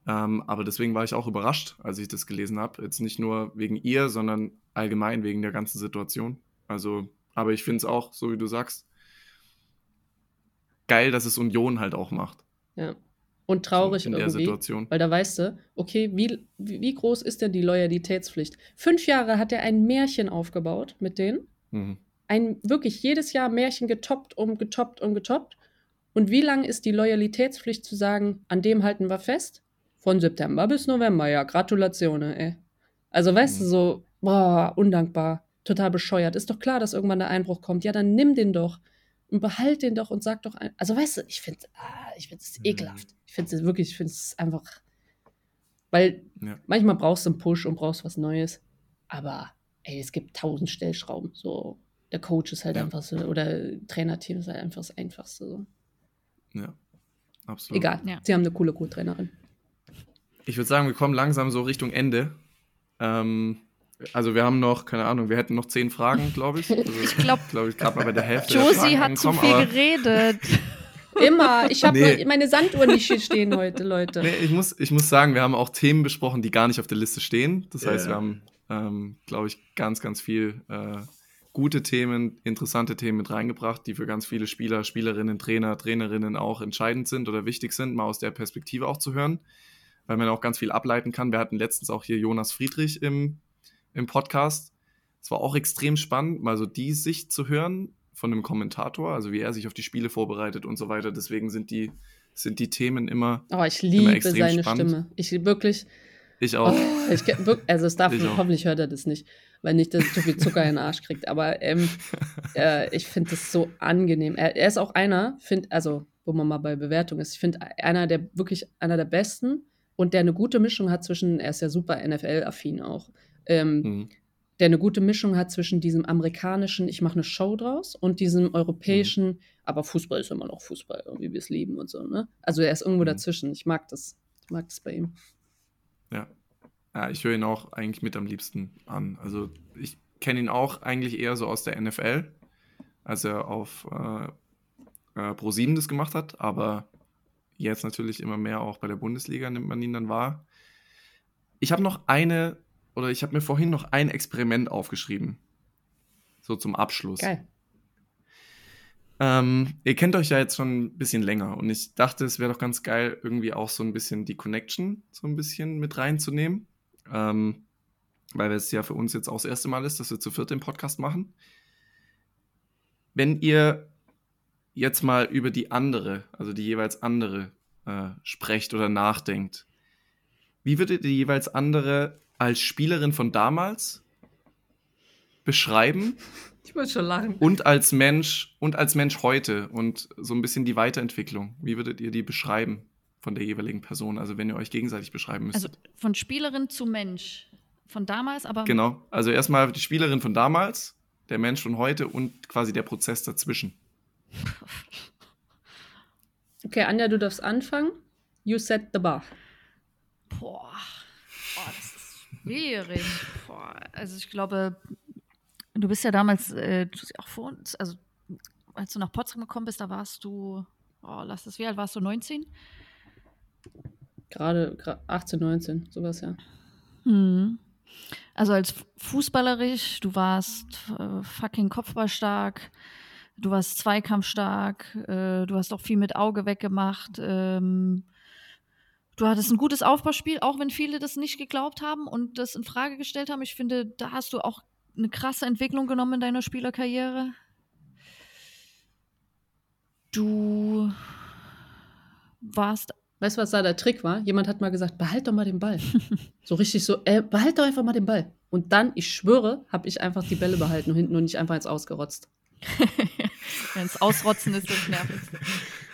Ähm, aber deswegen war ich auch überrascht, als ich das gelesen habe. Jetzt nicht nur wegen ihr, sondern allgemein wegen der ganzen Situation. Also, aber ich finde es auch, so wie du sagst, geil, dass es Union halt auch macht. Ja. Und traurig in irgendwie, der Situation. weil da weißt du, okay, wie, wie groß ist denn die Loyalitätspflicht? Fünf Jahre hat er ein Märchen aufgebaut mit denen. Mhm. Ein wirklich jedes Jahr Märchen getoppt und getoppt und getoppt. Und wie lang ist die Loyalitätspflicht zu sagen, an dem halten wir fest? Von September bis November, ja, Gratulation, ey. Also weißt mhm. du, so, boah, undankbar, total bescheuert. Ist doch klar, dass irgendwann der Einbruch kommt. Ja, dann nimm den doch und behalt den doch und sag doch, ein, also weißt du, ich finde ah, ich finde es mhm. ekelhaft. Ich finde es wirklich, ich finde es einfach, weil ja. manchmal brauchst du einen Push und brauchst was Neues, aber ey, es gibt tausend Stellschrauben, so der Coach ist halt ja. einfach so oder Trainerteam ist halt einfach das Einfachste. So. Ja, absolut. Egal, ja. sie haben eine coole Co-Trainerin. Ich würde sagen, wir kommen langsam so Richtung Ende. Ähm, also wir haben noch, keine Ahnung, wir hätten noch zehn Fragen, glaube ich. Also, ich glaube, glaub ich, gerade mal bei der Hälfte. Josie hat zu viel geredet. Immer. Ich habe nee. meine Sanduhr nicht hier stehen heute, Leute. Nee, ich muss, ich muss sagen, wir haben auch Themen besprochen, die gar nicht auf der Liste stehen. Das heißt, yeah. wir haben, ähm, glaube ich, ganz, ganz viel äh, gute Themen, interessante Themen mit reingebracht, die für ganz viele Spieler, Spielerinnen, Trainer, Trainerinnen auch entscheidend sind oder wichtig sind, mal aus der Perspektive auch zu hören, weil man auch ganz viel ableiten kann. Wir hatten letztens auch hier Jonas Friedrich im, im Podcast. Es war auch extrem spannend, mal so die Sicht zu hören von einem Kommentator, also wie er sich auf die Spiele vorbereitet und so weiter. Deswegen sind die, sind die Themen immer. Oh, ich liebe seine spannend. Stimme. Ich wirklich. Ich auch. Oh, ich, also es darf, hoffentlich hört er das nicht, weil nicht, dass er zu viel Zucker in den Arsch kriegt. Aber ähm, äh, ich finde das so angenehm. Er, er ist auch einer, find, also wo man mal bei Bewertung ist, ich finde einer der wirklich einer der besten und der eine gute Mischung hat zwischen, er ist ja super NFL-affin auch. Ähm, mhm der eine gute Mischung hat zwischen diesem amerikanischen, ich mache eine Show draus, und diesem europäischen, mhm. aber Fußball ist immer noch Fußball, wie wir es lieben und so. Ne? Also er ist irgendwo mhm. dazwischen. Ich mag das. Ich mag das bei ihm. Ja. Ja, ich höre ihn auch eigentlich mit am liebsten an. Also ich kenne ihn auch eigentlich eher so aus der NFL, als er auf äh, äh, Pro7 das gemacht hat, aber jetzt natürlich immer mehr auch bei der Bundesliga nimmt man ihn dann wahr. Ich habe noch eine oder ich habe mir vorhin noch ein Experiment aufgeschrieben. So zum Abschluss. Geil. Ähm, ihr kennt euch ja jetzt schon ein bisschen länger und ich dachte, es wäre doch ganz geil, irgendwie auch so ein bisschen die Connection so ein bisschen mit reinzunehmen. Ähm, weil es ja für uns jetzt auch das erste Mal ist, dass wir zu viert den Podcast machen. Wenn ihr jetzt mal über die andere, also die jeweils andere, äh, sprecht oder nachdenkt, wie würdet ihr die jeweils andere als Spielerin von damals beschreiben. Ich wollte schon lachen. Und als Mensch und als Mensch heute und so ein bisschen die Weiterentwicklung. Wie würdet ihr die beschreiben von der jeweiligen Person? Also wenn ihr euch gegenseitig beschreiben müsst. Also von Spielerin zu Mensch. Von damals, aber. Genau. Also erstmal die Spielerin von damals, der Mensch von heute und quasi der Prozess dazwischen. Okay, Anja, du darfst anfangen. You set the bar. Boah. Schwierig. Boah, also ich glaube, du bist ja damals äh, auch vor uns, also als du nach Potsdam gekommen bist, da warst du, oh, lass das, wie alt warst du, 19? Gerade 18, 19, sowas, ja. Hm. Also als fußballerisch, du warst äh, fucking kopfballstark, du warst zweikampfstark, äh, du hast auch viel mit Auge weggemacht, ähm, du hattest ein gutes Aufbauspiel, auch wenn viele das nicht geglaubt haben und das in Frage gestellt haben. Ich finde, da hast du auch eine krasse Entwicklung genommen in deiner Spielerkarriere. Du warst. Weißt du, was da der Trick war? Jemand hat mal gesagt, behalt doch mal den Ball. so richtig so, äh, behalt doch einfach mal den Ball. Und dann, ich schwöre, habe ich einfach die Bälle behalten und hinten und nicht einfach ins Ausgerotzt. ja, ins Ausrotzen ist das nervigste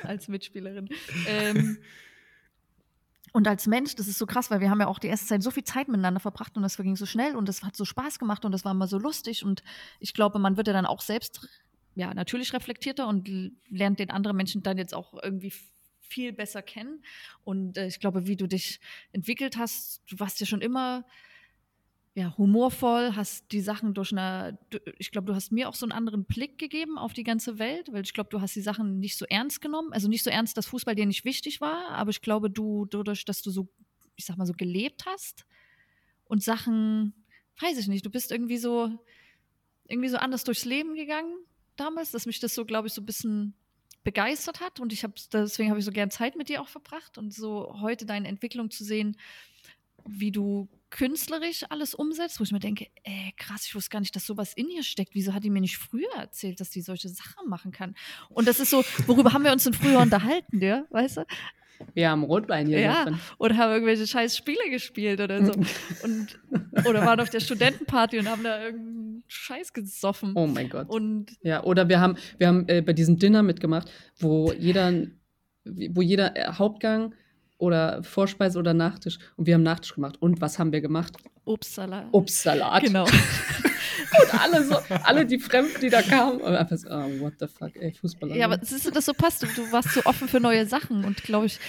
als Mitspielerin. Ähm, und als Mensch, das ist so krass, weil wir haben ja auch die erste Zeit so viel Zeit miteinander verbracht und das verging so schnell und das hat so Spaß gemacht und das war immer so lustig und ich glaube, man wird ja dann auch selbst, ja, natürlich reflektierter und lernt den anderen Menschen dann jetzt auch irgendwie viel besser kennen. Und äh, ich glaube, wie du dich entwickelt hast, du warst ja schon immer ja, humorvoll, hast die Sachen durch eine, ich glaube, du hast mir auch so einen anderen Blick gegeben auf die ganze Welt, weil ich glaube, du hast die Sachen nicht so ernst genommen. Also nicht so ernst, dass Fußball dir nicht wichtig war, aber ich glaube, du, dadurch, dass du so, ich sag mal, so gelebt hast und Sachen, weiß ich nicht, du bist irgendwie so, irgendwie so anders durchs Leben gegangen damals, dass mich das so, glaube ich, so ein bisschen begeistert hat und ich habe deswegen habe ich so gern Zeit mit dir auch verbracht und so heute deine Entwicklung zu sehen, wie du künstlerisch alles umsetzt, wo ich mir denke, ey, krass, ich wusste gar nicht, dass sowas in ihr steckt. Wieso hat die mir nicht früher erzählt, dass die solche Sachen machen kann? Und das ist so, worüber haben wir uns denn früher unterhalten, ja, weißt du? Wir haben Rotwein hier. Ja, drin. oder haben irgendwelche scheiß Spiele gespielt oder so. und, oder waren auf der Studentenparty und haben da irgendeinen Scheiß gesoffen. Oh mein Gott. Und ja, oder wir haben, wir haben äh, bei diesem Dinner mitgemacht, wo jeder, wo jeder äh, Hauptgang oder Vorspeise oder Nachtisch. Und wir haben Nachtisch gemacht. Und was haben wir gemacht? Obstsalat. Obstsalat. Genau. und alle so, alle die Fremden, die da kamen, und einfach so, oh, what the fuck, ey, Fußballer. Ja, aber siehst du, das so passt. Du, du warst so offen für neue Sachen und glaube ich,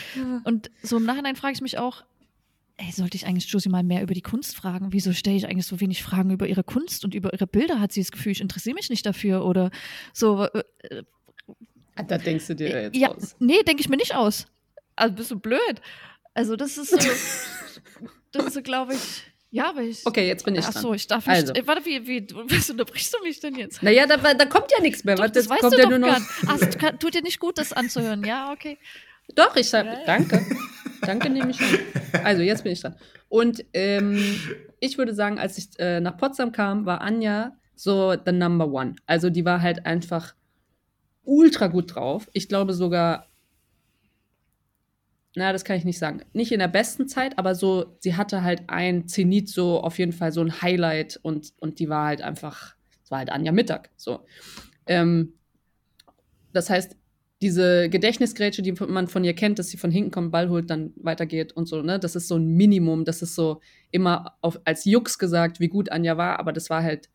und so im Nachhinein frage ich mich auch, ey, sollte ich eigentlich Josie mal mehr über die Kunst fragen? Wieso stelle ich eigentlich so wenig Fragen über ihre Kunst und über ihre Bilder? Hat sie das Gefühl, ich interessiere mich nicht dafür oder so? Äh, ah, da denkst du dir äh, jetzt ja, aus. Nee, denke ich mir nicht aus. Also bist du blöd. Also das ist so, das ist so, glaube ich, ja, weil ich. Okay, jetzt bin ich Ach so, ich darf nicht. Also. Warte, wie, wie, was unterbrichst du mich denn jetzt? Naja, da, da kommt ja nichts mehr. Doch, das das weißt kommt du ja doch nur noch. Ach, kann- tut dir nicht gut, das anzuhören. Ja, okay. Doch, ich sag, Ja, ja. danke. danke, nehme ich an. Also, jetzt bin ich dran. Und ähm, ich würde sagen, als ich äh, nach Potsdam kam, war Anja so the number one. Also, die war halt einfach ultra gut drauf. Ich glaube sogar, na, das kann ich nicht sagen. Nicht in der besten Zeit, aber so, sie hatte halt ein Zenit, so auf jeden Fall so ein Highlight und, und die war halt einfach, es war halt Anja Mittag. So. Ähm, das heißt, diese Gedächtnisgrätsche, die man von ihr kennt, dass sie von hinten kommt, Ball holt, dann weitergeht und so, ne? Das ist so ein Minimum. Das ist so immer auf, als Jux gesagt, wie gut Anja war, aber das war halt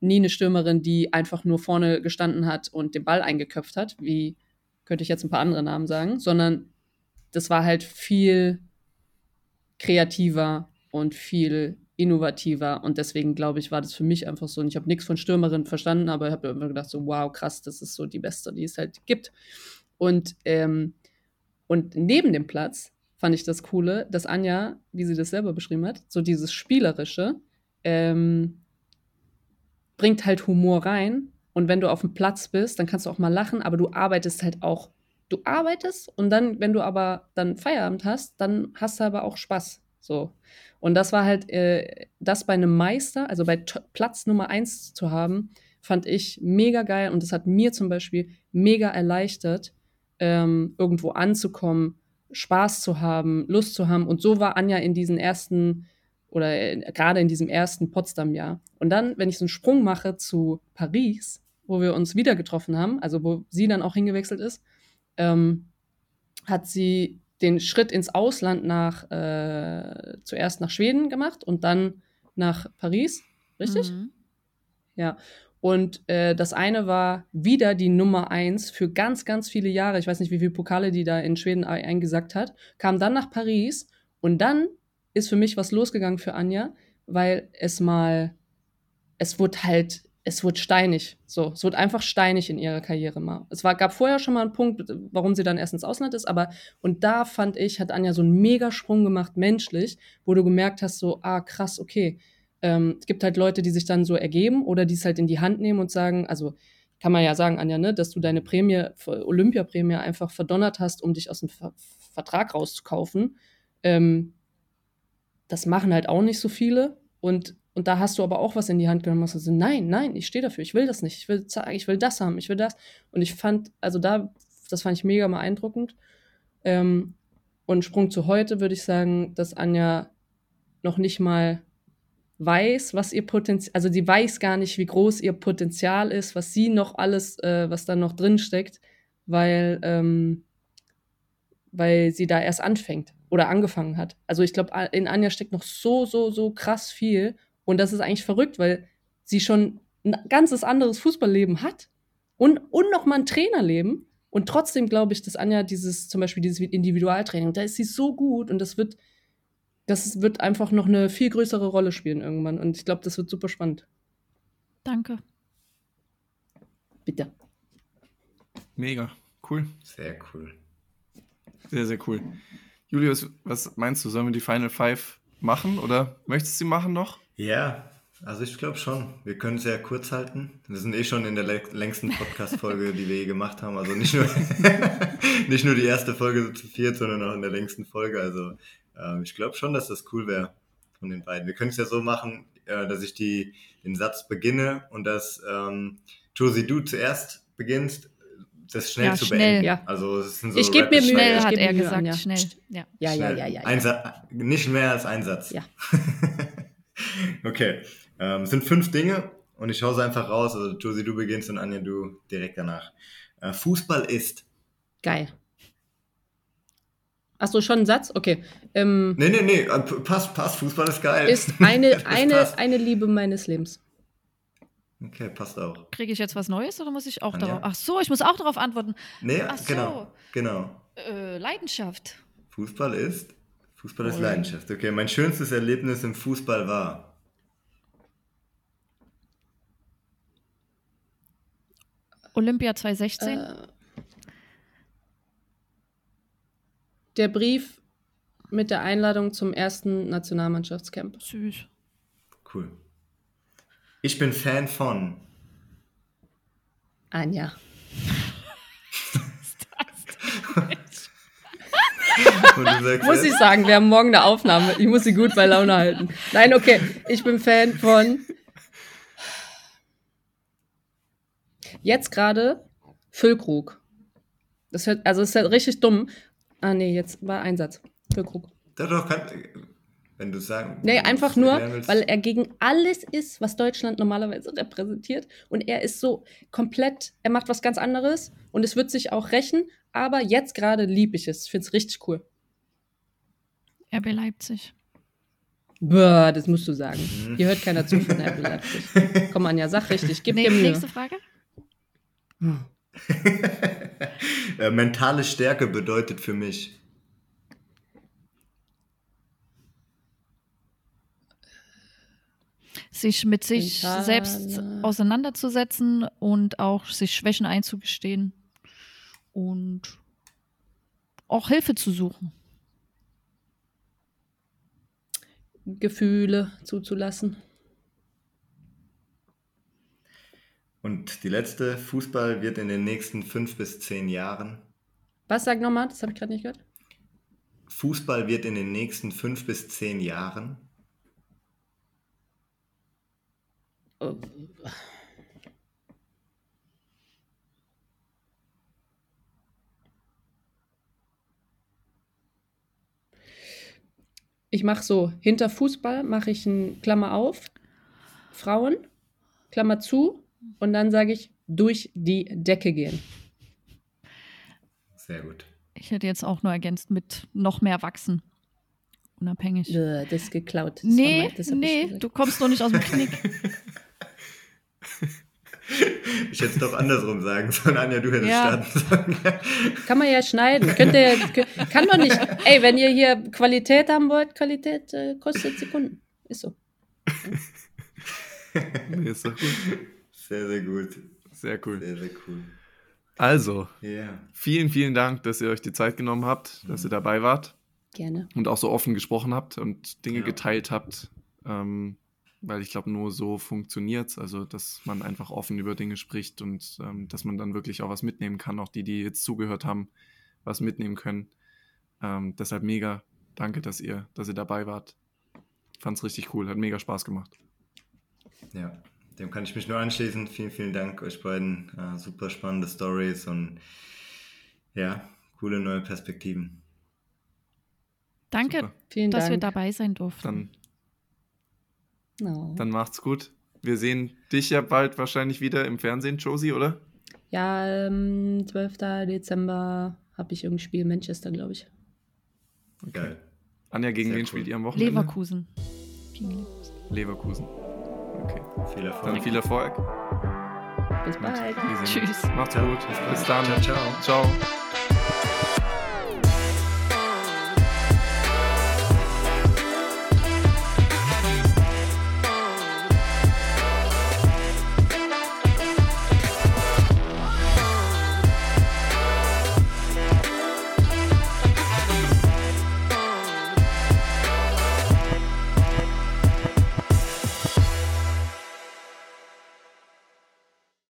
nie eine Stürmerin, die einfach nur vorne gestanden hat und den Ball eingeköpft hat, wie könnte ich jetzt ein paar andere Namen sagen, sondern das war halt viel kreativer und viel innovativer und deswegen glaube ich, war das für mich einfach so, und ich habe nichts von Stürmerin verstanden, aber ich habe immer gedacht so, wow, krass, das ist so die Beste, die es halt gibt. Und, ähm, und neben dem Platz fand ich das Coole, dass Anja, wie sie das selber beschrieben hat, so dieses Spielerische, ähm, bringt halt Humor rein. Und wenn du auf dem Platz bist, dann kannst du auch mal lachen, aber du arbeitest halt auch. Du arbeitest und dann, wenn du aber dann Feierabend hast, dann hast du aber auch Spaß. So. Und das war halt, äh, das bei einem Meister, also bei T Platz Nummer eins zu haben, fand ich mega geil und das hat mir zum Beispiel mega erleichtert, ähm, irgendwo anzukommen, Spaß zu haben, Lust zu haben. Und so war Anja in diesen ersten oder äh, gerade in diesem ersten Potsdam-Jahr. Und dann, wenn ich so einen Sprung mache zu Paris, wo wir uns wieder getroffen haben, also wo sie dann auch hingewechselt ist, ähm, hat sie den Schritt ins Ausland nach äh, zuerst nach Schweden gemacht und dann nach Paris, richtig? Mhm. Ja. Und äh, das eine war wieder die Nummer eins für ganz, ganz viele Jahre. Ich weiß nicht, wie viele Pokale die da in Schweden ei- eingesackt hat. Kam dann nach Paris und dann ist für mich was losgegangen für Anja, weil es mal, es wurde halt, es wurde steinig. So, es wurde einfach steinig in ihrer Karriere mal. Es war, gab vorher schon mal einen Punkt, warum sie dann erst ins Ausland ist, aber und da fand ich, hat Anja so einen Megasprung gemacht, menschlich, wo du gemerkt hast, so, ah, krass, okay. Ähm, es gibt halt Leute, die sich dann so ergeben oder die es halt in die Hand nehmen und sagen, also kann man ja sagen, Anja, ne, dass du deine Prämie, Olympiaprämie einfach verdonnert hast, um dich aus dem Ver Vertrag rauszukaufen. Ähm, das machen halt auch nicht so viele. Und, und da hast du aber auch was in die Hand genommen. Hast so, nein, nein, ich stehe dafür, ich will das nicht. Ich will, ich will das haben, ich will das. Und ich fand, also da, das fand ich mega beeindruckend. Ähm, und Sprung zu heute würde ich sagen, dass Anja noch nicht mal weiß, was ihr Potenzial, also sie weiß gar nicht, wie groß ihr Potenzial ist, was sie noch alles, äh, was da noch drin steckt, weil, ähm, weil sie da erst anfängt oder angefangen hat. Also ich glaube, in Anja steckt noch so, so, so krass viel und das ist eigentlich verrückt, weil sie schon ein ganzes anderes Fußballleben hat und, und noch mal ein Trainerleben und trotzdem glaube ich, dass Anja dieses, zum Beispiel dieses Individualtraining, da ist sie so gut und das wird, das wird einfach noch eine viel größere Rolle spielen irgendwann. Und ich glaube, das wird super spannend. Danke. Bitte. Mega. Cool. Sehr cool. Sehr, sehr cool. Julius, was meinst du? Sollen wir die Final Five machen oder möchtest du sie machen noch? Ja, also ich glaube schon. Wir können es ja kurz halten. Wir sind eh schon in der lä- längsten Podcast-Folge, die wir je gemacht haben. Also nicht nur, nicht nur die erste Folge zu viert, sondern auch in der längsten Folge. Also ähm, ich glaube schon, dass das cool wäre von den beiden. Wir können es ja so machen, äh, dass ich die, den Satz beginne und dass ähm, Josie, du zuerst beginnst, das schnell Ja, zu schnell. beenden. Ja. Also es sind so Ich geb mir Mühe. Schnell ich hat er gesagt, Anja. schnell. Ja. Ja, ja, Schnell. ja, ja. Ein ja. Sa- nicht mehr als ein Satz. Ja. okay. Ähm, es sind fünf Dinge und ich schaue sie einfach raus. Also Josie, du beginnst und Anja, du direkt danach. Äh, Fußball ist. Geil. Ach so, schon ein Satz? Okay. Ähm, Nee, nee, nee. äh, p- Passt, passt. Fußball ist geil. ist eine, eine, passt. eine Liebe meines Lebens. Okay, passt auch. Kriege ich jetzt was Neues oder muss ich auch Anja? darauf? Ach so, ich muss auch darauf antworten. Nee, Ach so. genau. Genau. Äh, Leidenschaft. Fußball ist Fußball ist Leidenschaft. Okay, mein schönstes Erlebnis im Fußball war. Olympia 2016. Äh, der Brief mit der Einladung zum ersten Nationalmannschaftscamp. Süß. Cool. Ich bin Fan von. Anja. muss ich sagen, wir haben morgen eine Aufnahme. Ich muss sie gut bei Laune halten. Nein, okay. Ich bin Fan von. Jetzt gerade Füllkrug. Das hört, also ist ja richtig dumm. Ah, nee, jetzt war Einsatz. Füllkrug. Doch, doch, kann, wenn du sagen. Nee, einfach nur, weil er gegen alles ist, was Deutschland normalerweise repräsentiert. Und er ist so komplett, er macht was ganz anderes und es wird sich auch rächen. Aber jetzt gerade lieb ich es. Ich finde es richtig cool. RB Leipzig. Bäh, das musst du sagen. Mhm. Hier hört keiner zu von RB Leipzig. Komm, Anja, sag richtig. Gib nee, dir Mühe. Nächste Frage. äh, mentale Stärke bedeutet für mich. sich mit sich Mentale. selbst auseinanderzusetzen und auch sich Schwächen einzugestehen und auch Hilfe zu suchen. Gefühle zuzulassen. Und die letzte, Fußball wird in den nächsten fünf bis zehn Jahren. Was sag nochmal? Das habe ich gerade nicht gehört. Fußball wird in den nächsten fünf bis zehn Jahren. Oh. Ich mache so, hinter Fußball mache ich ein Klammer auf, Frauen, Klammer zu und dann sage ich durch die Decke gehen. Sehr gut. Ich hätte jetzt auch nur ergänzt mit noch mehr wachsen. Unabhängig. Das ist geklaut. Das nee, das nee, du kommst doch nicht aus dem Knick. Ich hätte es doch andersrum sagen sollen. Anja, du hättest ja. starten sollen. Kann man ja schneiden. Könnt ihr, kann doch nicht. Ey, wenn ihr hier Qualität haben wollt, Qualität äh, kostet Sekunden. Ist so. nee, ist doch gut. Sehr, sehr gut. Sehr cool. Sehr, sehr cool. Also, yeah. vielen, vielen Dank, dass ihr euch die Zeit genommen habt, dass ihr dabei wart. Gerne. Und auch so offen gesprochen habt und Dinge ja. geteilt habt. Ähm, weil ich glaube, nur so funktioniert es. Also, dass man einfach offen über Dinge spricht und ähm, dass man dann wirklich auch was mitnehmen kann. Auch die, die jetzt zugehört haben, was mitnehmen können. Ähm, deshalb mega danke, dass ihr, dass ihr dabei wart. Fand es richtig cool, hat mega Spaß gemacht. Ja, dem kann ich mich nur anschließen. Vielen, vielen Dank euch beiden. Äh, super spannende Stories und ja, coole neue Perspektiven. Danke, Vielen dass Dank. wir dabei sein durften. Dann No. Dann macht's gut. Wir sehen dich ja bald wahrscheinlich wieder im Fernsehen, Josie, oder? Ja, ähm, 12. Dezember habe ich irgendein Spiel in Manchester, glaube ich. Okay. Geil. Anja, gegen Sehr wen cool. spielt ihr am Wochenende? Leverkusen. Leverkusen. Okay. Viel Erfolg. Dann viel Erfolg. Bis bald. Tschüss. Macht's gut. Bis dann. Ciao. ciao. ciao.